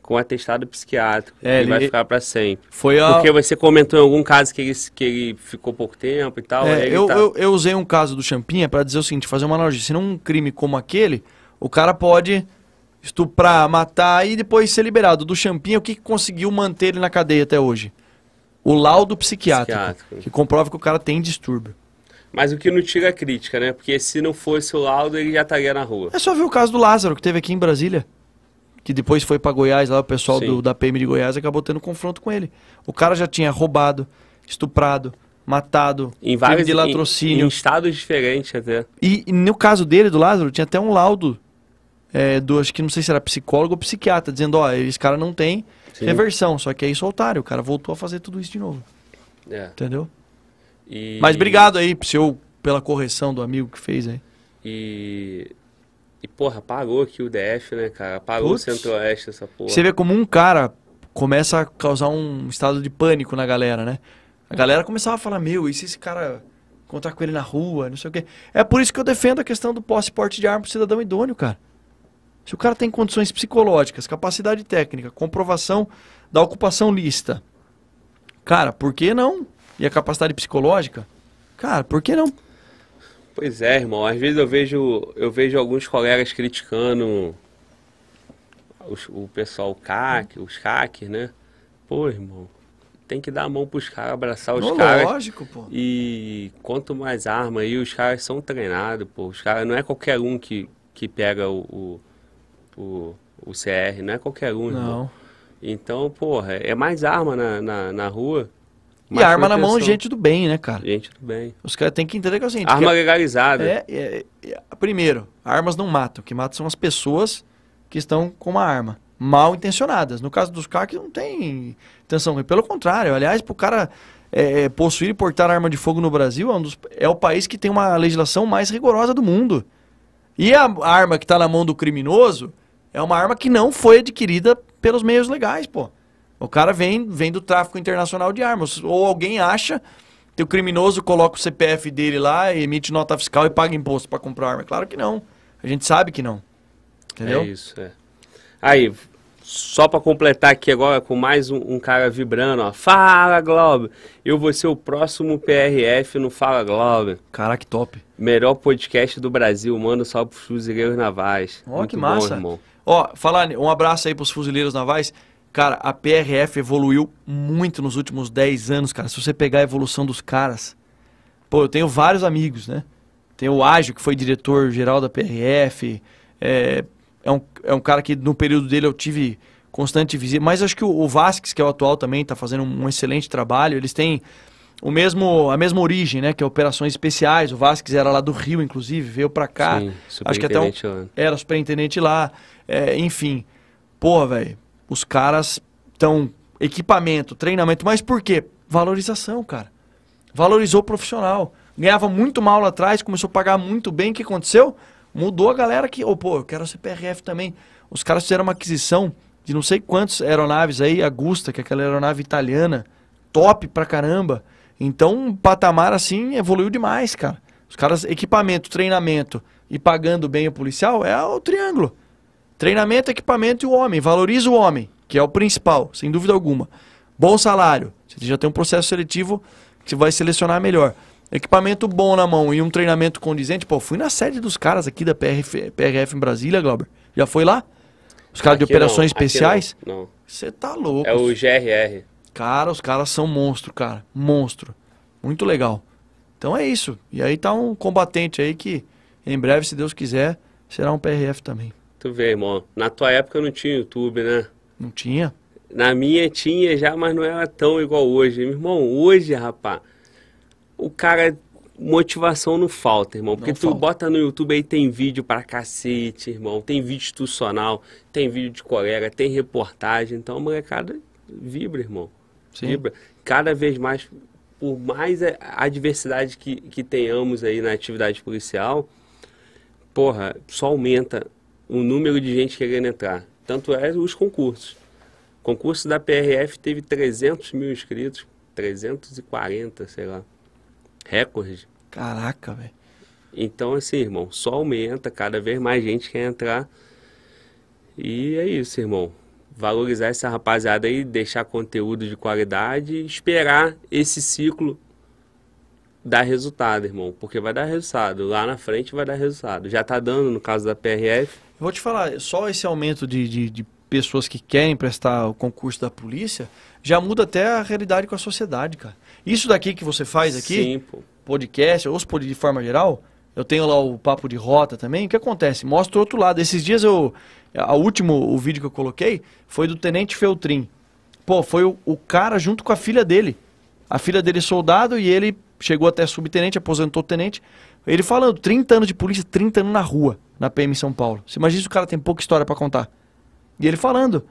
com atestado psiquiátrico. É, ele vai ele- ficar pra sempre. Foi a. Porque você comentou em algum caso que ele, que ele ficou pouco tempo e tal. É, eu, tá- eu, eu usei um caso do Champinha para dizer o seguinte, fazer uma analogia. Se num crime como aquele, o cara pode estuprar, matar e depois ser liberado. Do Champinha, o que, que conseguiu manter ele na cadeia até hoje? O laudo psiquiátrico, Psiquiátrico. que comprova que o cara tem distúrbio. Mas o que não tira a crítica, né? Porque se não fosse o laudo, ele já estaria na rua. É só ver o caso do Lázaro, que teve aqui em Brasília. Que depois foi para Goiás, lá o pessoal do, da PM de Goiás acabou tendo confronto com ele. O cara já tinha roubado, estuprado, matado, Em vários de em- latrocínio. Em, estados diferentes até. E, e no caso dele, do Lázaro, tinha até um laudo é, do, acho que não sei se era psicólogo ou psiquiatra, dizendo, ó, esse cara não tem Sim. reversão. Só que aí soltaram, o cara voltou a fazer tudo isso de novo. É. Entendeu? E- Mas obrigado aí seu, pela correção do amigo que fez aí. E. E, porra, parou aqui o DF, né, cara? Parou Putz. o Centro-Oeste, essa porra. Você vê como um cara começa a causar um estado de pânico na galera, né? A galera começava a falar, meu, e se esse cara encontrar com ele na rua, não sei o quê. É por isso que eu defendo a questão do posse e porte de arma pro cidadão idôneo, cara. Se o cara tem condições psicológicas, capacidade técnica, comprovação da ocupação lista, cara, por que não? E a capacidade psicológica? Cara, por que não? Pois é, irmão. Às vezes eu vejo, eu vejo alguns colegas criticando os, o pessoal, o CAC, os hackers, né? Pô, irmão, tem que dar a mão pros caras, abraçar os Não, caras. Lógico, pô. E quanto mais arma aí, os caras são treinados, pô. Os caras não é qualquer um que, que pega o, o, o, o CR, não é qualquer um, irmão. Não. Então, porra, é mais arma na, na, na rua. E arma na mão, gente do bem, né, cara? Gente, tudo bem. Os caras têm que entender que é o seguinte. Arma que legalizada. é, é- é- primeiro, armas não matam. O que mata são as pessoas que estão com uma arma. Mal intencionadas. No caso dos CAC não tem intenção. Pelo contrário, aliás, pro cara é, é, possuir e portar arma de fogo no Brasil é, um dos- é o país que tem uma legislação mais rigorosa do mundo. E a arma que está na mão do criminoso é uma arma que não foi adquirida pelos meios legais, pô. O cara vem, vem do tráfico internacional de armas. Ou alguém acha que o criminoso coloca o CPF dele lá, emite nota fiscal e paga imposto para comprar arma. Claro que não. A gente sabe que não. Entendeu? É isso, é. Aí, só pra completar aqui agora com mais um, um cara vibrando, ó. Fala, Globo! Eu vou ser o próximo PRF no Fala Globo. Caraca, que top. Melhor podcast do Brasil. Manda um salve pros fuzileiros navais. Ó, Muito que bom, massa. irmão. Ó, falar, um abraço aí pros fuzileiros navais. Cara, a PRF evoluiu muito nos últimos 10 anos, cara. Se você pegar a evolução dos caras. Pô, eu tenho vários amigos, né? Tem o Ágil, que foi diretor-geral da PRF. É, é, um, é um cara que no período dele eu tive constante visita. Mas acho que o, o Vasquez, que é o atual também, tá fazendo um, um excelente trabalho. Eles têm o mesmo, a mesma origem, né? Que é operações especiais. O Vasquez era lá do Rio, inclusive, veio pra cá. Sim, acho que até um, era superintendente lá. É, enfim. Porra, velho. Os caras estão. Equipamento, treinamento. Mas por quê? Valorização, cara. Valorizou o profissional. Ganhava muito mal lá atrás, começou a pagar muito bem. O que aconteceu? Mudou a galera que. Ô, pô, eu quero ser PRF também. Os caras fizeram uma aquisição de não sei quantas aeronaves aí, a Gusta, que é aquela aeronave italiana, top pra caramba. Então, um patamar assim evoluiu demais, cara. Os caras, equipamento, treinamento e pagando bem o policial é o triângulo. Treinamento, equipamento e o homem. Valoriza o homem, que é o principal, sem dúvida alguma. Bom salário. Você já tem um processo seletivo que você vai selecionar melhor. Equipamento bom na mão e um treinamento condizente. Pô, fui na sede dos caras aqui da PRF, PRF em Brasília, Glauber. Já foi lá? Os caras de operações não, especiais? Não, não. Você tá louco. É o GRR. Cara, os caras são monstro, cara. Monstro. Muito legal. Então é isso. E aí tá um combatente aí que, em breve, se Deus quiser, será um PRF também. Tu vê, irmão. Na tua época não tinha YouTube, né? Não tinha? Na minha tinha já, mas não era tão igual hoje. Meu irmão, hoje, rapaz, o cara. Motivação não falta, irmão. Porque Não tu falta. bota no YouTube aí, tem vídeo pra cacete, irmão. Tem vídeo institucional, tem vídeo de colega, tem reportagem. Então a molecada vibra, irmão. Sim. Vibra. Cada vez mais, por mais a adversidade que, que tenhamos aí na atividade policial, porra, só aumenta o número de gente querendo entrar. Tanto é os concursos. O concurso da PRF teve 300 mil inscritos, 340, sei lá. Recorde. Caraca, velho. Então, assim, irmão, só aumenta, cada vez mais gente quer entrar. E é isso, irmão. Valorizar essa rapaziada aí, deixar conteúdo de qualidade e esperar esse ciclo dar resultado, irmão. Porque vai dar resultado. Lá na frente vai dar resultado. Já tá dando no caso da PRF. Vou te falar, só esse aumento de, de, de pessoas que querem prestar o concurso da polícia já muda até a realidade com a sociedade, cara. Isso daqui que você faz aqui, Sim, pô. podcast, ou de forma geral, eu tenho lá o papo de rota também. O que acontece? Mostra o outro lado. Esses dias eu. A último o vídeo que eu coloquei foi do Tenente Feltrin. Pô, foi o, o cara junto com a filha dele. A filha dele é soldado e ele chegou até subtenente, aposentou tenente. Ele falando, 30 anos de polícia, 30 anos na rua, na PM São Paulo. Você imagina se o cara tem pouca história pra contar. E ele falando.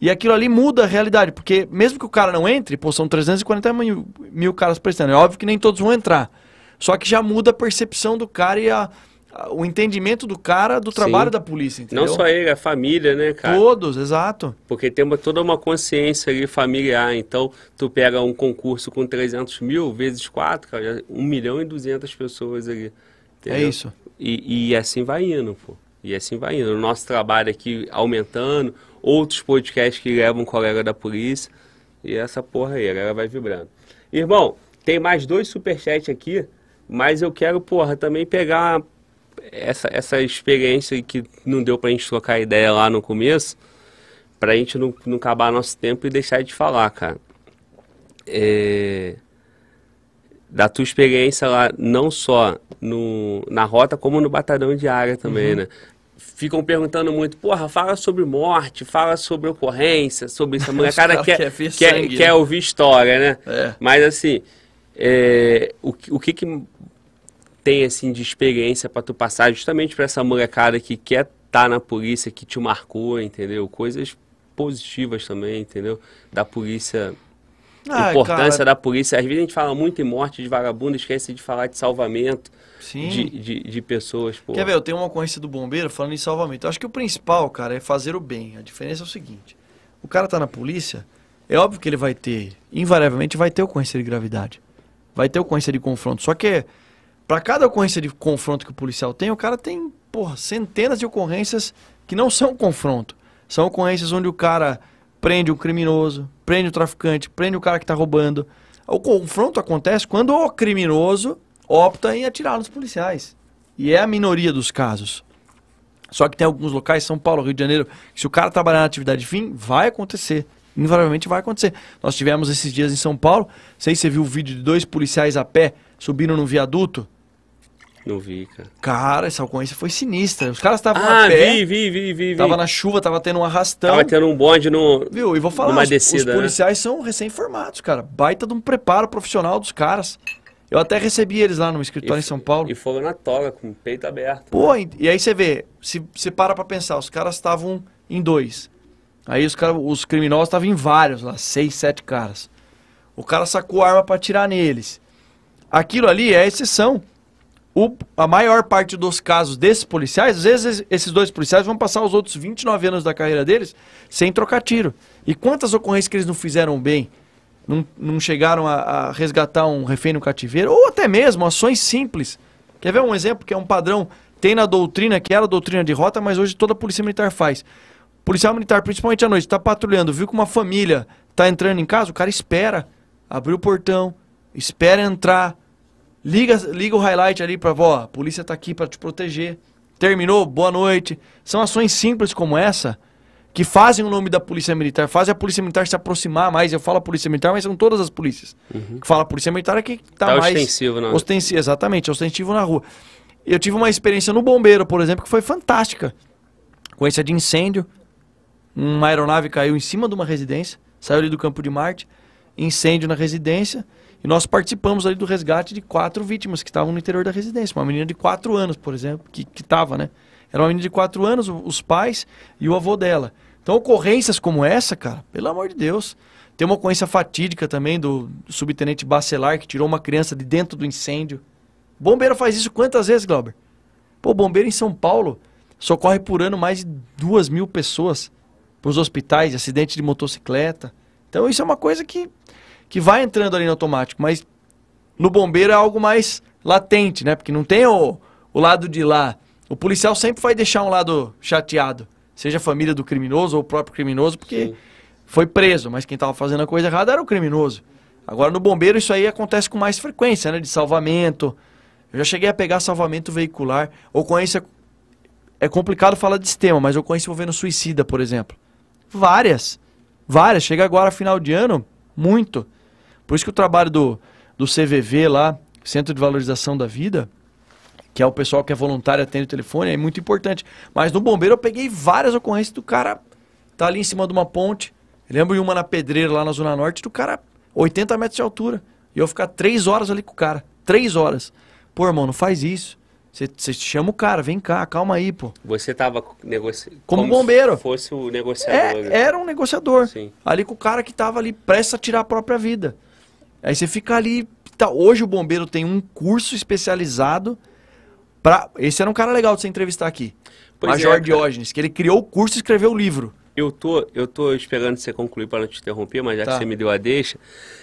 E aquilo ali muda a realidade, porque mesmo que o cara não entre, pô, são 340 mil, mil caras prestando. É óbvio que nem todos vão entrar. Só que já muda a percepção do cara e a, o entendimento do cara do trabalho Sim. da polícia, entendeu? Não só ele, a família, né, cara? Todos, exato. Porque tem uma- toda uma consciência ali familiar. Então, tu pega um concurso com 300 mil vezes 4, cara, já 1 milhão e 200 pessoas ali. É entendeu? isso. E, e assim vai indo, pô. E assim vai indo. O nosso trabalho aqui aumentando, outros podcasts que levam um colega da polícia. E essa porra aí, a galera vai vibrando. Irmão, tem mais dois superchats aqui, mas eu quero, porra, também pegar essa, essa experiência que não deu pra gente trocar ideia lá no começo, pra gente não, não acabar nosso tempo e deixar de falar, cara. É, da tua experiência lá, não só no, na rota, como no batalhão de área também, né? Ficam perguntando muito, porra, fala sobre morte, fala sobre ocorrência, sobre isso. A molecada quer, quer ver quer, sangue, quer né? ouvir história, né? É. Mas assim, é, o, o que que tem assim de experiência pra tu passar justamente pra essa molecada que quer estar na polícia, que te marcou, entendeu? Coisas positivas também, entendeu? Da polícia, Ah, importância cara, da polícia. Às vezes a gente fala muito em morte de vagabundo, esquece de falar de salvamento Sim. de, de, de pessoas, pô. Quer ver, eu tenho uma ocorrência do bombeiro falando em salvamento. Eu acho que o principal, cara, é fazer o bem. A diferença é o seguinte: o cara tá na polícia, é óbvio que ele vai ter, invariavelmente vai ter ocorrência de gravidade. Vai ter ocorrência de confronto. Só que, pra cada ocorrência de confronto que o policial tem, o cara tem, porra, centenas de ocorrências que não são confronto. São ocorrências onde o cara prende um criminoso, prende o traficante, prende o cara que tá roubando. O confronto acontece quando o criminoso opta em atirar nos policiais. E é a minoria dos casos. Só que tem alguns locais, São Paulo, Rio de Janeiro, que se o cara trabalhar na atividade fim, vai acontecer. Invariavelmente vai acontecer. Nós tivemos esses dias em São Paulo, sei se você viu o vídeo de dois policiais a pé subindo num viaduto. Não vi, cara. Cara, essa ocorrência foi sinistra. Os caras estavam Ah, a pé, vi, vi, vi, vi. tava na chuva, tava tendo um arrastão. Tava tendo um bonde no. Viu? E vou falar, numa os, descida, os né? policiais são recém-formados, cara. Baita de um preparo profissional dos caras. Eu até recebi eles lá no escritório em São Paulo. E foram na toga, com o peito aberto. Pô, e e aí você vê, se você para pra pensar, os caras estavam em dois. Aí os, cara, os criminosos estavam em vários lá, seis, sete caras. O cara sacou a arma pra atirar neles. Aquilo ali é exceção. O- a maior parte dos casos desses policiais, às vezes esses dois policiais vão passar os outros 29 anos da carreira deles sem trocar tiro. E quantas ocorrências que eles não fizeram bem? Não, não chegaram a, a resgatar um refém no cativeiro? Ou até mesmo ações simples. Quer ver um exemplo que é um padrão? Tem na doutrina, que era a doutrina de rota, mas hoje toda a polícia militar faz. Policial militar, principalmente à noite, está patrulhando, viu que uma família está entrando em casa, o cara espera, abre o portão, espera entrar, liga, liga o highlight ali para, ó, a polícia está aqui para te proteger. Terminou, boa noite. São ações simples como essa que fazem o nome da polícia militar, fazem a polícia militar se aproximar mais. Eu falo a polícia militar, mas são todas as polícias. Que fala a polícia militar é que tá, Tá mais ostensivo, não. Ostensi- exatamente, ostensivo na rua. Eu tive uma experiência no bombeiro, por exemplo, que foi fantástica. Coincidência de incêndio. Uma aeronave caiu em cima de uma residência, saiu ali do campo de Marte, incêndio na residência, e nós participamos ali do resgate de quatro vítimas que estavam no interior da residência. Uma menina de quatro anos, por exemplo, que estava, né? Era uma menina de quatro anos, os pais e o avô dela. Então, ocorrências como essa, cara, pelo amor de Deus. Tem uma ocorrência fatídica também do, subtenente Bacelar, que tirou uma criança de dentro do incêndio. Bombeiro faz isso quantas vezes, Glauber? Pô, bombeiro em São Paulo socorre por ano mais de duas mil pessoas para os hospitais, de acidente de motocicleta. Então isso é uma coisa que, que vai entrando ali no automático, mas no bombeiro é algo mais latente, né? Porque não tem o, o lado de lá. O policial sempre vai deixar um lado chateado, seja a família do criminoso ou o próprio criminoso, porque Sim. foi preso, mas quem estava fazendo a coisa errada era o criminoso. Agora no bombeiro isso aí acontece com mais frequência, né? De salvamento. Eu já cheguei a pegar salvamento veicular. Ocorrência. É complicado falar de sistema, mas ocorrência envolvendo suicida, por exemplo. Várias. Várias. Chega agora, final de ano, muito. Por isso que o trabalho do, do CVV lá, Centro de Valorização da Vida, que é o pessoal que é voluntário atende o telefone, é muito importante. Mas no bombeiro eu peguei várias ocorrências do cara tá ali em cima de uma ponte. Eu lembro de uma na pedreira lá na Zona Norte, do cara 80 metros de altura. E eu ficar três horas ali com o cara. Três horas. Pô, irmão, não faz isso. Você chama o cara, vem cá, calma aí, pô. Você tava negociando. Como bombeiro. Se fosse o negociador. né? É, era um negociador. Sim. Ali com o cara que tava ali prestes a tirar a própria vida. Aí você fica ali. tá, hoje o bombeiro tem um curso especializado Pra... Esse era um cara legal de você entrevistar aqui. Pois Major é. Diógenes, que ele criou o curso e escreveu o livro. Eu tô, eu tô esperando você concluir para não te interromper, mas já Tá. que você me deu a deixa.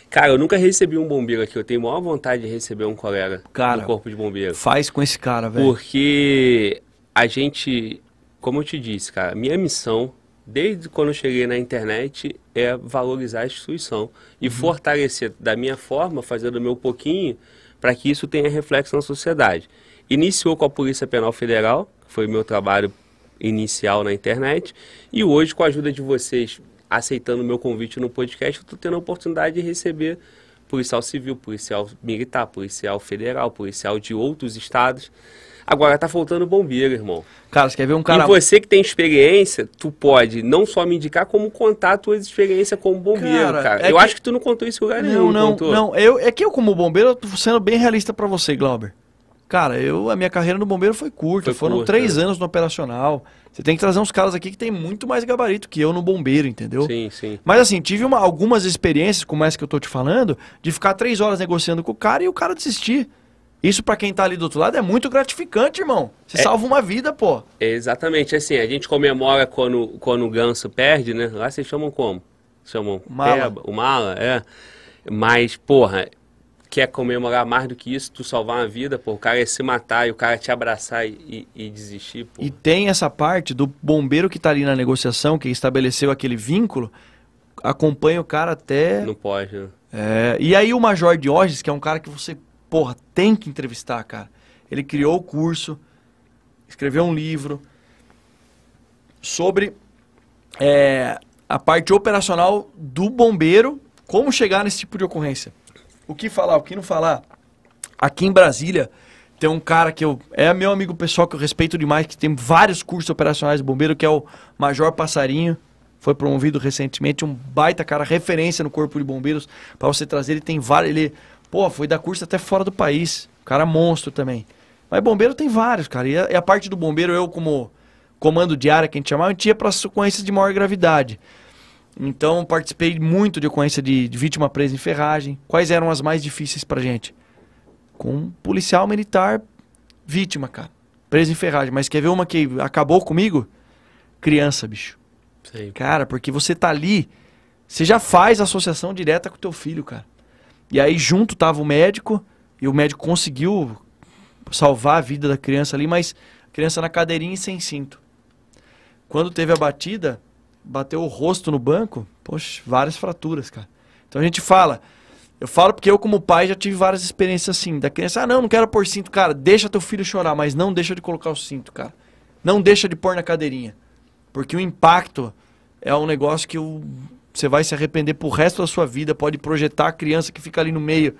Cara, eu nunca recebi um bombeiro aqui. Eu tenho maior vontade de receber um colega Cara, do Corpo de Bombeiro. Faz com esse cara, velho. Porque a gente, como eu te disse, cara, minha missão, desde quando eu cheguei na internet, é valorizar a instituição e fortalecer da minha forma, fazendo o meu pouquinho, para que isso tenha reflexo na sociedade. Iniciou com a Polícia Penal Federal, que foi o meu trabalho inicial na internet, e hoje, com a ajuda de vocês, aceitando o meu convite no podcast, eu estou tendo a oportunidade de receber policial civil, policial militar, policial federal, policial de outros estados. Agora tá faltando bombeiro, irmão. Cara, você quer ver um cara. E você que tem experiência, tu pode não só me indicar, como contar a tua experiência como bombeiro, Cara, cara. é eu que- acho que tu não contou isso em lugar nenhum, Não, não, não. Eu, é que eu, como bombeiro, eu tô sendo bem realista pra você, Glauber. Cara, eu, a minha carreira no bombeiro foi curta. Foi Foram curta, três anos no operacional. Você tem que trazer uns caras aqui que tem muito mais gabarito que eu no bombeiro, entendeu? Sim, sim. Mas assim, tive uma- algumas experiências, como essa que eu tô te falando, de ficar três horas negociando com o cara e o cara desistir. Isso pra quem tá ali do outro lado é muito gratificante, irmão. Você É. salva uma vida, pô. Exatamente assim, a gente comemora quando, quando o ganso perde, né? Lá vocês chamam como? Chamam Mala. peba, o mala, é. Mas, porra, quer comemorar mais do que isso, tu salvar uma vida, pô, o cara é se matar e o cara te abraçar e, e- e desistir, pô. E tem essa parte do bombeiro que tá ali na negociação, que estabeleceu aquele vínculo, acompanha o cara até. Não pode, né? É, e aí o Major Diógenes, que é um cara que você, porra, tem que entrevistar, cara. Ele criou o curso, escreveu um livro sobre é, a parte operacional do bombeiro, como chegar nesse tipo de ocorrência. O que falar, o que não falar. Aqui em Brasília tem um cara que eu é meu amigo pessoal que eu respeito demais, que tem vários cursos operacionais de bombeiro, que é o Major Passarinho. Foi promovido recentemente, um baita cara, referência no corpo de bombeiros para você trazer. Ele tem vários, ele, pô, foi dar curso até fora do país. Cara monstro também. Mas bombeiro tem vários, cara. E a, e a parte do bombeiro, eu como comando de área, que a gente chamava, a gente ia para ocorrências de maior gravidade. Então, participei muito de ocorrência de, de vítima presa em ferragem. Quais eram as mais difíceis pra gente? Com um policial militar vítima, cara. Preso em ferragem. Mas quer ver uma que acabou comigo? Criança, bicho. Sei. Cara, porque você tá ali, você já faz associação direta com o teu filho, cara. E aí junto tava o médico, e o médico conseguiu salvar a vida da criança ali, mas a criança na cadeirinha e sem cinto. Quando teve a batida, bateu o rosto no banco, poxa, várias fraturas, cara. Então a gente fala, eu falo porque eu como pai já tive várias experiências assim, da criança, ah não, não quero pôr cinto, cara, deixa teu filho chorar, mas não deixa de colocar o cinto, cara. Não deixa de pôr na cadeirinha. Porque o impacto é um negócio que o- você vai se arrepender pro resto da sua vida. Pode projetar a criança que fica ali no meio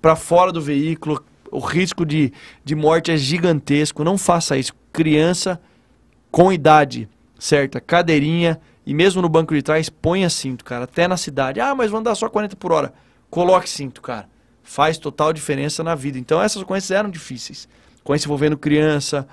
para fora do veículo. O risco de, de morte é gigantesco. Não faça isso. Criança com idade certa, cadeirinha e mesmo no banco de trás, ponha cinto, cara. Até na cidade. Ah, mas vou andar só 40 por hora. Coloque cinto, cara. Faz total diferença na vida. Então essas ocorrências eram difíceis. Ocorrência envolvendo criança,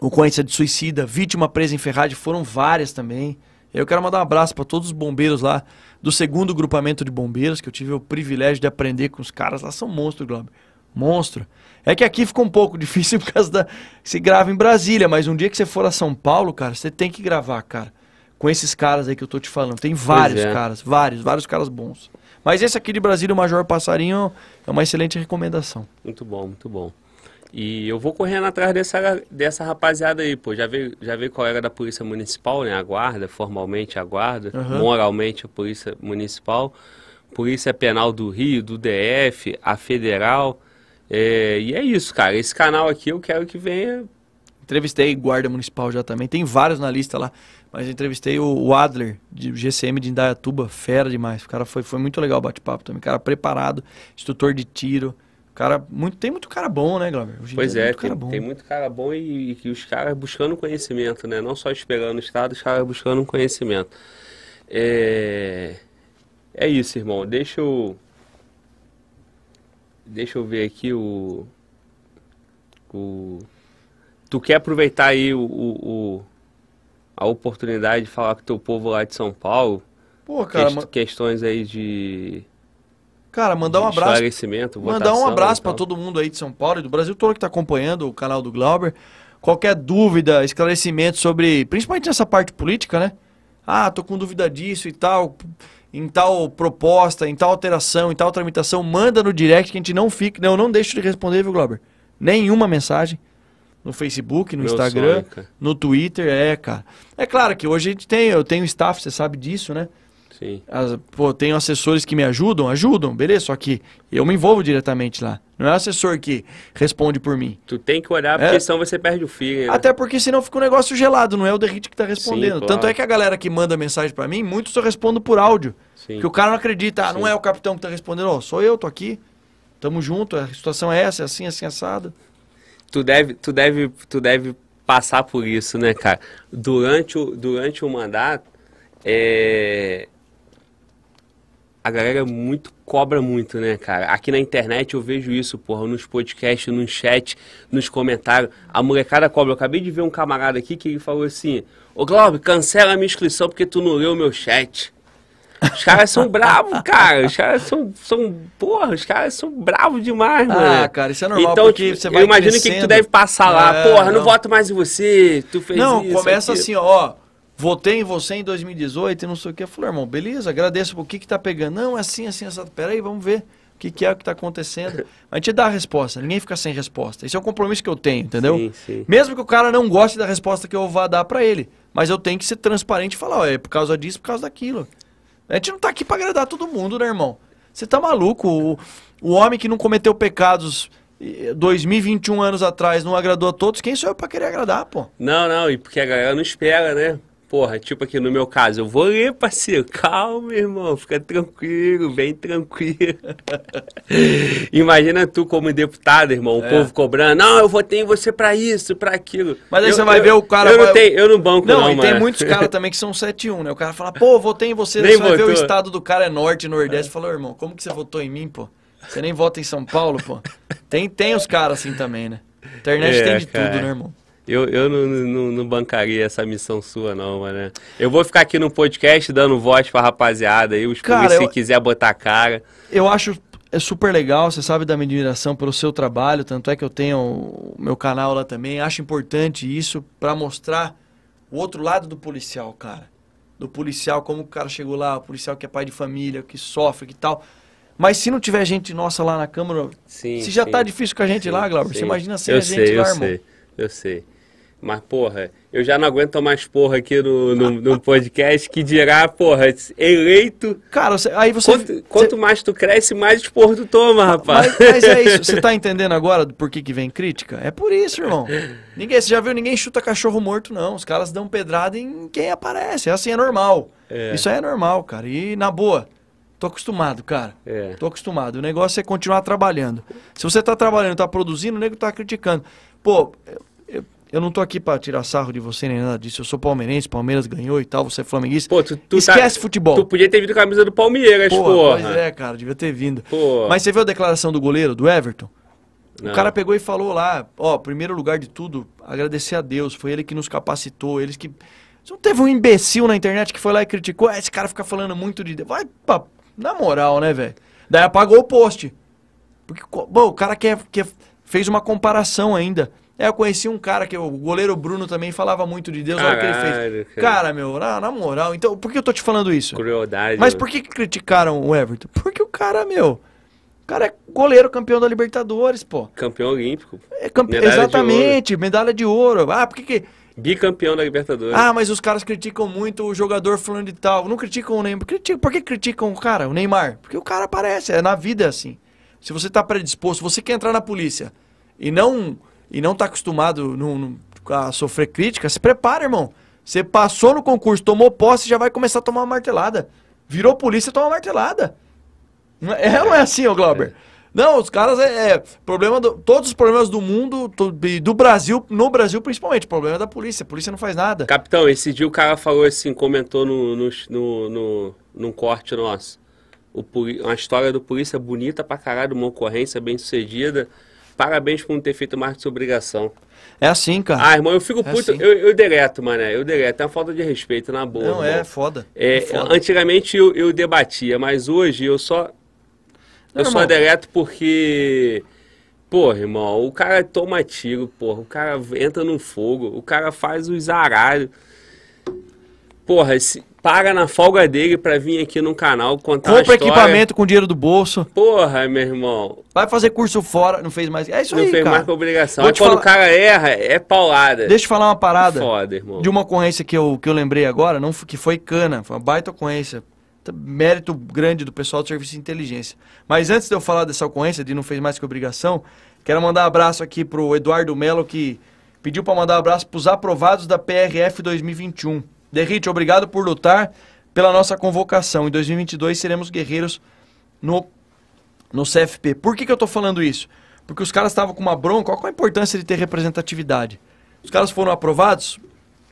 ocorrência de suicida, vítima presa em ferragem, foram várias também. Eu quero mandar um abraço para todos os bombeiros lá do segundo grupamento de bombeiros, que eu tive o privilégio de aprender com os caras lá, são monstro, Glauber. Monstro. É que aqui fica um pouco difícil por causa da. Você grava em Brasília, mas um dia que você for a São Paulo, cara, você tem que gravar, cara. Com esses caras aí que eu tô te falando. Tem vários é. caras, vários, vários caras bons. Mas esse aqui de Brasília, o Major Passarinho, é uma excelente recomendação. Muito bom, muito bom. E eu vou correndo atrás dessa, dessa rapaziada aí, pô. Já veio, já veio colega da Polícia Municipal, né? A guarda, formalmente a guarda, Aham. moralmente a Polícia Municipal, Polícia Penal do Rio, do DF, a Federal. É, e é isso, cara. Esse canal aqui eu quero que venha. Entrevistei guarda municipal já também, tem vários na lista lá. Mas entrevistei o, o Adler, de GCM de Indaiatuba, fera demais. O cara foi, foi muito legal o bate-papo também. Cara preparado, instrutor de tiro. Cara, muito, tem muito cara bom, né, Glauber? Pois é, tem, tem muito cara bom e, e os caras buscando conhecimento, né? Não só esperando o Estado, os caras buscando conhecimento. É, é isso, irmão. Deixa eu. Deixa eu ver aqui o. o tu quer aproveitar aí o, o- o- a oportunidade de falar com o teu povo lá de São Paulo? Pô, cara, Quest- ma- questões aí de Cara, mandar um abraço. Mandar um abraço para todo mundo aí de São Paulo e do Brasil todo que está acompanhando o canal do Glauber. Qualquer dúvida, esclarecimento sobre, principalmente nessa parte política, né? Ah, tô com dúvida disso e tal, em tal proposta, em tal alteração, em tal tramitação, manda no direct que a gente não fica, não, não deixa de responder, viu, Glauber? Nenhuma mensagem no Facebook, no Meu Instagram, sonho, no Twitter, é, cara. É claro que hoje a gente tem, eu tenho staff, você sabe disso, né? Sim. As- pô, tenho assessores que me ajudam, ajudam, beleza, só que eu me envolvo diretamente lá. Não é o assessor que responde por mim. Tu tem que olhar, porque É. senão você perde o né? Até porque senão fica um negócio gelado, não é o Derrite que tá respondendo. claro. Tanto é que a galera que manda mensagem pra mim, muitos eu respondo por áudio. Sim. Que o cara não acredita, ah, não Sim. é o capitão que tá respondendo, ó, sou eu, tô aqui. Tamo junto, a situação é essa, é assim, assim, assado. Tu deve, tu deve, tu deve passar por isso, né, cara? Durante o, durante o mandato, é... a galera muito cobra muito, né, cara? Aqui na internet eu vejo isso, porra, nos podcasts, no chat, nos comentários. A molecada cobra. Eu acabei de ver um camarada aqui que ele falou assim: Ô Glauber, cancela a minha inscrição porque tu não leu o meu chat. Os caras são bravos, cara. Os caras são, são. Porra, os caras são bravos demais, mano. Ah, cara, isso é normal, Então, porque tipo, você vai eu imagino que, que tu deve passar lá. É, porra, não. não. voto mais em você. Tu fez Não, isso. começa aquilo. assim, ó. Votei em você em 2018 e não sei o que. Eu falei, irmão, beleza, agradeço. O que que tá pegando? Não, é assim, assim, assim. Peraí, vamos ver o que, que é o que tá acontecendo. A gente dá a resposta, ninguém fica sem resposta. Esse é o compromisso que eu tenho, entendeu? Sim, sim. Mesmo que o cara não goste da resposta que eu vá dar pra ele. Mas eu tenho que ser transparente e falar, ó, é por causa disso, por causa daquilo. A gente não tá aqui pra agradar todo mundo, né, irmão? Você tá maluco? O, o homem que não cometeu pecados eh, 2021 anos atrás não agradou a todos, quem sou eu pra querer agradar, pô? Não, não, e porque a galera não espera, né? Porra, tipo aqui no meu caso, eu vou ler, parceiro. Calma, irmão, fica tranquilo, bem tranquilo. Imagina tu como deputado, irmão, o É. povo cobrando. Não, eu votei em você pra isso, pra aquilo. Mas aí Eu- você vai eu- ver o cara Eu não, tenho, eu não banco, não, Não, e tem mano. muitos caras também que são 7-1, né? O cara fala, pô, votei em você, você vai ver o estado do cara é norte nordeste. Falou, irmão, como que você votou em mim, pô? Você nem vota em São Paulo, pô. Tem, tem os caras assim também, né? Internet É, tem de cara. tudo, né, irmão? Eu, eu não, não, não bancaria essa missão sua, não, mano. Eu vou ficar aqui no podcast dando voz pra rapaziada aí, os Cara, eu- se quiser botar a cara. Eu acho é super legal, você sabe da minha admiração pelo seu trabalho, tanto é que eu tenho o meu canal lá também. Acho importante isso pra mostrar o outro lado do policial, cara. Do policial, como o cara chegou lá, o policial que é pai de família, que sofre, que tal. Mas se não tiver gente nossa lá na Câmara, Sim, se já sim. tá difícil com a gente Sim, lá, Glauber, sim. você imagina sem eu a gente sei, lá, eu irmão. sei, eu sei. Mas, porra, eu já não aguento mais porra aqui no, no, no podcast que dirá, porra, eleito. Cara, você- aí você. Quanto, quanto mais tu cresce, mais esporro tu toma, rapaz. Mas, mas é isso, você tá entendendo agora do por que, que vem crítica? É por isso, irmão. Ninguém, você já viu, ninguém chuta cachorro morto, não. Os caras dão pedrada em quem aparece. É assim, é normal. É. Isso aí é normal, cara. E na boa, tô acostumado, cara. É. Tô acostumado. O negócio é continuar trabalhando. Se você tá trabalhando, tá produzindo, o nego tá criticando. Pô, eu, não tô aqui pra tirar sarro de você nem nada disso. Eu sou palmeirense, Palmeiras ganhou e tal, você é flamenguista. Pô, tu, tu Esquece tá, futebol. Tu podia ter vindo com a camisa do Palmeiras, Porra, porra. Pois é, cara, devia ter vindo. Pô. Mas você viu a declaração do goleiro, do Everton? Não. O cara pegou e falou lá, ó, primeiro lugar de tudo, agradecer a Deus, foi ele que nos capacitou, eles que... Você não teve um imbecil na internet que foi lá e criticou, ah, esse cara fica falando muito de Deus. Vai, pra... na moral, né, velho? Daí apagou o post. Porque, bom, o cara quer, quer, fez uma comparação ainda. É, eu conheci um cara que o goleiro Bruno também falava muito de Deus, olha o que ele fez. cara. Cara, meu, na, na moral, então, por que eu tô te falando isso? Crueldade. Mas por que, que criticaram o Everton? Porque o cara, meu, o cara é goleiro campeão da Libertadores, pô. Campeão olímpico. É campe- Medalha de Exatamente, medalha de ouro. Ah, por que que... Bicampeão da Libertadores. Ah, mas os caras criticam muito o jogador fulano de tal. Não criticam o Neymar. Criticam... Por que criticam o cara, o Neymar? Porque o cara aparece, é na vida assim. Se você tá predisposto, você quer entrar na polícia e não e não tá acostumado no- no- a sofrer crítica, se prepara, irmão. Você passou no concurso, tomou posse, já vai começar a tomar uma martelada. Virou polícia, toma uma martelada. Não é, é ou é assim, ô Glauber? Não, os caras é, é problema do, todos os problemas do mundo e do Brasil, no Brasil principalmente, problema é da polícia. A polícia não faz nada. Capitão, esse dia o cara falou assim, comentou no, no, no, no- num corte nosso. O, uma história do polícia bonita pra caralho, uma ocorrência bem sucedida. Parabéns por não ter feito mais que sua obrigação. É assim, cara. Ah, irmão, eu fico É puto. assim. Eu, eu deleto, mano. Eu deleto. É uma falta de respeito, na boa. não, é irmão. foda. É, É foda. antigamente eu, eu debatia, mas hoje eu só. Eu Meu só irmão. deleto porque. Porra, irmão, o cara toma tiro, porra, o cara entra no fogo, o cara faz os aralhos. Porra, se, paga na folga dele pra vir aqui no canal contar Compra equipamento com dinheiro do bolso. Porra, meu irmão, Vai fazer curso fora. Não fez mais. É isso não aí, fez cara. mais que obrigação. Aí quando falar- o cara erra, é paulada. Deixa eu falar uma parada. Foda, irmão. De uma ocorrência que eu, que eu lembrei agora, não, que foi cana, foi uma baita ocorrência. Mérito grande do pessoal do Serviço de Inteligência. Mas antes de eu falar dessa ocorrência, de não fez mais que obrigação, quero mandar um abraço aqui pro Eduardo Melo, que pediu para mandar um abraço pros aprovados da PRF 2021. Derrite, obrigado por lutar pela nossa convocação. Em 2022 seremos guerreiros no, no CFP. Por que, que eu tô falando isso? Porque os caras estavam com uma bronca, qual a importância de ter representatividade? Os caras foram aprovados,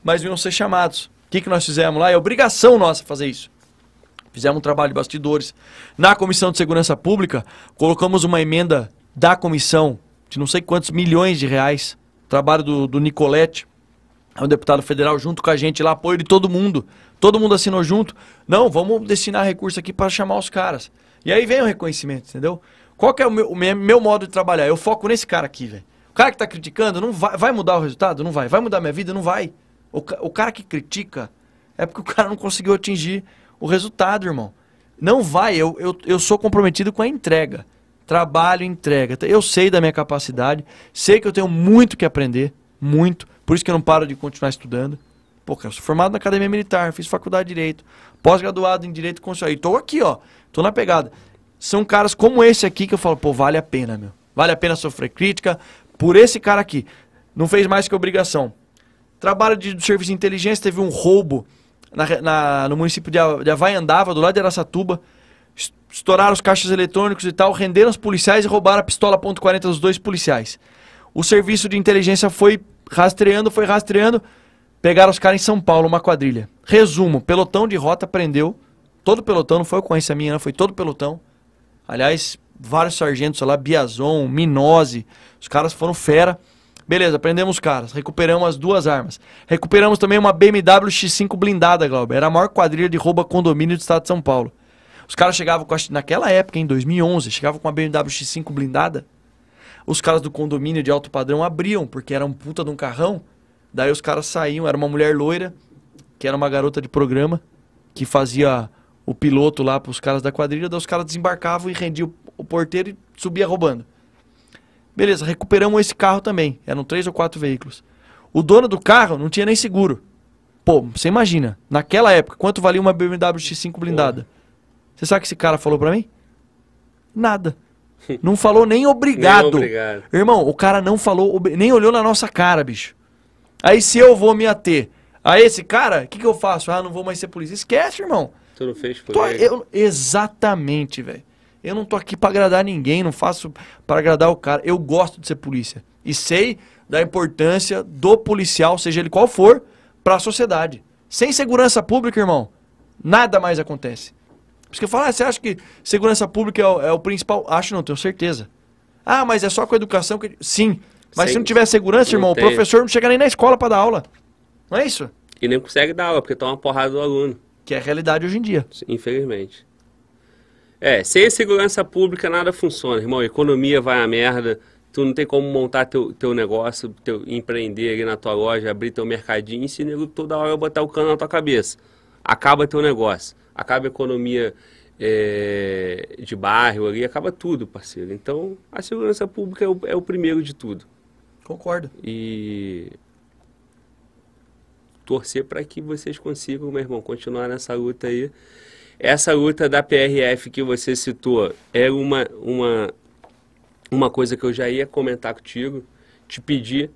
mas iam ser chamados. O que, que nós fizemos lá? É obrigação nossa fazer isso. Fizemos um trabalho de bastidores. Na Comissão de Segurança Pública, colocamos uma emenda da comissão de não sei quantos milhões de reais. Trabalho do, do Nicolete, é um deputado federal, junto com a gente lá, apoio de todo mundo. Todo mundo assinou junto. Não, vamos destinar recurso aqui para chamar os caras. E aí vem o reconhecimento, entendeu? Qual que é o meu, o meu- modo de trabalhar? Eu foco nesse cara aqui, velho. O cara que tá criticando, não vai, vai mudar o resultado? Não vai. Vai mudar minha vida? Não vai. O, o cara que critica é porque o cara não conseguiu atingir o resultado, irmão. Não vai. Eu, eu, eu sou comprometido com a entrega. Trabalho, entrega. Eu sei da minha capacidade. Sei que eu tenho muito que aprender. Muito. Por isso que eu não paro de continuar estudando. Pô, cara, eu sou formado na Academia Militar, fiz faculdade de Direito, pós-graduado em Direito Constitucional. E tô aqui, ó. Tô na pegada. São caras como esse aqui que eu falo, pô, vale a pena, meu. Vale a pena sofrer crítica por esse cara aqui. Não fez mais que obrigação. Trabalho de, do serviço de inteligência, teve um roubo na na- no município de, de Havaiandava, do lado de Araçatuba. Es- Estouraram os caixas eletrônicos e tal, renderam os policiais e roubaram a pistola .40 dos dois policiais. O serviço de inteligência foi rastreando, foi rastreando. Pegaram os caras em São Paulo, uma quadrilha. Resumo, pelotão de rota prendeu. Todo pelotão, não foi ocorrência minha, não, foi todo pelotão. Aliás, vários sargentos lá, Biazon, Minose. Os caras foram fera. Beleza, prendemos os caras. Recuperamos as duas armas. Recuperamos também uma BMW X5 blindada, Glauber. Era a maior quadrilha de rouba condomínio do estado de São Paulo. Os caras chegavam com a, naquela época, em 2011, chegavam com uma BMW X5 blindada. Os caras do condomínio de alto padrão abriam, porque era um puta de um carrão. Daí os caras saíam, era uma mulher loira, que era uma garota de programa, que fazia o piloto lá pros caras da quadrilha, daí os caras desembarcavam e rendiam o- porteiro e subia roubando. Beleza, recuperamos esse carro também. Eram três ou quatro veículos. O dono do carro não tinha nem seguro. Pô, você imagina, naquela época, quanto valia uma BMW X5 blindada? Você sabe o que esse cara falou pra mim? Nada. Não falou nem obrigado. Nem obrigado. Irmão, o cara não falou, nem olhou na nossa cara, bicho. Aí se eu vou me ater a esse cara, o que, que eu faço? Ah, não vou mais ser polícia. Esquece, irmão. Tu não fez por Tô- eu- exatamente, velho. Eu não tô aqui pra agradar ninguém, não faço pra agradar o cara. Eu gosto de ser polícia. E sei da importância do policial, seja ele qual for, pra sociedade. Sem segurança pública, irmão, nada mais acontece. Por isso que eu falo, ah, você acha que segurança pública é o, é o principal? Acho não, tenho certeza. Ah, mas é só com a educação que. Sim. Mas se não tiver segurança, não irmão, tem. o professor não chega nem na escola pra dar aula. Não é isso? E nem consegue dar aula, porque toma uma porrada do aluno. Que é a realidade hoje em dia. Infelizmente. É, sem segurança pública nada funciona, irmão. A economia vai à merda. Tu não tem como montar teu, teu negócio, teu, empreender ali na tua loja, abrir teu mercadinho e se nego toda hora botar o cano na tua cabeça. Acaba teu negócio. Acaba a economia é, de bairro ali, acaba tudo, parceiro. Então, a segurança pública é o, é o primeiro de tudo. Concordo. E torcer para que vocês consigam, meu irmão, continuar nessa luta aí. Essa luta da PRF que você citou era uma, uma, uma coisa que eu já ia comentar contigo, te pedir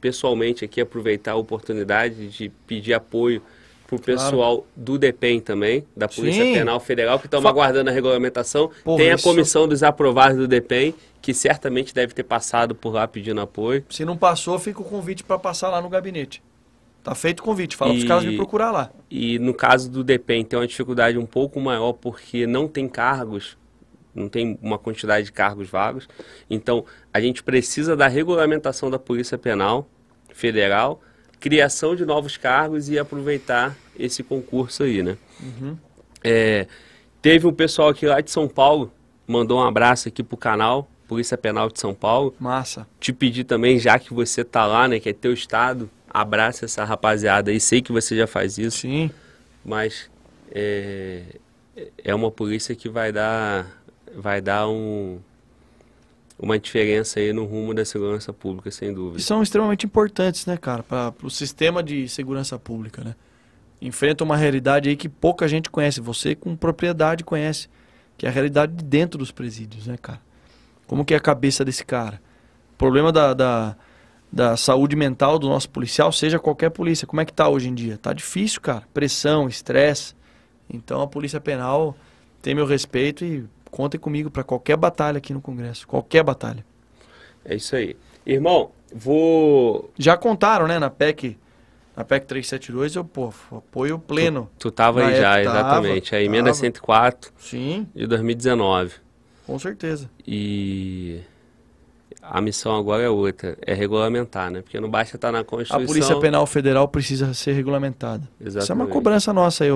pessoalmente aqui, aproveitar a oportunidade de pedir apoio pro pessoal do DEPEN também, da Polícia Sim. Penal Federal, que estão Fa- aguardando a regulamentação. Porra, Tem a isso- comissão dos aprovados do DEPEN, que certamente deve ter passado por lá pedindo apoio. Se não passou, fica o convite pra passar lá no gabinete. Tá feito o convite. Fala pros E- caras me procurar lá. E no caso do DEPEN tem uma dificuldade um pouco maior porque não tem cargos, não tem uma quantidade de cargos vagos. Então a gente precisa da regulamentação da Polícia Penal Federal, criação de novos cargos e aproveitar esse concurso aí, né? É, teve um pessoal aqui lá de São Paulo mandou um abraço aqui pro canal, Polícia Penal de São Paulo. Massa. Te pedir também, já que você tá lá, né, que é teu estado, abraça essa rapaziada aí. Sei que você já faz isso, Sim. mas é, é uma polícia que vai dar, vai dar um, uma diferença aí no rumo da segurança pública, sem E dúvida. são extremamente importantes, né, cara, para o sistema de segurança pública, né? Enfrenta uma realidade aí que pouca gente conhece, você com propriedade conhece, que é a realidade de dentro dos presídios, né, cara? Como que é a cabeça desse cara? O problema da, da, da saúde mental do nosso policial, seja qualquer polícia, como é que tá hoje em dia? Tá difícil, cara. Pressão, estresse. Então a Polícia Penal tem meu respeito e contem comigo para qualquer batalha aqui no Congresso, qualquer batalha. É isso aí. Irmão, vou. Já contaram, né, na PEC, na PEC 372, eu, pô, apoio pleno. Tu tava Na aí já, tava, exatamente. A emenda tava. 104 Sim, de 2019. com certeza. E a missão agora é outra, é regulamentar, né? Porque não basta estar na A Constituição. Polícia Penal Federal precisa ser regulamentada. Isso é uma Exatamente. cobrança nossa aí,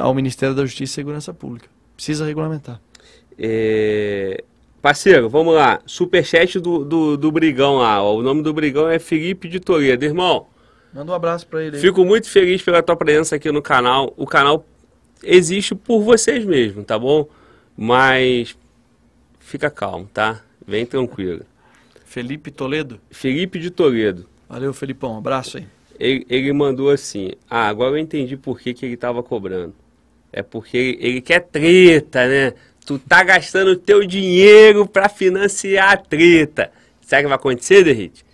ao Ministério da Justiça e Segurança Pública. Precisa regulamentar. É, Parceiro, vamos lá. Superchat do, do, do Brigão lá. O nome do Brigão é Felipe de Toledo. Irmão, Manda um abraço pra ele aí. fico muito feliz pela tua presença aqui no canal. O canal existe por vocês mesmo, tá bom? Mas fica calmo, tá? Vem tranquilo. Felipe Toledo. Felipe de Toledo. Valeu, Felipão. Abraço aí. Ele, ele mandou assim: Ah, agora eu entendi por que, que ele tava cobrando. É porque ele, ele quer treta, né? Tu tá gastando o teu dinheiro pra financiar a treta. Sabe o que vai acontecer, Derrite?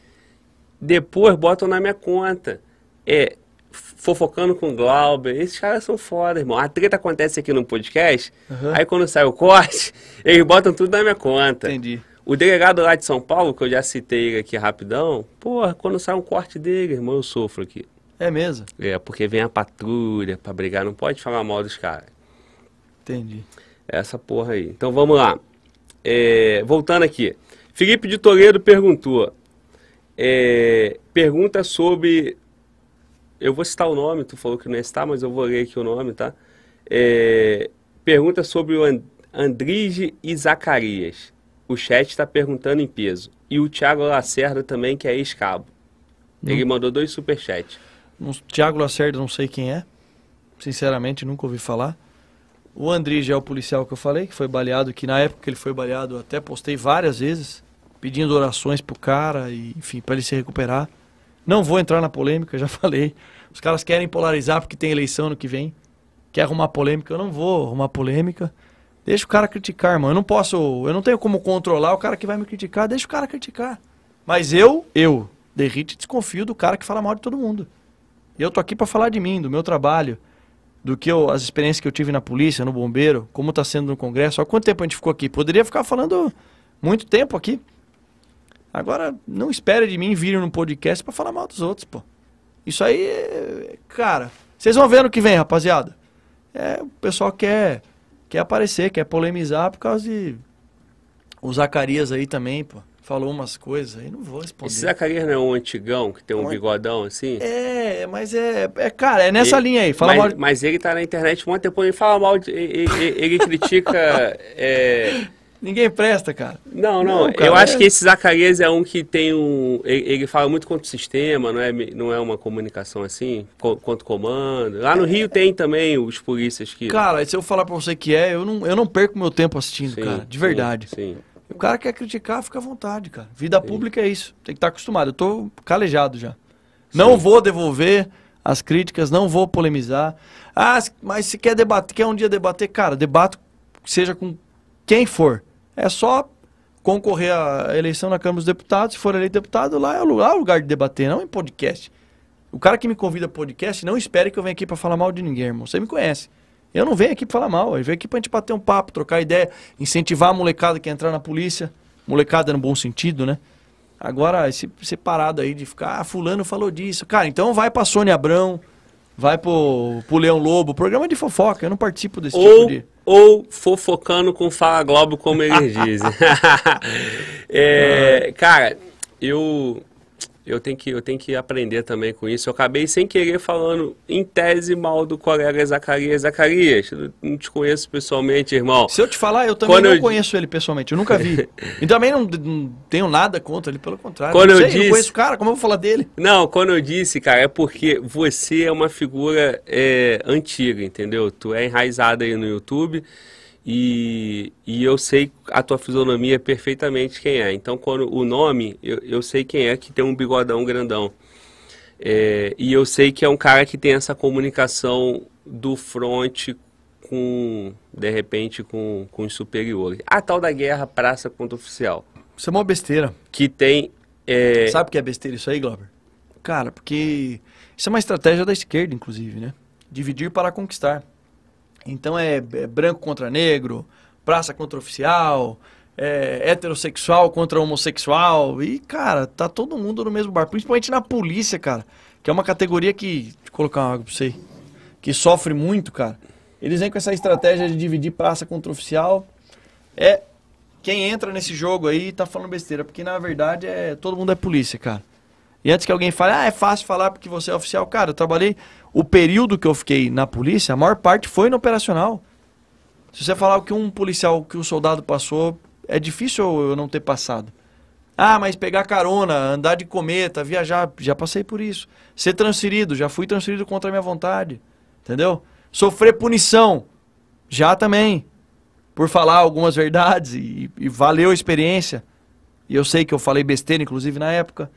Depois botam na minha conta. É, fofocando com o Glauber. Esses caras são foda, irmão. A treta acontece aqui no podcast. Aham. Aí quando sai o corte, eles botam tudo na minha conta. Entendi. O delegado lá de São Paulo, que eu já citei ele aqui rapidão, porra, quando sai um corte dele, irmão, eu sofro aqui. É mesmo? É, porque vem a patrulha pra brigar, não pode falar mal dos caras. Entendi. Essa porra aí. Então vamos lá. É, voltando aqui. Felipe de Toledo perguntou. é, pergunta sobre. Eu vou citar o nome, tu falou que não ia citar, mas eu vou ler aqui o nome, tá? É, pergunta sobre o And- Andrige e Zacarias. O chat está perguntando em peso. E o Thiago Lacerda também, que é ex-cabo. Ele mandou dois superchats. Tiago Lacerda, não sei quem é. Sinceramente, nunca ouvi falar. O Andrige é o policial que eu falei, que foi baleado, que na época que ele foi baleado, até postei várias vezes, pedindo orações pro cara, e, enfim, para ele se recuperar. Não vou entrar na polêmica, já falei. Os caras querem polarizar porque tem eleição no que vem. Quer arrumar polêmica, eu não vou arrumar polêmica. Deixa o cara criticar, irmão. Eu não posso, eu não tenho como controlar o cara que vai me criticar, deixa o cara criticar. Mas eu, eu, Derrite, desconfio do cara que fala mal de todo mundo. Eu tô aqui para falar de mim, do meu trabalho, do que eu, as experiências que eu tive na polícia, no bombeiro, como tá sendo no congresso. Há quanto tempo a gente ficou aqui? Poderia ficar falando muito tempo aqui. Agora, não espere de mim vir no podcast para falar mal dos outros, pô. Isso aí, cara, vocês vão ver no que vem, rapaziada. É, o pessoal quer quer aparecer, quer polemizar por causa de o Zacarias aí também, pô. Falou umas coisas aí, não vou responder. Esse Zacarias não é um antigão que tem um Oi. bigodão assim? É, mas é, é, cara, é nessa Ele- linha aí. Fala mas, mal mas ele tá na internet um tempo ele fala mal de. Ele, ele- ele critica. é, Ninguém presta, cara. Não, não. Não, cara, eu acho é- que esse Zacarias é um que tem um. Ele, ele fala muito contra o sistema, não é, não é uma comunicação assim, co- contra o comando. Lá no Rio tem também os polícias que. Cara, se eu falar pra você que é, eu não, eu não perco meu tempo assistindo, Sim, cara. De sim, verdade. Sim. O cara quer criticar, fica à vontade, cara. Vida pública é isso. Tem que estar acostumado. Eu tô calejado já. Não vou devolver as críticas, não vou polemizar. Ah, mas se quer debater, quer um dia debater, cara, debato seja com quem for. É só concorrer à eleição na Câmara dos Deputados, se for eleito deputado, lá é o lugar, é o lugar de debater, não em podcast. O cara que me convida a podcast, não espere que eu venha aqui pra falar mal de ninguém, irmão. Você me conhece. Eu não venho aqui pra falar mal, eu venho aqui pra gente bater um papo, trocar ideia, incentivar a molecada que entrar na polícia. Molecada no bom sentido, né? Agora, esse separado aí de ficar, ah, fulano falou disso. Cara, então vai pra Sônia Abrão, vai pro, pro Leão Lobo, programa de fofoca, eu não participo desse tipo Ou, de... ou fofocando com Fala Globo, como eles dizem. É, cara, eu. Eu tenho que, eu tenho que aprender também com isso. Eu acabei sem querer falando em tese mal do colega Zacarias. Zacarias, eu não te conheço pessoalmente, irmão. Se eu te falar, eu também Quando não eu- conheço ele pessoalmente, eu nunca vi. e também não, não tenho nada contra ele, pelo contrário. Quando não eu sei, disse- não conheço o cara, como eu vou falar dele? Não, quando eu disse, cara, é porque você é uma figura é, antiga, entendeu? Tu é enraizado aí no YouTube e, e eu sei a tua fisionomia perfeitamente quem é. Então, quando o nome, eu, eu sei quem é que tem um bigodão grandão. É, e eu sei que é um cara que tem essa comunicação do front com, de repente, com, com os superiores. A tal da guerra praça contra oficial, Isso é uma besteira. que tem... é, Sabe o que é besteira isso aí, Glauber? Cara, porque isso é uma estratégia da esquerda, inclusive, né? Dividir para conquistar. Então é, é branco contra negro, praça contra oficial, é heterossexual contra homossexual. E, cara, tá todo mundo no mesmo bar. Principalmente na polícia, cara. Que é uma categoria que. Deixa eu colocar uma água pra você. Que sofre muito, cara. Eles vêm com essa estratégia de dividir praça contra oficial. É. Quem entra nesse jogo aí tá falando besteira, porque na verdade é todo mundo é polícia, cara. E antes que alguém fale, ah, é fácil falar porque você é oficial. Cara, eu trabalhei. O período que eu fiquei na polícia, a maior parte foi no operacional. Se você falar o que um policial, que um soldado passou, é difícil eu não ter passado. Ah, mas pegar carona, andar de cometa, viajar, já passei por isso. Ser transferido, já fui transferido contra a minha vontade. Entendeu? Sofrer punição, já também. Por falar algumas verdades e, e valeu a experiência. E eu sei que eu falei besteira, inclusive, na época.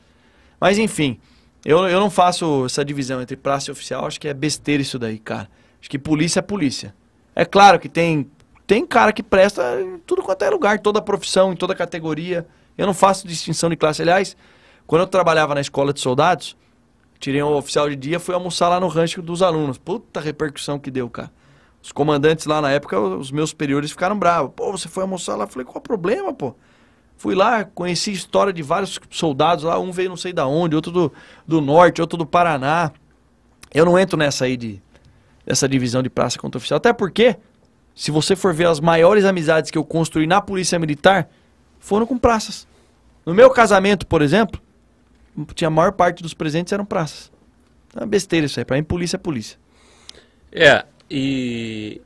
Mas enfim, eu, eu não faço essa divisão entre praça e oficial. Acho que é besteira isso daí, cara. Acho que polícia é polícia. É claro que tem, tem cara que presta em tudo quanto é lugar, toda profissão, em toda categoria. Eu não faço distinção de classe. Aliás, quando eu trabalhava na escola de soldados, tirei um oficial de dia, fui almoçar lá no rancho dos alunos. Puta repercussão que deu, cara. Os comandantes lá na época, os meus superiores ficaram bravos. Pô, você foi almoçar lá? Eu falei, qual o problema, pô? Fui lá, conheci a história de vários soldados lá. Um veio não sei da onde, outro do, do norte, outro do Paraná. Eu não entro nessa aí de dessa divisão de praça contra oficial. Até porque, se você for ver as maiores amizades que eu construí na polícia militar, foram com praças. No meu casamento, por exemplo, tinha a maior parte dos presentes eram praças. É uma besteira isso aí. Pra mim, polícia é polícia. É, e,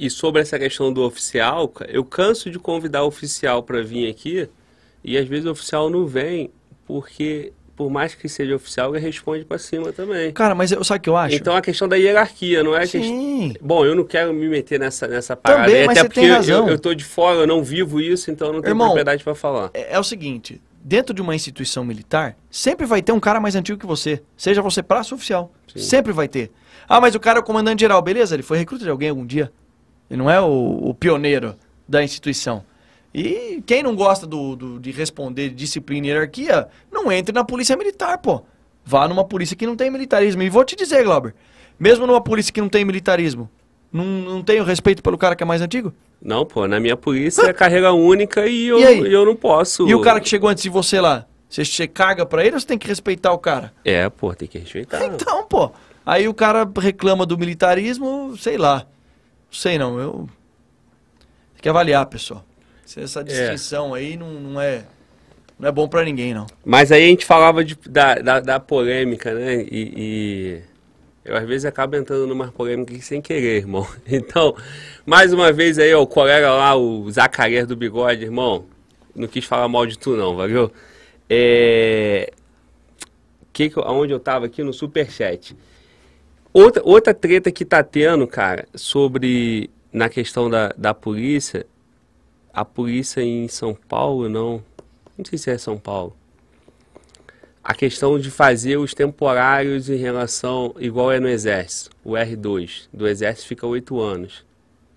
e sobre essa questão do oficial, eu canso de convidar o oficial para vir aqui e às vezes o oficial não vem porque, por mais que seja oficial, ele responde para cima também. Cara, mas eu, sabe o que eu acho? Então a questão da hierarquia, não é. Sim. Bom, eu não quero me meter nessa, nessa parada, Também, mas até você porque tem eu- razão. Eu, tô de fora, eu não vivo isso, então eu não tenho Irmão, propriedade para falar. É, é o seguinte, dentro de uma instituição militar, sempre vai ter um cara mais antigo que você. Seja você praça ou oficial. Sim. Sempre vai ter. Ah, mas o cara é o comandante geral, beleza? Ele foi recruta de alguém algum dia. Ele não é o, o pioneiro da instituição. E quem não gosta do, do- de responder de disciplina e hierarquia, não entre na polícia militar, pô. Vá numa polícia que não tem militarismo. E vou te dizer, Glauber, mesmo numa polícia que não tem militarismo, não, não tem o respeito pelo cara que é mais antigo? Não, pô, na minha polícia é carreira única e eu, E e eu não posso. E o cara que chegou antes de você lá? Você, você caga pra ele ou você tem que respeitar o cara? É, pô, tem que respeitar. Então, pô. Aí o cara reclama do militarismo, sei lá. Sei não, eu. Tem que avaliar, pessoal. Se Essa distinção aí não, não é. Não é bom pra ninguém, não. Mas aí a gente falava de- da, da, da polêmica, né? E, e eu às vezes acabo entrando numa polêmica sem querer, irmão. Então, mais uma vez aí, ó, o colega lá, o Zacarias do Bigode, irmão. Não quis falar mal de tu, não, valeu? É. Que que eu, aonde eu tava aqui no Superchat. Outra, outra treta que tá tendo, cara, sobre. Na questão da, da polícia. A polícia em São Paulo, não. Não sei se é São Paulo. A questão de fazer os temporários em relação, igual é no Exército, o R2, do Exército fica oito anos.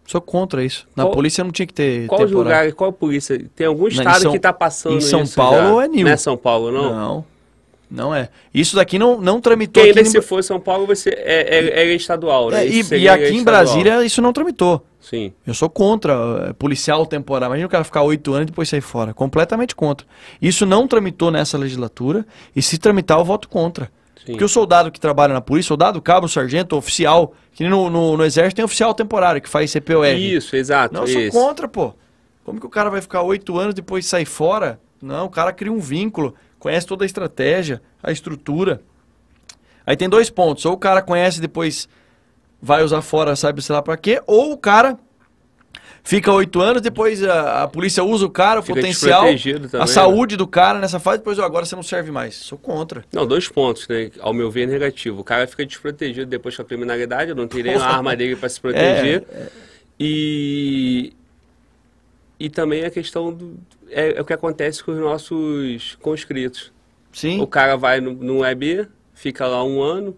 Sou contra isso. Na Qual- polícia não tinha que ter. Qual temporário. lugar, qual polícia? Tem algum estado São- que está passando em São Paulo já. é Nil. Não é São Paulo, não? Não. Não é. Isso daqui não, não Porque tramitou ainda aqui. se em- for São Paulo, você é, é, é estadual, né? É, e, e aqui em estadual. Brasília isso não tramitou. Sim. Eu sou contra eh, policial temporário. Imagina o cara ficar oito anos e depois sair fora. Completamente contra. Isso não tramitou nessa legislatura. E se tramitar, eu voto contra. Sim. Porque o soldado que trabalha na polícia, soldado, cabo, sargento, oficial, que no, no, no exército tem oficial temporário que faz CPOR. Isso, exato. Não, eu sou isso. contra, pô. Como que o cara vai ficar oito anos e depois sair fora? Não, o cara cria um vínculo. Conhece toda a estratégia, a estrutura. Aí tem dois pontos. Ou o cara conhece e depois vai usar fora, sabe sei lá pra quê, ou o cara fica oito anos, depois a, a, polícia usa o cara, o Fica potencial, também, a saúde do cara nessa fase, depois "Ó, agora você não serve mais. Sou contra. Não, dois pontos, né? Ao meu ver, é negativo. O cara fica desprotegido depois com a criminalidade, eu não teria a arma dele para se proteger. É, E, e também a questão do. É, é o que acontece com os nossos conscritos. Sim. O cara vai no, no EB, fica lá um ano,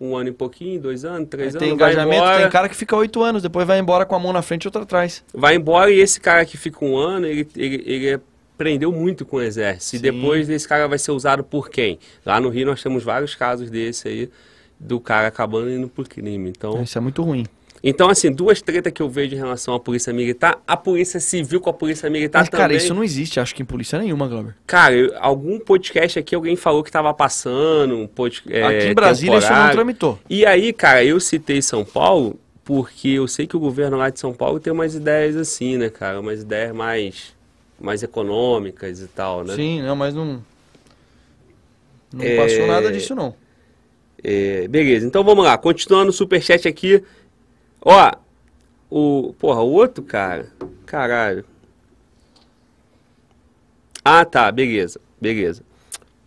um ano e pouquinho, dois anos, três tem anos, vai engajamento, embora, tem cara que fica oito anos, depois vai embora com a mão na frente e outra atrás. vai embora e esse cara que fica um ano, ele, ele, ele aprendeu muito com o exército. E Sim. depois esse cara vai ser usado por quem? Lá no Rio nós temos vários casos desse aí, do cara acabando indo por crime. Então, Isso é muito ruim. Então assim, duas tretas que eu vejo em relação à polícia militar, a polícia civil com a polícia militar Mas, cara, também. isso não existe, acho que em polícia nenhuma, Glauber. Cara, eu- algum podcast aqui alguém falou que tava passando, um pod, é, Aqui em Brasília isso não temporário. tramitou. E aí, cara, eu citei São Paulo porque eu sei que o governo lá de São Paulo tem umas ideias assim, né, cara? Umas ideias mais, mais econômicas e tal, né? Sim, não, mas não. Não É, passou nada disso, não. É, beleza, então vamos lá. Continuando o superchat aqui. Ó, o. Porra, o outro cara. Caralho. Ah, tá, beleza, beleza.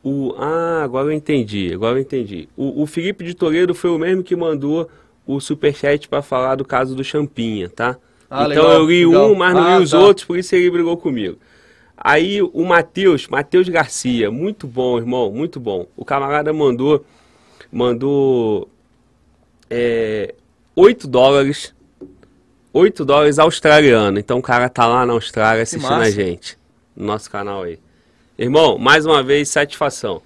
O, ah, agora eu entendi, agora eu entendi. O, o Felipe de Toledo foi o mesmo que mandou o superchat pra falar do caso do Champinha, tá? Ah, então legal, eu li legal. um, mas não Ah, li os tá. outros, por isso ele brigou comigo. Aí o Matheus, Matheus Garcia, muito bom, irmão, muito bom. O camarada mandou, mandou é, 8 dólares, 8 dólares australiano. Então o cara tá lá na Austrália assistindo a gente, no nosso canal aí. Irmão, mais uma vez, satisfação.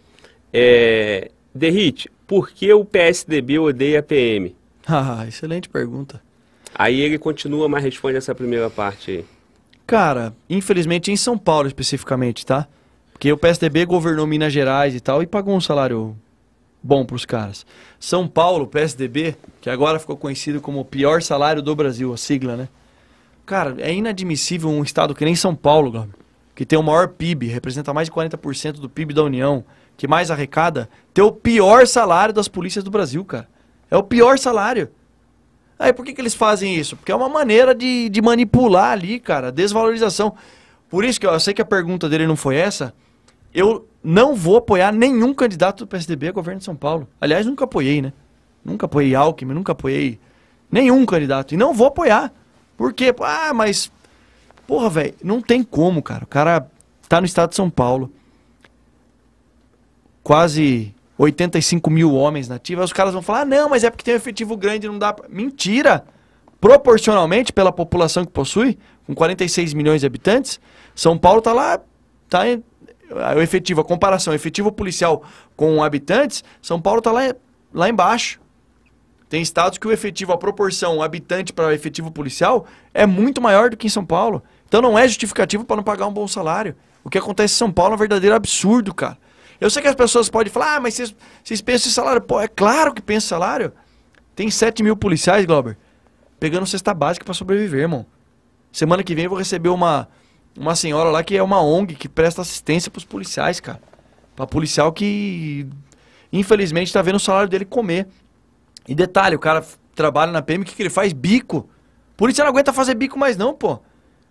É, Derrite, por que o PSDB odeia a PM? Ah, excelente pergunta. Aí ele continua, mas responde essa primeira parte aí. Cara, infelizmente em São Paulo especificamente, tá? Porque o PSDB governou Minas Gerais e tal e pagou um salário bom pros caras. São Paulo, PSDB, que agora ficou conhecido como o pior salário do Brasil, a sigla, né? Cara, é inadmissível um estado que nem São Paulo, que tem o maior PIB, representa mais de 40% do PIB da União, que mais arrecada, ter o pior salário das polícias do Brasil, cara. É o pior salário. Aí por que, que eles fazem isso? Porque é uma maneira de, de manipular ali, cara, desvalorização. Por isso que eu, eu sei que a pergunta dele não foi essa. Eu não vou apoiar nenhum candidato do PSDB a governo de São Paulo. Aliás, nunca apoiei, né? Nunca apoiei Alckmin, nunca apoiei nenhum candidato. E não vou apoiar. Por quê? Ah, mas. Porra, velho, não tem como, cara. O cara tá no estado de São Paulo. Quase 85 mil homens nativos. Os caras vão falar: ah, não, mas é porque tem um efetivo grande, não dá pra. Mentira! Proporcionalmente, pela população que possui, com 46 milhões de habitantes, São Paulo tá lá. Tá o efetivo, a comparação, efetivo policial com habitantes, São Paulo tá lá, lá embaixo. Tem estados que o efetivo, a proporção habitante para efetivo policial é muito maior do que em São Paulo. Então não é justificativo para não pagar um bom salário. O que acontece em São Paulo é um verdadeiro absurdo, cara. Eu sei que as pessoas podem falar, ah, mas vocês, vocês pensam em salário. Pô, é claro que pensa em salário. Tem 7 mil policiais, Glauber, pegando cesta básica para sobreviver, irmão. Semana que vem eu vou receber uma, uma senhora lá que é uma ONG que presta assistência pros policiais, cara. Pra policial que, infelizmente, tá vendo o salário dele comer. E detalhe, o cara trabalha na PM, o que, que ele faz? Bico. Polícia não aguenta fazer bico mais não, pô.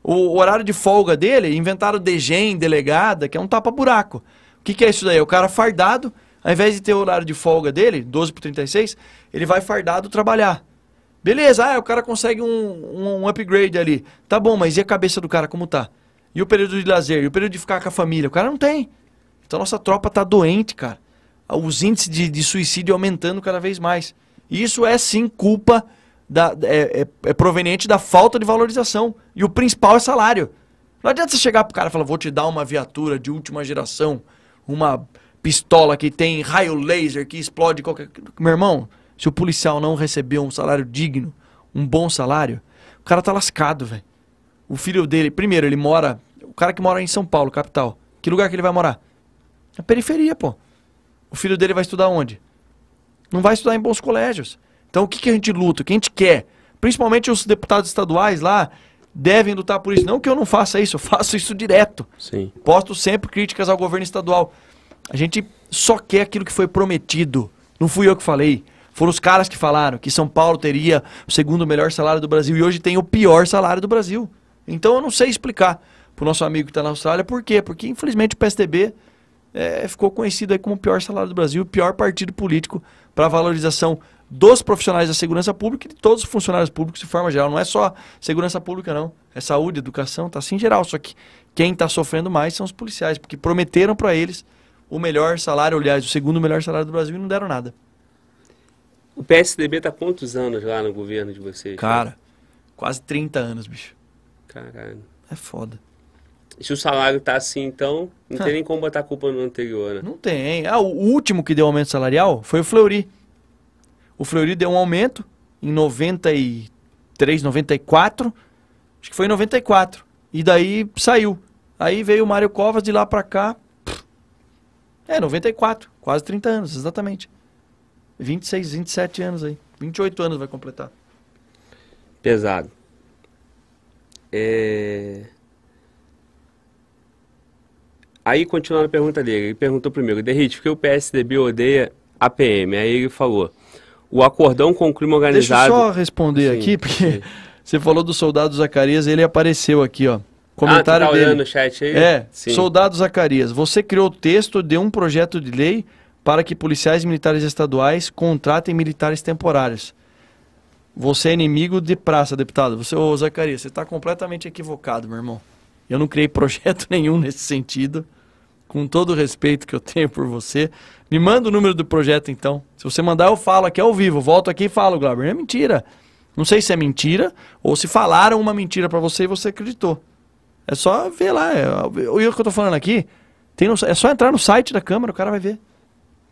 O, o horário de folga dele, inventaram DGEM, delegada, que é um tapa-buraco. O que, que é isso daí? É o cara fardado, ao invés de ter o horário de folga dele, 12 por 36, ele vai fardado trabalhar. Beleza, ah, o cara consegue um, um, um upgrade ali. Tá bom, mas e a cabeça do cara como tá? E o período de lazer? E o período de ficar com a família? O cara não tem. Então nossa tropa tá doente, cara. Os índices de, de suicídio aumentando cada vez mais. E isso é sim culpa da, é, é- é proveniente da falta de valorização. E o principal é salário. Não adianta você chegar pro cara e falar, vou te dar uma viatura de última geração, uma pistola que tem raio laser que explode qualquer. Meu irmão, se o policial não receber um salário digno, um bom salário, o cara tá lascado, velho. O filho dele, primeiro, ele mora. O cara que mora em São Paulo, capital. Que lugar que ele vai morar? Na periferia, pô. O filho dele vai estudar onde? Não vai estudar em bons colégios. Então o que, que a gente luta? O que a gente quer? Principalmente os deputados estaduais lá, devem lutar por isso. Não que eu não faça isso, eu faço isso direto. Sim. Posto sempre críticas ao governo estadual. A gente só quer aquilo que foi prometido. Não fui eu que falei. Foram os caras que falaram que São Paulo teria o segundo melhor salário do Brasil e hoje tem o pior salário do Brasil. Então eu não sei explicar pro nosso amigo que está na Austrália por quê. Porque infelizmente o PSDB é, ficou conhecido aí como o pior salário do Brasil, o pior partido político para a valorização dos profissionais da segurança pública e de todos os funcionários públicos de forma geral. Não é só segurança pública, não. É saúde, educação, tá assim em geral. Só que quem está sofrendo mais são os policiais, porque prometeram para eles o melhor salário, aliás, o segundo melhor salário do Brasil e não deram nada. O PSDB tá quantos anos lá no governo de vocês? Cara, quase 30 anos, bicho. Caralho. É foda. E se o salário tá assim, então, não tem nem como botar a culpa no anterior, né? Não tem. Ah, o último que deu aumento salarial foi o Fleury. O Fleury deu um aumento em 93, 94. Acho que foi em 94. E daí saiu. Aí veio o Mário Covas de lá pra cá. É, 94. Quase 30 anos, exatamente. 26, 27 anos aí. 28 anos vai completar. Pesado. É... Aí, continuando a pergunta dele, ele perguntou primeiro, Derrite, por que o PSDB odeia a PM? Aí ele falou, o acordão com o crime Deixa eu organizado... só responder Sim, aqui, porque sim. você falou do soldado Zacarias, ele apareceu aqui, ó. Comentário ah, tá dele. no chat aí? É, Sim. soldado Zacarias, você criou o texto de um projeto de lei para que policiais militares estaduais contratem militares temporários. Você é inimigo de praça, deputado. Você, ô Zacarias, você está completamente equivocado, meu irmão. Eu não criei projeto nenhum nesse sentido. Com todo o respeito que eu tenho por você. Me manda o número do projeto, então. Se você mandar, eu falo aqui ao vivo. Volto aqui e falo, Glauber. É mentira. Não sei se é mentira ou se falaram uma mentira para você e você acreditou. É só ver lá. É, o que eu tô falando aqui, tem no- é só entrar no site da Câmara, o cara vai ver.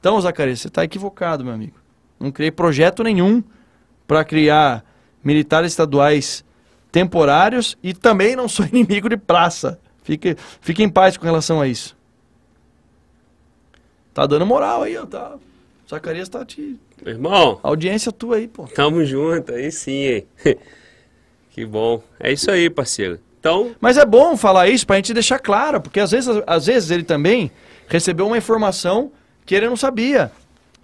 Então, Zacarias, você está equivocado, meu amigo. Não criei projeto nenhum para criar militares estaduais temporários e também não sou inimigo de praça. Fique, fique em paz com relação a isso. Tá dando moral aí, ó. Tá. Zacarias tá te. Irmão, Audiência tua aí, pô. tamo junto, aí sim, hein? que bom. É isso aí, parceiro. Então, Mas é bom falar isso pra gente deixar claro, porque às vezes, às vezes ele também recebeu uma informação que ele não sabia.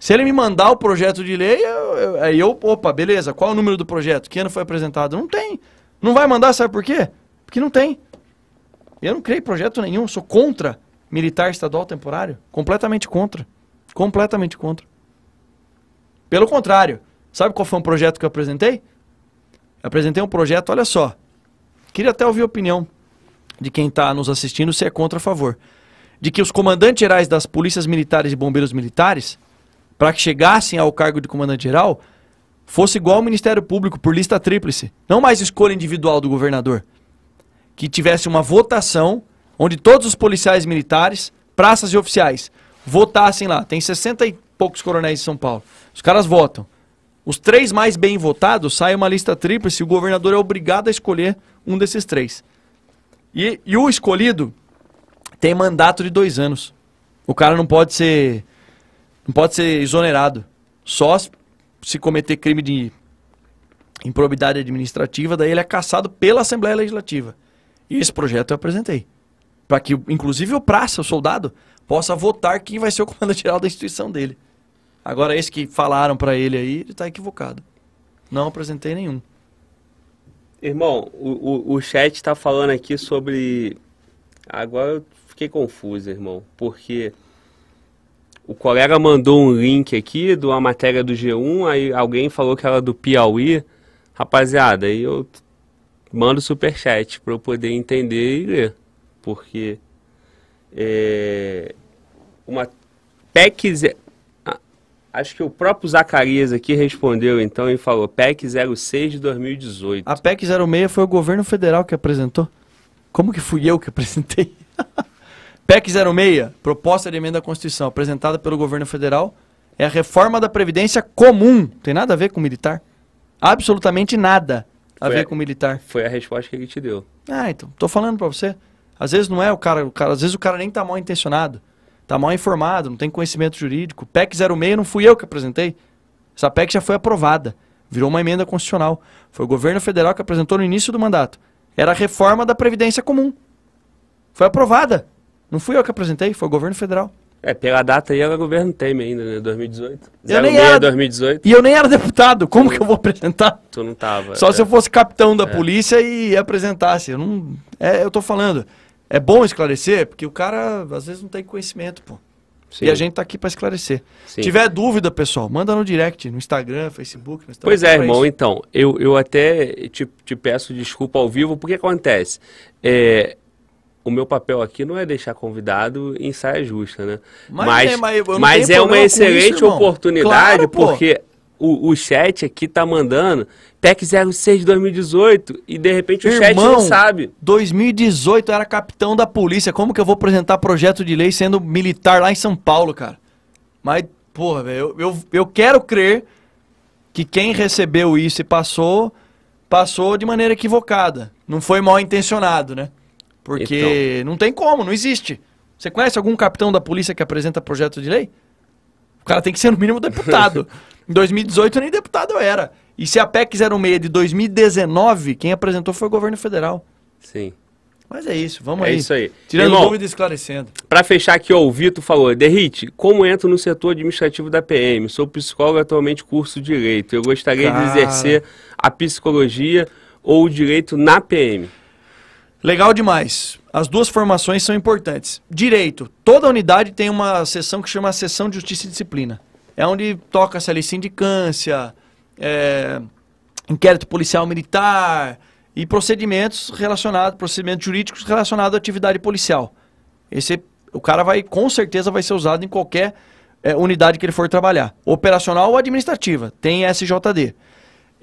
Se ele me mandar o projeto de lei, eu- eu- aí eu, opa, beleza, qual é o número do projeto? Que ano foi apresentado? Não tem. Não vai mandar, sabe por quê? Porque não tem. Eu não criei projeto nenhum, sou contra militar estadual temporário. Completamente contra. Completamente contra. Pelo contrário, sabe qual foi um projeto que eu apresentei? Eu apresentei um projeto, olha só. Queria até ouvir a opinião de quem está nos assistindo, se é contra ou a favor. De que os comandantes gerais das polícias militares e bombeiros militares, para que chegassem ao cargo de comandante-geral, fosse igual ao Ministério Público por lista tríplice. Não mais escolha individual do governador. Que tivesse uma votação onde todos os policiais militares, praças e oficiais, votassem lá. Tem 60 e poucos coronéis em São Paulo. Os caras votam. Os três mais bem votados, sai uma lista tríplice e o governador é obrigado a escolher um desses três. E, e o escolhido tem mandato de dois anos. O cara não pode ser. Não pode ser exonerado. Só se- cometer crime de improbidade administrativa, daí ele é caçado pela Assembleia Legislativa. E esse projeto eu apresentei. Para que, inclusive, o praça, o soldado, possa votar quem vai ser o comandante-geral da instituição dele. Agora, esse que falaram para ele aí, ele tá equivocado. Não apresentei nenhum. irmão, o, o, o chat tá falando aqui sobre. Agora eu fiquei confuso, irmão, porque o colega mandou um link aqui de uma matéria do G1, aí alguém falou que era do Piauí. Rapaziada, aí eu mando superchat para eu poder entender e ler. Porque é, uma PEC. Acho que o próprio Zacarias aqui respondeu então e falou PEC 06 de 2018. A PEC 06 foi o governo federal que apresentou. Como que fui eu que apresentei? PEC 06, proposta de emenda à Constituição, apresentada pelo governo federal, é a reforma da Previdência comum. Tem nada a ver com militar. Absolutamente nada a Foi ver a- com militar. Foi a resposta que ele te deu. Ah, então, tô falando pra você. Às vezes não é o cara, o cara, às vezes o cara nem tá mal intencionado. Tá mal informado, não tem conhecimento jurídico. PEC 06 não fui eu que apresentei. Essa PEC já foi aprovada. Virou uma emenda constitucional. Foi o governo federal que apresentou no início do mandato. Era a reforma da Previdência Comum. Foi aprovada. Não fui eu que apresentei, foi o governo federal. É, pela data aí era governo Temer ainda, né? 2018. Eu nem 06, era- 2018. E eu nem era deputado, como que eu vou apresentar? Tu não tava. Só é. se eu fosse capitão da polícia e apresentasse. Eu não. É, eu tô falando. É bom esclarecer, porque o cara às vezes não tem conhecimento, pô. Sim, E a gente tá aqui pra esclarecer. sim. Se tiver dúvida, pessoal, manda no direct, no Instagram, Facebook. nós estamos Pois é, irmão, então, eu, eu até te, te peço desculpa ao vivo, porque acontece. É, o meu papel aqui não é deixar convidado em saia justa, né? Mas Mas, é, mas mas é uma isso, excelente irmão. oportunidade, Claro, porque o, o chat aqui tá mandando PEC 06 de 2018 e de repente o chat Irmão, não sabe. 2018 eu era capitão da polícia. Como que eu vou apresentar projeto de lei sendo militar lá em São Paulo, cara? Mas, porra, velho, eu, eu, eu quero crer que quem recebeu isso e passou, passou de maneira equivocada. Não foi mal intencionado, né? Porque Então. não tem como, não existe. Você conhece algum capitão da polícia que apresenta projeto de lei? O cara tem que ser no mínimo deputado. em 2018 nem deputado eu era. E se a PEC 06 de 2019, quem apresentou foi o governo federal. Sim, Mas é isso, vamos é aí. isso aí. Tirando Irmão, dúvida e esclarecendo. Para fechar aqui, ó, o Vitor falou, Derrite, como entro no setor administrativo da PM? Sou psicólogo atualmente curso Direito. Eu gostaria Cara. de exercer a psicologia ou o direito na PM. Legal demais. As duas formações são importantes. Direito. Toda unidade tem uma seção que chama Seção de Justiça e Disciplina. É onde toca-se ali sindicância, é, inquérito policial militar e procedimentos relacionados, procedimentos jurídicos relacionados à atividade policial. Esse, o cara vai, com certeza, vai ser usado em qualquer é, unidade que ele for trabalhar. Operacional ou administrativa. Tem SJD.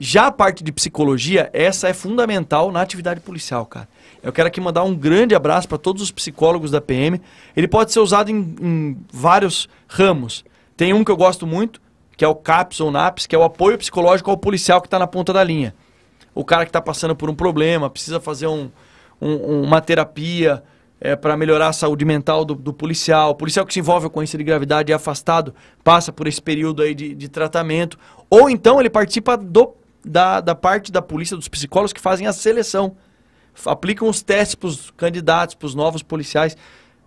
Já a parte de psicologia, essa é fundamental na atividade policial, cara. Eu quero aqui mandar um grande abraço para todos os psicólogos da PM. Ele pode ser usado em, em vários ramos. Tem um que eu gosto muito, que é o CAPS ou NAPS, que é o apoio psicológico ao policial que está na ponta da linha. O cara que está passando por um problema, precisa fazer um- um- uma terapia para melhorar a saúde mental do, do policial. O policial que se envolve com isso de gravidade é afastado, passa por esse período aí de, de tratamento. Ou então ele participa do, da, da parte da polícia, dos psicólogos que fazem a seleção. Aplicam os testes para os candidatos, para os novos policiais.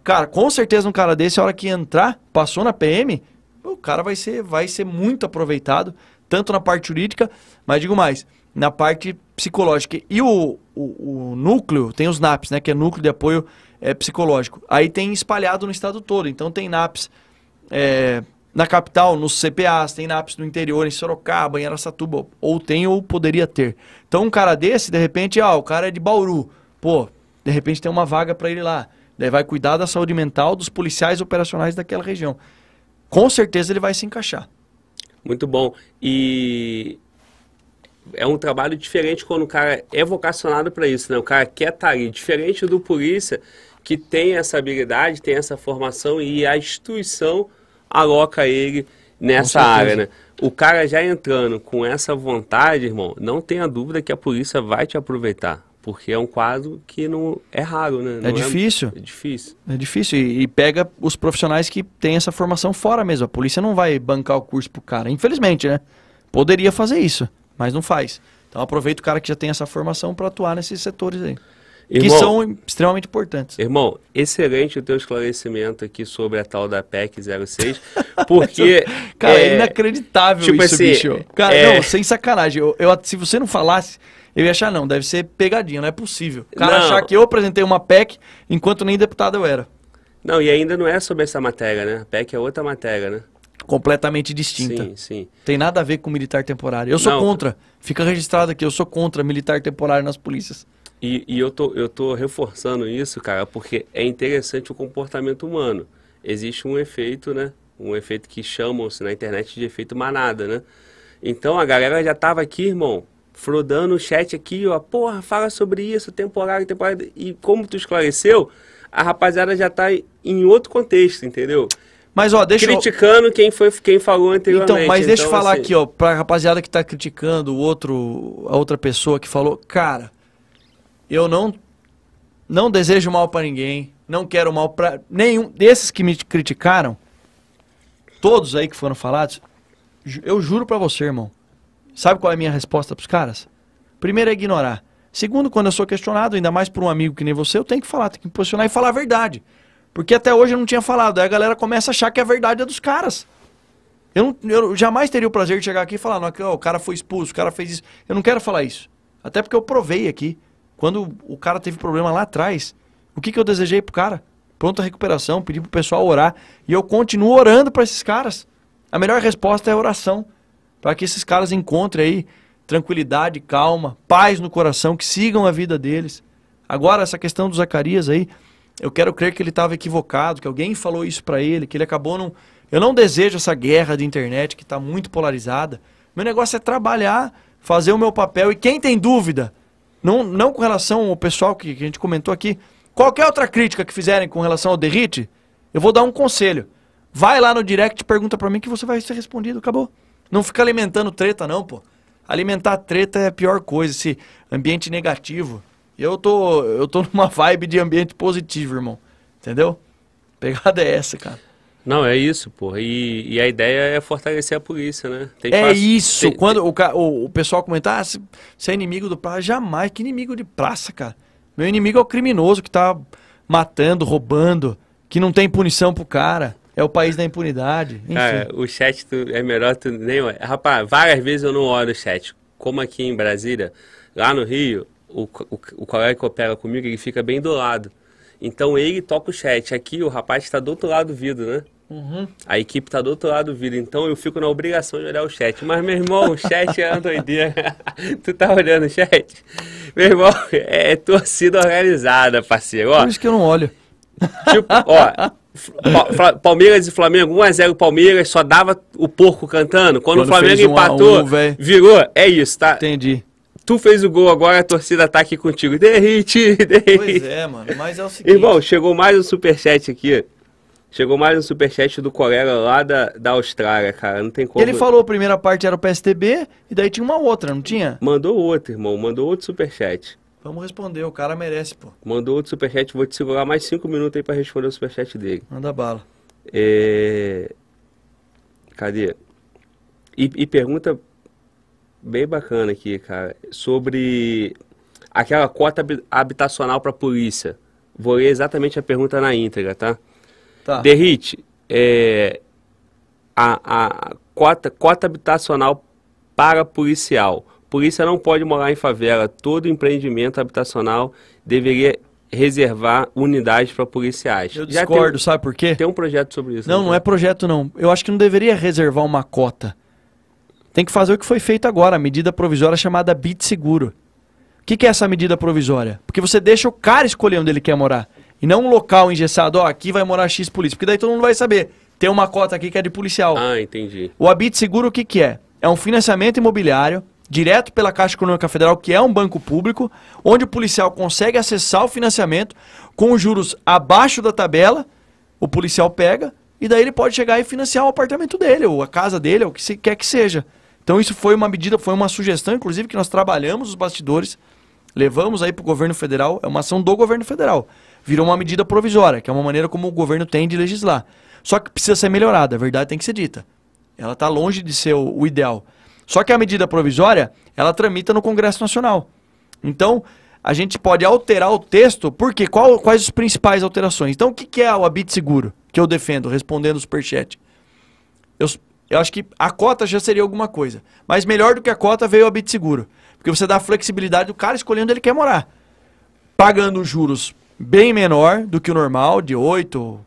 Cara, com certeza um cara desse, a hora que entrar, passou na PM, o cara vai ser, vai ser muito aproveitado, tanto na parte jurídica, mas digo mais, na parte psicológica. E o, o, o núcleo, tem os NAPs, né? Que é Núcleo de Apoio é, Psicológico. Aí tem espalhado no estado todo. Então tem NAPs é, na capital, nos CPAs, tem NAPs no interior, em Sorocaba, em Aracatuba, ou tem ou poderia ter. Então um cara desse, de repente, ah, o cara é de Bauru. Pô, de repente tem uma vaga para ele lá. Daí vai cuidar da saúde mental dos policiais operacionais daquela região. Com certeza ele vai se encaixar. Muito bom. E é um trabalho diferente quando o cara é vocacionado para isso, né? O cara quer estar ali. Diferente do polícia que tem essa habilidade, tem essa formação e a instituição aloca ele nessa área, né? O cara já entrando com essa vontade, irmão, não tenha dúvida que a polícia vai te aproveitar. Porque é um quadro que não é raro, né? Não É difícil. É difícil. É difícil. E, e pega os profissionais que têm essa formação fora mesmo. A polícia não vai bancar o curso pro cara. Infelizmente, né? Poderia fazer isso, mas não faz. Então aproveita o cara que já tem essa formação para atuar nesses setores aí. Que Irmão, são extremamente importantes. Irmão, excelente o teu esclarecimento aqui sobre a tal da PEC 06, porque... Cara, é, é, inacreditável tipo isso, assim, bicho. Cara, é- não, sem sacanagem. Eu, eu- se você não falasse, eu ia achar, não, deve ser pegadinha, não é possível. O cara Não. achar que eu apresentei uma PEC enquanto nem deputado eu era. Não, e ainda não é sobre essa matéria, né? A PEC é outra matéria, né? Completamente distinta. Sim, sim. Tem nada a ver com militar temporário. Eu sou Não. contra. Fica registrado aqui, eu sou contra militar temporário nas polícias. E, e eu, tô, eu tô reforçando isso, cara, porque é interessante o comportamento humano. Existe um efeito, né? Um efeito que chamam-se na internet de efeito manada, né? Então a galera já tava aqui, irmão, flodando o chat aqui, ó. Porra, fala sobre isso, temporário, temporário. E como tu esclareceu, a rapaziada já tá em outro contexto, entendeu? Mas, ó, deixa eu... Criticando quem, foi, quem falou anteriormente. Então, mas deixa eu falar assim, aqui, ó, pra rapaziada que tá criticando o outro, a outra pessoa que falou, cara, eu não não desejo mal pra ninguém, não quero mal pra nenhum desses que me criticaram, todos aí que foram falados, eu juro pra você, irmão. Sabe qual é a minha resposta pros caras? Primeiro é ignorar. Segundo, quando eu sou questionado, ainda mais por um amigo que nem você, eu tenho que falar, tenho que me posicionar e falar a verdade. Porque até hoje eu não tinha falado. Aí a galera começa a achar que a verdade é dos caras. Eu, não, eu jamais teria o prazer de chegar aqui e falar, não, o cara foi expulso, o cara fez isso. Eu não quero falar isso. Até porque eu provei aqui. Quando o cara teve problema lá atrás, o que, que eu desejei pro cara? Pronta recuperação, pedi pro pessoal orar. E eu continuo orando para esses caras. A melhor resposta é oração. Para que esses caras encontrem aí tranquilidade, calma, paz no coração, que sigam a vida deles. Agora, essa questão do Zacarias aí, eu quero crer que ele estava equivocado, que alguém falou isso para ele, que ele acabou não. Eu não desejo essa guerra de internet que está muito polarizada. Meu negócio é trabalhar, fazer o meu papel. E quem tem dúvida, não, não com relação ao pessoal que, que a gente comentou aqui, qualquer outra crítica que fizerem com relação ao Derrite, eu vou dar um conselho. Vai lá no direct pergunta para mim que você vai ser respondido. Acabou. Não fica alimentando treta, não, pô. Alimentar treta é a pior coisa, esse ambiente negativo. Eu tô, eu tô numa vibe de ambiente positivo, irmão. Entendeu? Pegada é essa, cara. Não, é isso, porra. E, e a ideia é fortalecer a polícia, né? Tem é isso. Tem, Quando tem... O, o, o, pessoal comentar, ah, você é inimigo do praça. Jamais. Que inimigo de praça, cara? Meu inimigo é o criminoso que tá matando, roubando, que não tem punição pro cara. É o país da impunidade. Enfim. Cara, o chat tu, é melhor tu nem. Rapaz, várias vezes eu não olho o chat. Como aqui em Brasília, lá no Rio, o, o, o colega que opera comigo, ele fica bem do lado. Então ele toca o chat. Aqui o rapaz está do outro lado do vidro, né? Uhum. A equipe está do outro lado do vidro. Então eu fico na obrigação de olhar o chat. Mas, meu irmão, o chat é uma doideira. tu tá olhando o chat? Meu irmão, é torcida organizada, parceiro. Ó, Por isso que eu não olho. Tipo, ó. Palmeiras e Flamengo, 1x0 Palmeiras, só dava o porco cantando. Quando, Quando o Flamengo empatou, um, virou. É isso, tá? Entendi. Tu fez o gol agora, a torcida tá aqui contigo. Derrite, derrite. Pois é, mano. Mas é o seguinte. Irmão, chegou mais um superchat aqui. Chegou mais um superchat do colega lá da, da Austrália, cara. Não tem como. Ele falou a primeira parte era o PSTB e daí tinha uma outra, não tinha? Mandou outro, irmão. Mandou outro superchat. Vamos responder, o cara merece, pô. Mandou outro superchat, vou te segurar mais cinco minutos aí pra responder o superchat dele. Manda bala. É... Cadê? E, e pergunta bem bacana aqui, cara, sobre aquela cota habitacional para polícia. Vou ler exatamente a pergunta na íntegra, tá? Tá. Derrite, é, a, a cota, cota habitacional para policial. Polícia não pode morar em favela. Todo empreendimento habitacional deveria reservar unidades para policiais. Eu discordo, tem, sabe por quê? Tem um projeto sobre isso. Não, não, não é projeto não. Eu acho que não deveria reservar uma cota tem que fazer o que foi feito agora, a medida provisória chamada BIT Seguro. O que, que, é essa medida provisória? Porque você deixa o cara escolher onde ele quer morar. E não um local engessado, ó, aqui vai morar X polícia. Porque daí todo mundo vai saber. Tem uma cota aqui que é de policial. Ah, entendi. O Habit Seguro o que, que é? É um financiamento imobiliário direto pela Caixa Econômica Federal, que é um banco público, onde o policial consegue acessar o financiamento com juros abaixo da tabela, o policial pega, e daí ele pode chegar e financiar o apartamento dele, ou a casa dele, ou o que quer que seja. Então isso foi uma medida, foi uma sugestão, inclusive, que nós trabalhamos os bastidores, levamos aí para o governo federal, é uma ação do governo federal. Virou uma medida provisória, que é uma maneira como o governo tem de legislar. Só que precisa ser melhorada, a verdade tem que ser dita. Ela está longe de ser o, o, ideal. Só que a medida provisória, ela tramita no Congresso Nacional. Então, a gente pode alterar o texto, porque qual, quais as principais alterações? Então, o que, que é o habite seguro, que eu defendo, respondendo o superchat? Eu, eu acho que a cota já seria alguma coisa. Mas melhor do que a cota veio o Habite Seguro. Porque você dá a flexibilidade do cara escolhendo onde ele quer morar. Pagando juros bem menor do que o normal, de 8,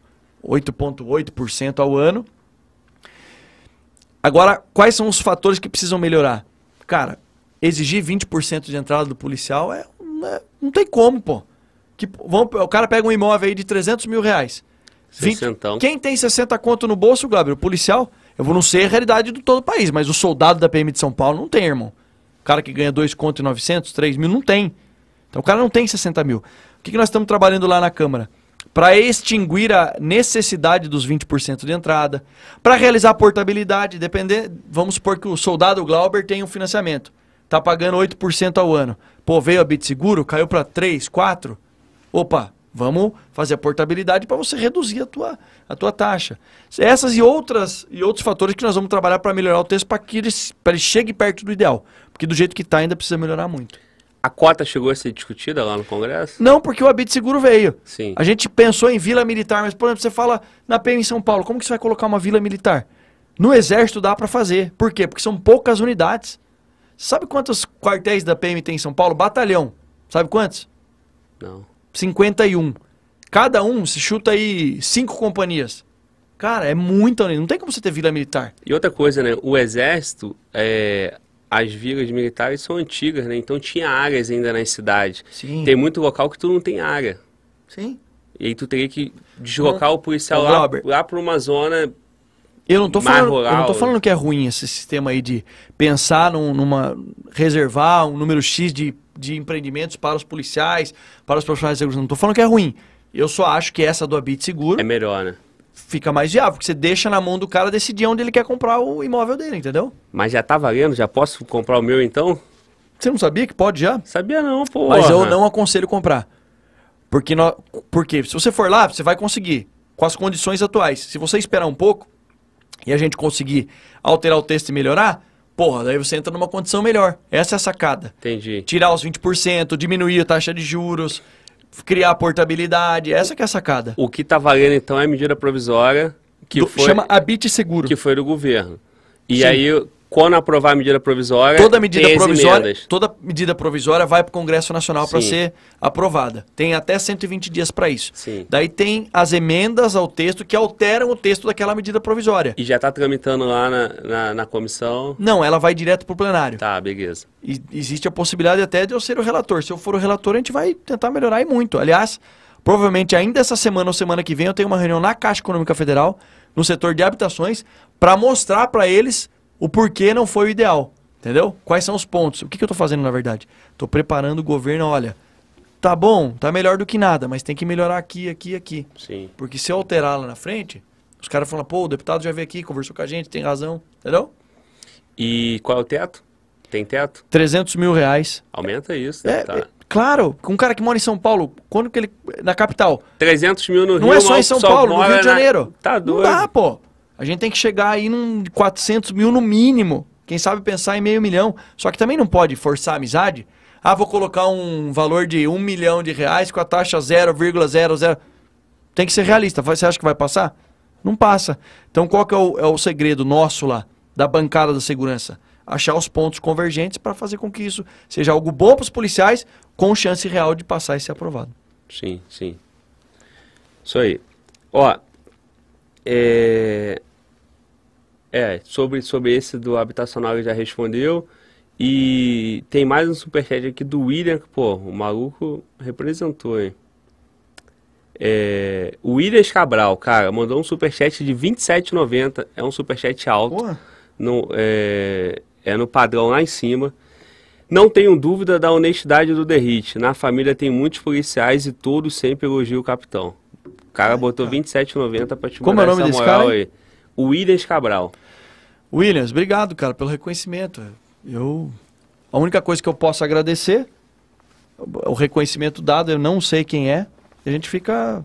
8,8% ao ano. Agora, quais são os fatores que precisam melhorar? Cara, exigir 20% de entrada do policial é, é, não tem como, pô. Que, o cara pega um imóvel aí de 300 mil reais. 20, quem tem 60 conto no bolso, Gabriel? O policial? Eu vou não sei a realidade do todo o país, mas o soldado da PM de São Paulo não tem, irmão. O cara que ganha 2 conto e 900, 3 mil, não tem. Então o cara não tem 60 mil. O que, que nós estamos trabalhando lá na Câmara? Para extinguir a necessidade dos 20% de entrada, para realizar a portabilidade, depender, vamos supor que o soldado Glauber tem um financiamento, tá pagando 8% ao ano. Pô, veio a Bit Seguro, caiu para 3, 4. Opa, Vamos fazer a portabilidade para você reduzir a tua, a tua taxa. Essas e outras e outros fatores que nós vamos trabalhar para melhorar o texto para que ele, ele chegue perto do ideal. Porque do jeito que está ainda precisa melhorar muito. A cota chegou a ser discutida lá no Congresso? Não, porque o Habite Seguro veio. Sim. A gente pensou em vila militar, mas, por exemplo, você fala na PM em São Paulo, como que você vai colocar uma vila militar? No Exército dá pra fazer. Por quê? Porque são poucas unidades. Sabe quantos quartéis da PM tem em São Paulo? Batalhão. Sabe quantos? Não. 51. Cada um se chuta aí cinco companhias. Cara, é muita. Não tem como você ter vila militar. E outra coisa, né? O Exército, é, as vilas militares são antigas, né? Então tinha áreas ainda nas cidades. Sim. Tem muito local que tu não tem área. Sim. E aí tu teria que deslocar o policial lá, lá pra uma zona. Eu não tô Mais falando, eu rural. não tô falando que é ruim esse sistema aí de pensar num- numa reservar um número X de, de empreendimentos para os policiais, para os profissionais de segurança. Não tô falando que é ruim. Eu só acho que essa do Habite Seguro É melhor, né? fica mais viável, porque você deixa na mão do cara decidir onde ele quer comprar o imóvel dele, entendeu? Mas já tá valendo? Já posso comprar o meu então? Você não sabia que pode já? Sabia não, pô. Mas eu não aconselho comprar. Porque, nó- porque se você for lá, você vai conseguir, com as condições atuais. Se você esperar um pouco e a gente conseguir alterar o texto e melhorar, porra, daí você entra numa condição melhor. Essa é a sacada. Entendi. Tirar os 20%, diminuir a taxa de juros, criar portabilidade, essa que é a sacada. O que tá valendo então é a medida provisória que Do- foi Chama Habite Seguro. que foi do governo. E Sim. aí, quando aprovar a medida provisória, Toda medida provisória, emendas. toda medida provisória vai para o Congresso Nacional para ser aprovada. Tem até 120 dias para isso. Sim. Daí tem as emendas ao texto que alteram o texto daquela medida provisória. E já tá tramitando lá na, na, na comissão. Não, ela vai direto para o plenário. Tá, beleza. E existe a possibilidade até de eu ser o relator. Se eu for o relator, a gente vai tentar melhorar e muito. Aliás, provavelmente ainda essa semana ou semana que vem eu tenho uma reunião na Caixa Econômica Federal, no setor de habitações, para mostrar para eles o porquê não foi o ideal. Entendeu? Quais são os pontos? O que, que eu estou fazendo na verdade? Estou preparando o governo, olha, tá bom, tá melhor do que nada, mas tem que melhorar aqui, aqui, aqui. Sim. Porque se eu alterar lá na frente, os caras falam, pô, o deputado já veio aqui, conversou com a gente, tem razão. Entendeu? E qual é o teto? Tem teto? 300 mil reais. Aumenta isso, É, tá? é, claro, com um cara que mora em São Paulo, quando que ele. Na capital. 300 mil no Rio, Não é só em São Paulo, no Rio de na- Janeiro. Tá Não doido. dá, pô. A gente tem que chegar aí num 400 mil no mínimo. Quem sabe pensar em meio milhão. Só que também não pode forçar a amizade. Ah, vou colocar um valor de um milhão de reais com a taxa 0,00. Tem que ser realista. Você acha que vai passar? Não passa. Então qual que é o, é o segredo nosso lá, da bancada da segurança? Achar os pontos convergentes para fazer com que isso seja algo bom para os policiais, com chance real de passar e ser aprovado. Sim, sim. Isso aí. Ó, é... É, sobre, sobre esse do habitacional ele já respondeu. E tem mais um superchat aqui do William, que, pô, o maluco representou, hein? É, o William Cabral, cara, mandou um superchat de R$ 27,90. É um superchat alto. No, é, é no padrão lá em cima. Não tenho dúvida da honestidade do Derrite. Na família tem muitos policiais e todos sempre elogiam o capitão. O cara botou R$ 27,90 pra te Como é o nome essa desse moral cara aí. O Williams Cabral. Williams, obrigado, cara, pelo reconhecimento. Eu a única coisa que eu posso agradecer o reconhecimento dado, eu não sei quem é. A gente fica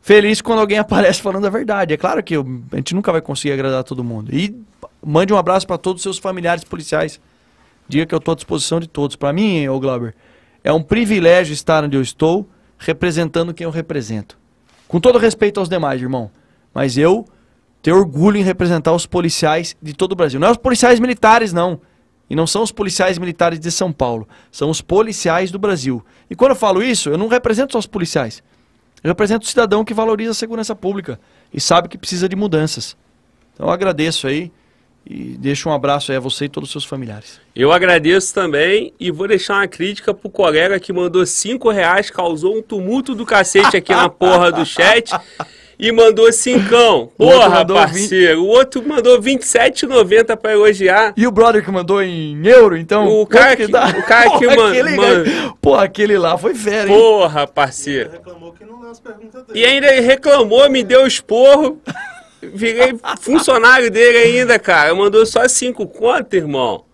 feliz quando alguém aparece falando a verdade. É claro que eu- a gente nunca vai conseguir agradar todo mundo. E mande um abraço para todos os seus familiares policiais. Diga que eu estou à disposição de todos. Para mim, ô Glauber, é um privilégio estar onde eu estou, representando quem eu represento. Com todo respeito aos demais, irmão. Mas eu tenho orgulho em representar os policiais de todo o Brasil. Não é os policiais militares, não. E não são os policiais militares de São Paulo. São os policiais do Brasil. E quando eu falo isso, eu não represento só os policiais. Eu represento o cidadão que valoriza a segurança pública e sabe que precisa de mudanças. Então eu agradeço aí e deixo um abraço aí a você e todos os seus familiares. Eu agradeço também e vou deixar uma crítica pro colega que mandou 5 reais, causou um tumulto do cacete aqui na porra do chat. E mandou cincão. O Porra, mandou parceiro. O outro mandou R$ 27,90 pra elogiar. E o brother que mandou em euro, então? O cara que- o cara que Porra, man- aquele, man- Pô, aquele lá foi fera, hein? Porra, parceiro. reclamou que não leu as perguntas dele. E ainda ele reclamou, me deu esporro. Virei funcionário dele ainda, cara. Mandou só cinco conto, irmão.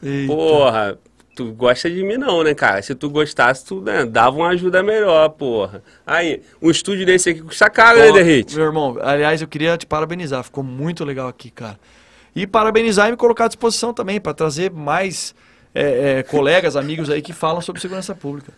Eita. Porra, tu gosta de mim não, né, cara? Se tu gostasse, tu né, dava uma ajuda melhor, porra. Aí, um estúdio desse aqui custa caro, né, Derrite? Meu irmão, aliás, eu queria te parabenizar. Ficou muito legal aqui, cara. E parabenizar e me colocar à disposição também para trazer mais é, é, colegas, amigos aí que falam sobre segurança pública.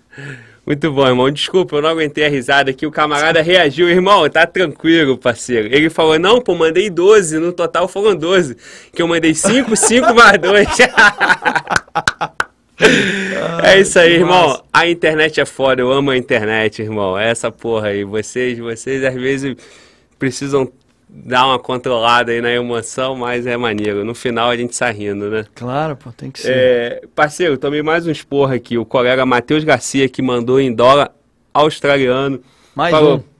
Muito bom, irmão. Desculpa, eu não aguentei a risada aqui. O camarada reagiu. Irmão, tá tranquilo, parceiro. Ele falou, não, pô, mandei 12. No total foram 12. Que eu mandei 5, 5 mais 2. é isso aí, irmão. A internet é foda. Eu amo a internet, irmão. É essa porra aí. Vocês, vocês às vezes precisam dar uma controlada aí na emoção, mas é maneiro. No final a gente sai rindo, né? Claro, pô, tem que ser. É, parceiro, tomei mais um esporro aqui. O colega Matheus Garcia que mandou em dólar australiano. Mais falou, um.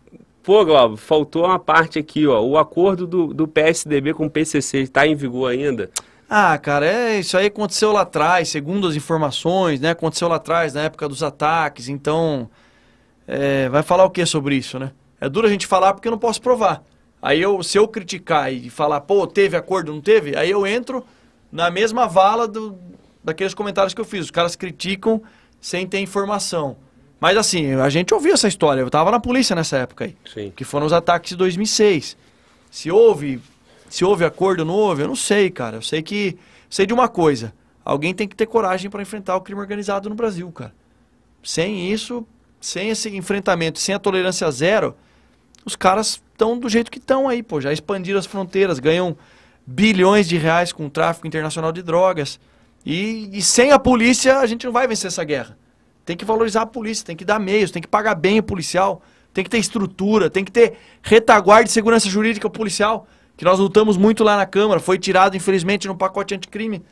Pô, Globo, faltou uma parte aqui, ó. O acordo do, do PSDB com o PCC está em vigor ainda? Ah, cara, é, isso aí aconteceu lá atrás, segundo as informações, né? Aconteceu lá atrás, na época dos ataques. Então, é, vai falar o que sobre isso, né? É duro a gente falar porque eu não posso provar. Aí eu, se eu criticar e falar, pô, teve acordo, não teve, aí eu entro na mesma vala do, daqueles comentários que eu fiz. Os caras criticam sem ter informação. Mas assim, a gente ouviu essa história. Eu estava na polícia nessa época aí. Sim. Que foram os ataques de 2006. Se houve, se houve acordo não houve, eu não sei, cara. Eu sei que sei de uma coisa. Alguém tem que ter coragem para enfrentar o crime organizado no Brasil, cara. Sem isso, sem esse enfrentamento, sem a tolerância zero, os caras estão do jeito que estão aí, pô. Já expandiram as fronteiras, ganham bilhões de reais com o tráfico internacional de drogas. E, e, sem a polícia, a gente não vai vencer essa guerra. Tem que valorizar a polícia, tem que dar meios, tem que pagar bem o policial, tem que ter estrutura, tem que ter retaguarda de segurança jurídica policial, que nós lutamos muito lá na Câmara, foi tirado, infelizmente, no pacote anticrime.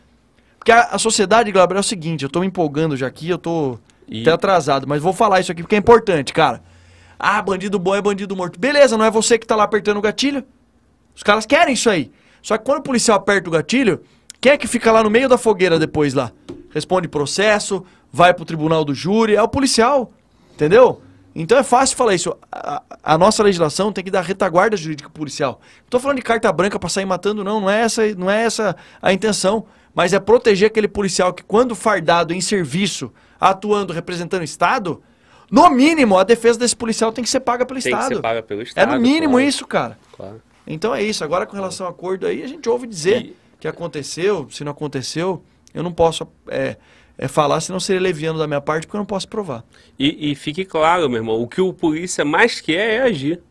Porque a, a sociedade, Glauber, é o seguinte, eu estou me empolgando já aqui, eu estou e... até atrasado, mas vou falar isso aqui porque é importante, cara. Ah, bandido bom é bandido morto. Beleza, não é você que tá lá apertando o gatilho. Os caras querem isso aí. Só que quando o policial aperta o gatilho, quem é que fica lá no meio da fogueira depois lá? Responde processo, vai pro tribunal do júri, é o policial. Entendeu? Então é fácil falar isso. A, a nossa legislação tem que dar retaguarda jurídica policial. Não tô falando de carta branca para sair matando, não. Não é, essa, não é essa a intenção. Mas é proteger aquele policial que, quando fardado em serviço, atuando, representando o Estado, no mínimo, a defesa desse policial tem que ser paga pelo tem Estado. Tem que ser paga pelo Estado. É no mínimo claro. isso, cara. Claro. Então é isso. Agora, com relação ao acordo aí, a gente ouve dizer e... que aconteceu, se não aconteceu, eu não posso é, é, falar, senão seria leviano da minha parte, porque eu não posso provar. E, e fique claro, meu irmão, o que o polícia mais quer é agir.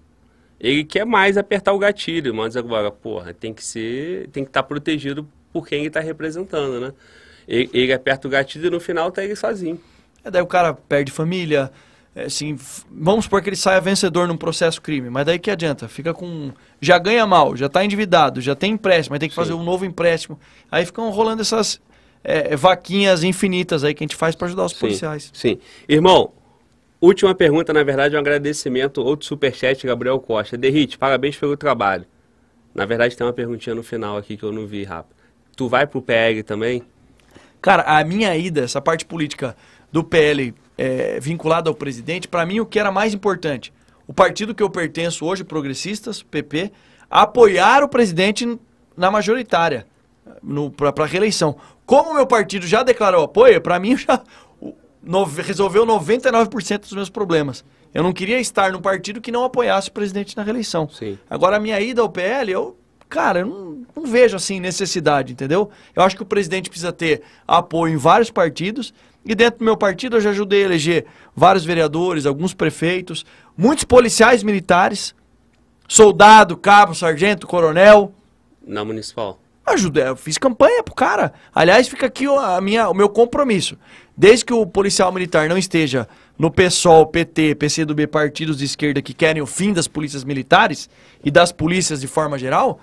Ele quer mais apertar o gatilho, mas agora, porra, tem que ser, tem que estar tá protegido por quem ele está representando, né? Ele, ele aperta o gatilho e no final tá ele sozinho. É, daí o cara perde família, é, assim, vamos supor que ele saia vencedor num processo crime, mas daí que adianta? Fica com. Já ganha mal, já está endividado, já tem empréstimo, mas tem que Sim. fazer um novo empréstimo. Aí ficam rolando essas é, vaquinhas infinitas aí que a gente faz para ajudar os Sim. policiais. Sim. Irmão, última pergunta, na verdade, é um agradecimento, outro superchat, Gabriel Costa. Derrite, parabéns pelo trabalho. Na verdade, tem uma perguntinha no final aqui que eu não vi rápido. Tu vai pro PL também? Cara, a minha ida, essa parte política do PL é, vinculado ao presidente, para mim o que era mais importante, o partido que eu pertenço hoje, Progressistas, PP, apoiar o presidente na majoritária, para a reeleição. Como o meu partido já declarou apoio, para mim já no, resolveu 99% dos meus problemas. Eu não queria estar num partido que não apoiasse o presidente na reeleição. Sim. Agora, a minha ida ao PL, eu, cara, eu não, não vejo assim necessidade, entendeu? Eu acho que o presidente precisa ter apoio em vários partidos e dentro do meu partido eu já ajudei a eleger vários vereadores, alguns prefeitos, muitos policiais militares, soldado, cabo, sargento, coronel. Na municipal. Ajudei, fiz campanha pro cara. Aliás, fica aqui a minha, o meu compromisso. Desde que o policial militar não esteja no PSOL, PT, PCdoB, partidos de esquerda que querem o fim das polícias militares e das polícias de forma geral,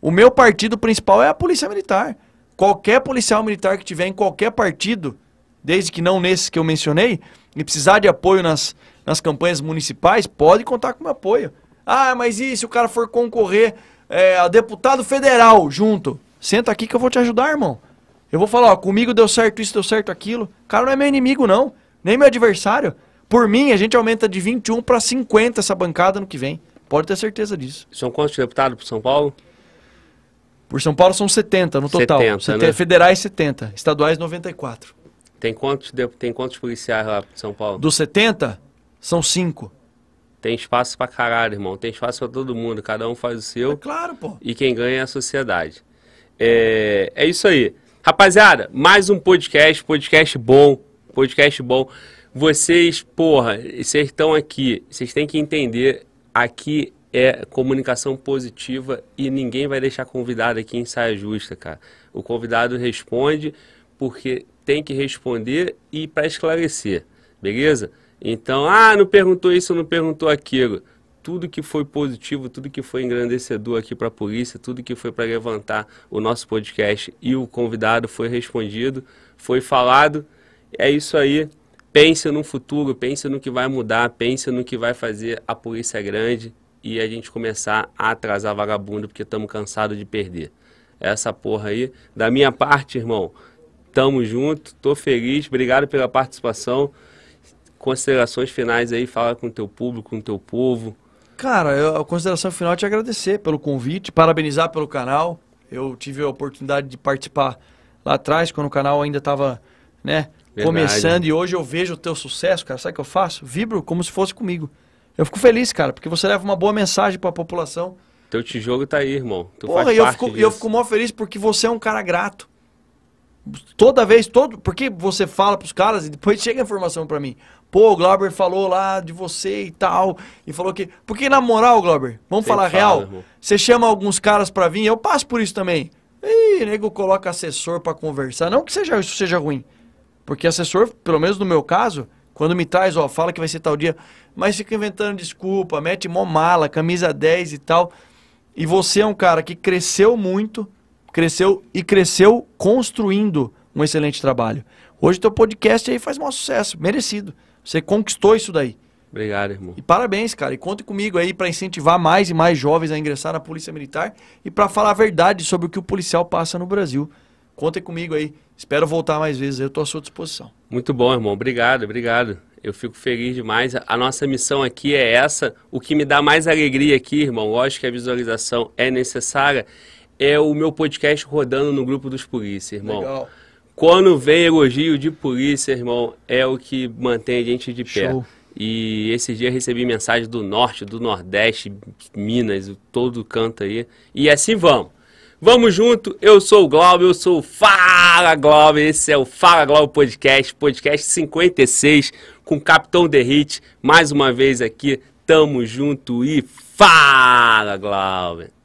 o meu partido principal é a polícia militar. Qualquer policial militar que tiver em qualquer partido desde que não nesses que eu mencionei, e precisar de apoio nas, nas campanhas municipais, pode contar com meu apoio. Ah, mas e se o cara for concorrer é, deputado federal junto? Senta aqui que eu vou te ajudar, irmão. Eu vou falar, ó, comigo deu certo isso, deu certo aquilo. O cara não é meu inimigo, não. Nem meu adversário. Por mim, a gente aumenta de 21 para 50 essa bancada no que vem. Pode ter certeza disso. São quantos deputados por São Paulo? Por São Paulo são 70 no total. 70, né? Federais 70, estaduais 94. Tem quantos, tem quantos policiais lá em São Paulo? Dos 70, são 5. Tem espaço pra caralho, irmão. Tem espaço pra todo mundo. Cada um faz o seu. É claro, pô. E quem ganha é a sociedade. É, é isso aí. Rapaziada, mais um podcast, podcast bom, podcast bom. Vocês, porra, vocês estão aqui, vocês têm que entender, aqui é comunicação positiva e ninguém vai deixar convidado aqui em saia justa, cara. O convidado responde porque tem que responder e para esclarecer, beleza? Então, ah, não perguntou isso, não perguntou aquilo. Tudo que foi positivo, tudo que foi engrandecedor aqui para a polícia, tudo que foi para levantar o nosso podcast e o convidado foi respondido, foi falado. É isso aí. Pense no futuro, pense no que vai mudar, pense no que vai fazer a polícia grande e a gente começar a atrasar vagabundo porque estamos cansados de perder. Essa porra aí. Da minha parte, irmão, tamo junto, tô feliz, obrigado pela participação. Considerações finais aí, fala com o teu público, com o teu povo. Cara, eu, a consideração final é te agradecer pelo convite, parabenizar pelo canal. Eu tive a oportunidade de participar lá atrás, quando o canal ainda estava, né, Verdade. começando. E hoje eu vejo o teu sucesso, cara. Sabe o que eu faço? Vibro como se fosse comigo. Eu fico feliz, cara, porque você leva uma boa mensagem para a população. Teu tijolo tá aí, irmão. Tu Porra, e eu fico, eu fico mó feliz porque você é um cara grato. Toda vez, todo, porque você fala pros caras e depois chega a informação pra mim. Pô, o Glauber falou lá de você e tal, e falou que... Porque na moral, Glauber, vamos Sempre falar fala, real, irmão. você chama alguns caras pra vir, eu passo por isso também. Ih, nego coloca assessor pra conversar, não que seja isso seja ruim. Porque assessor, pelo menos no meu caso, quando me traz, ó, fala que vai ser tal dia, mas fica inventando desculpa, mete mó mala, camisa 10 e tal. E você é um cara que cresceu muito, cresceu e cresceu construindo um excelente trabalho. Hoje teu podcast aí faz maior sucesso, merecido. Você conquistou isso daí. Obrigado, irmão. E parabéns, cara. E conte comigo aí para incentivar mais e mais jovens a ingressar na Polícia Militar e para falar a verdade sobre o que o policial passa no Brasil. Contem comigo aí. Espero voltar mais vezes. Eu estou à sua disposição. Muito bom, irmão. Obrigado, obrigado. Eu fico feliz demais. A nossa missão aqui é essa. O que me dá mais alegria aqui, irmão, lógico que a visualização é necessária, é o meu podcast rodando no grupo dos polícia, irmão. Legal. Quando vem elogio de polícia, irmão, é o que mantém a gente de pé. Show. E esse dia recebi mensagem do norte, do nordeste, Minas, todo canto aí. E assim vamos. Vamos junto, eu sou o Glauber, eu sou o Fala Glauber, esse é o Fala Glauber Podcast, podcast 56, com o Capitão Derrite, mais uma vez aqui, tamo junto e Fala Glauber!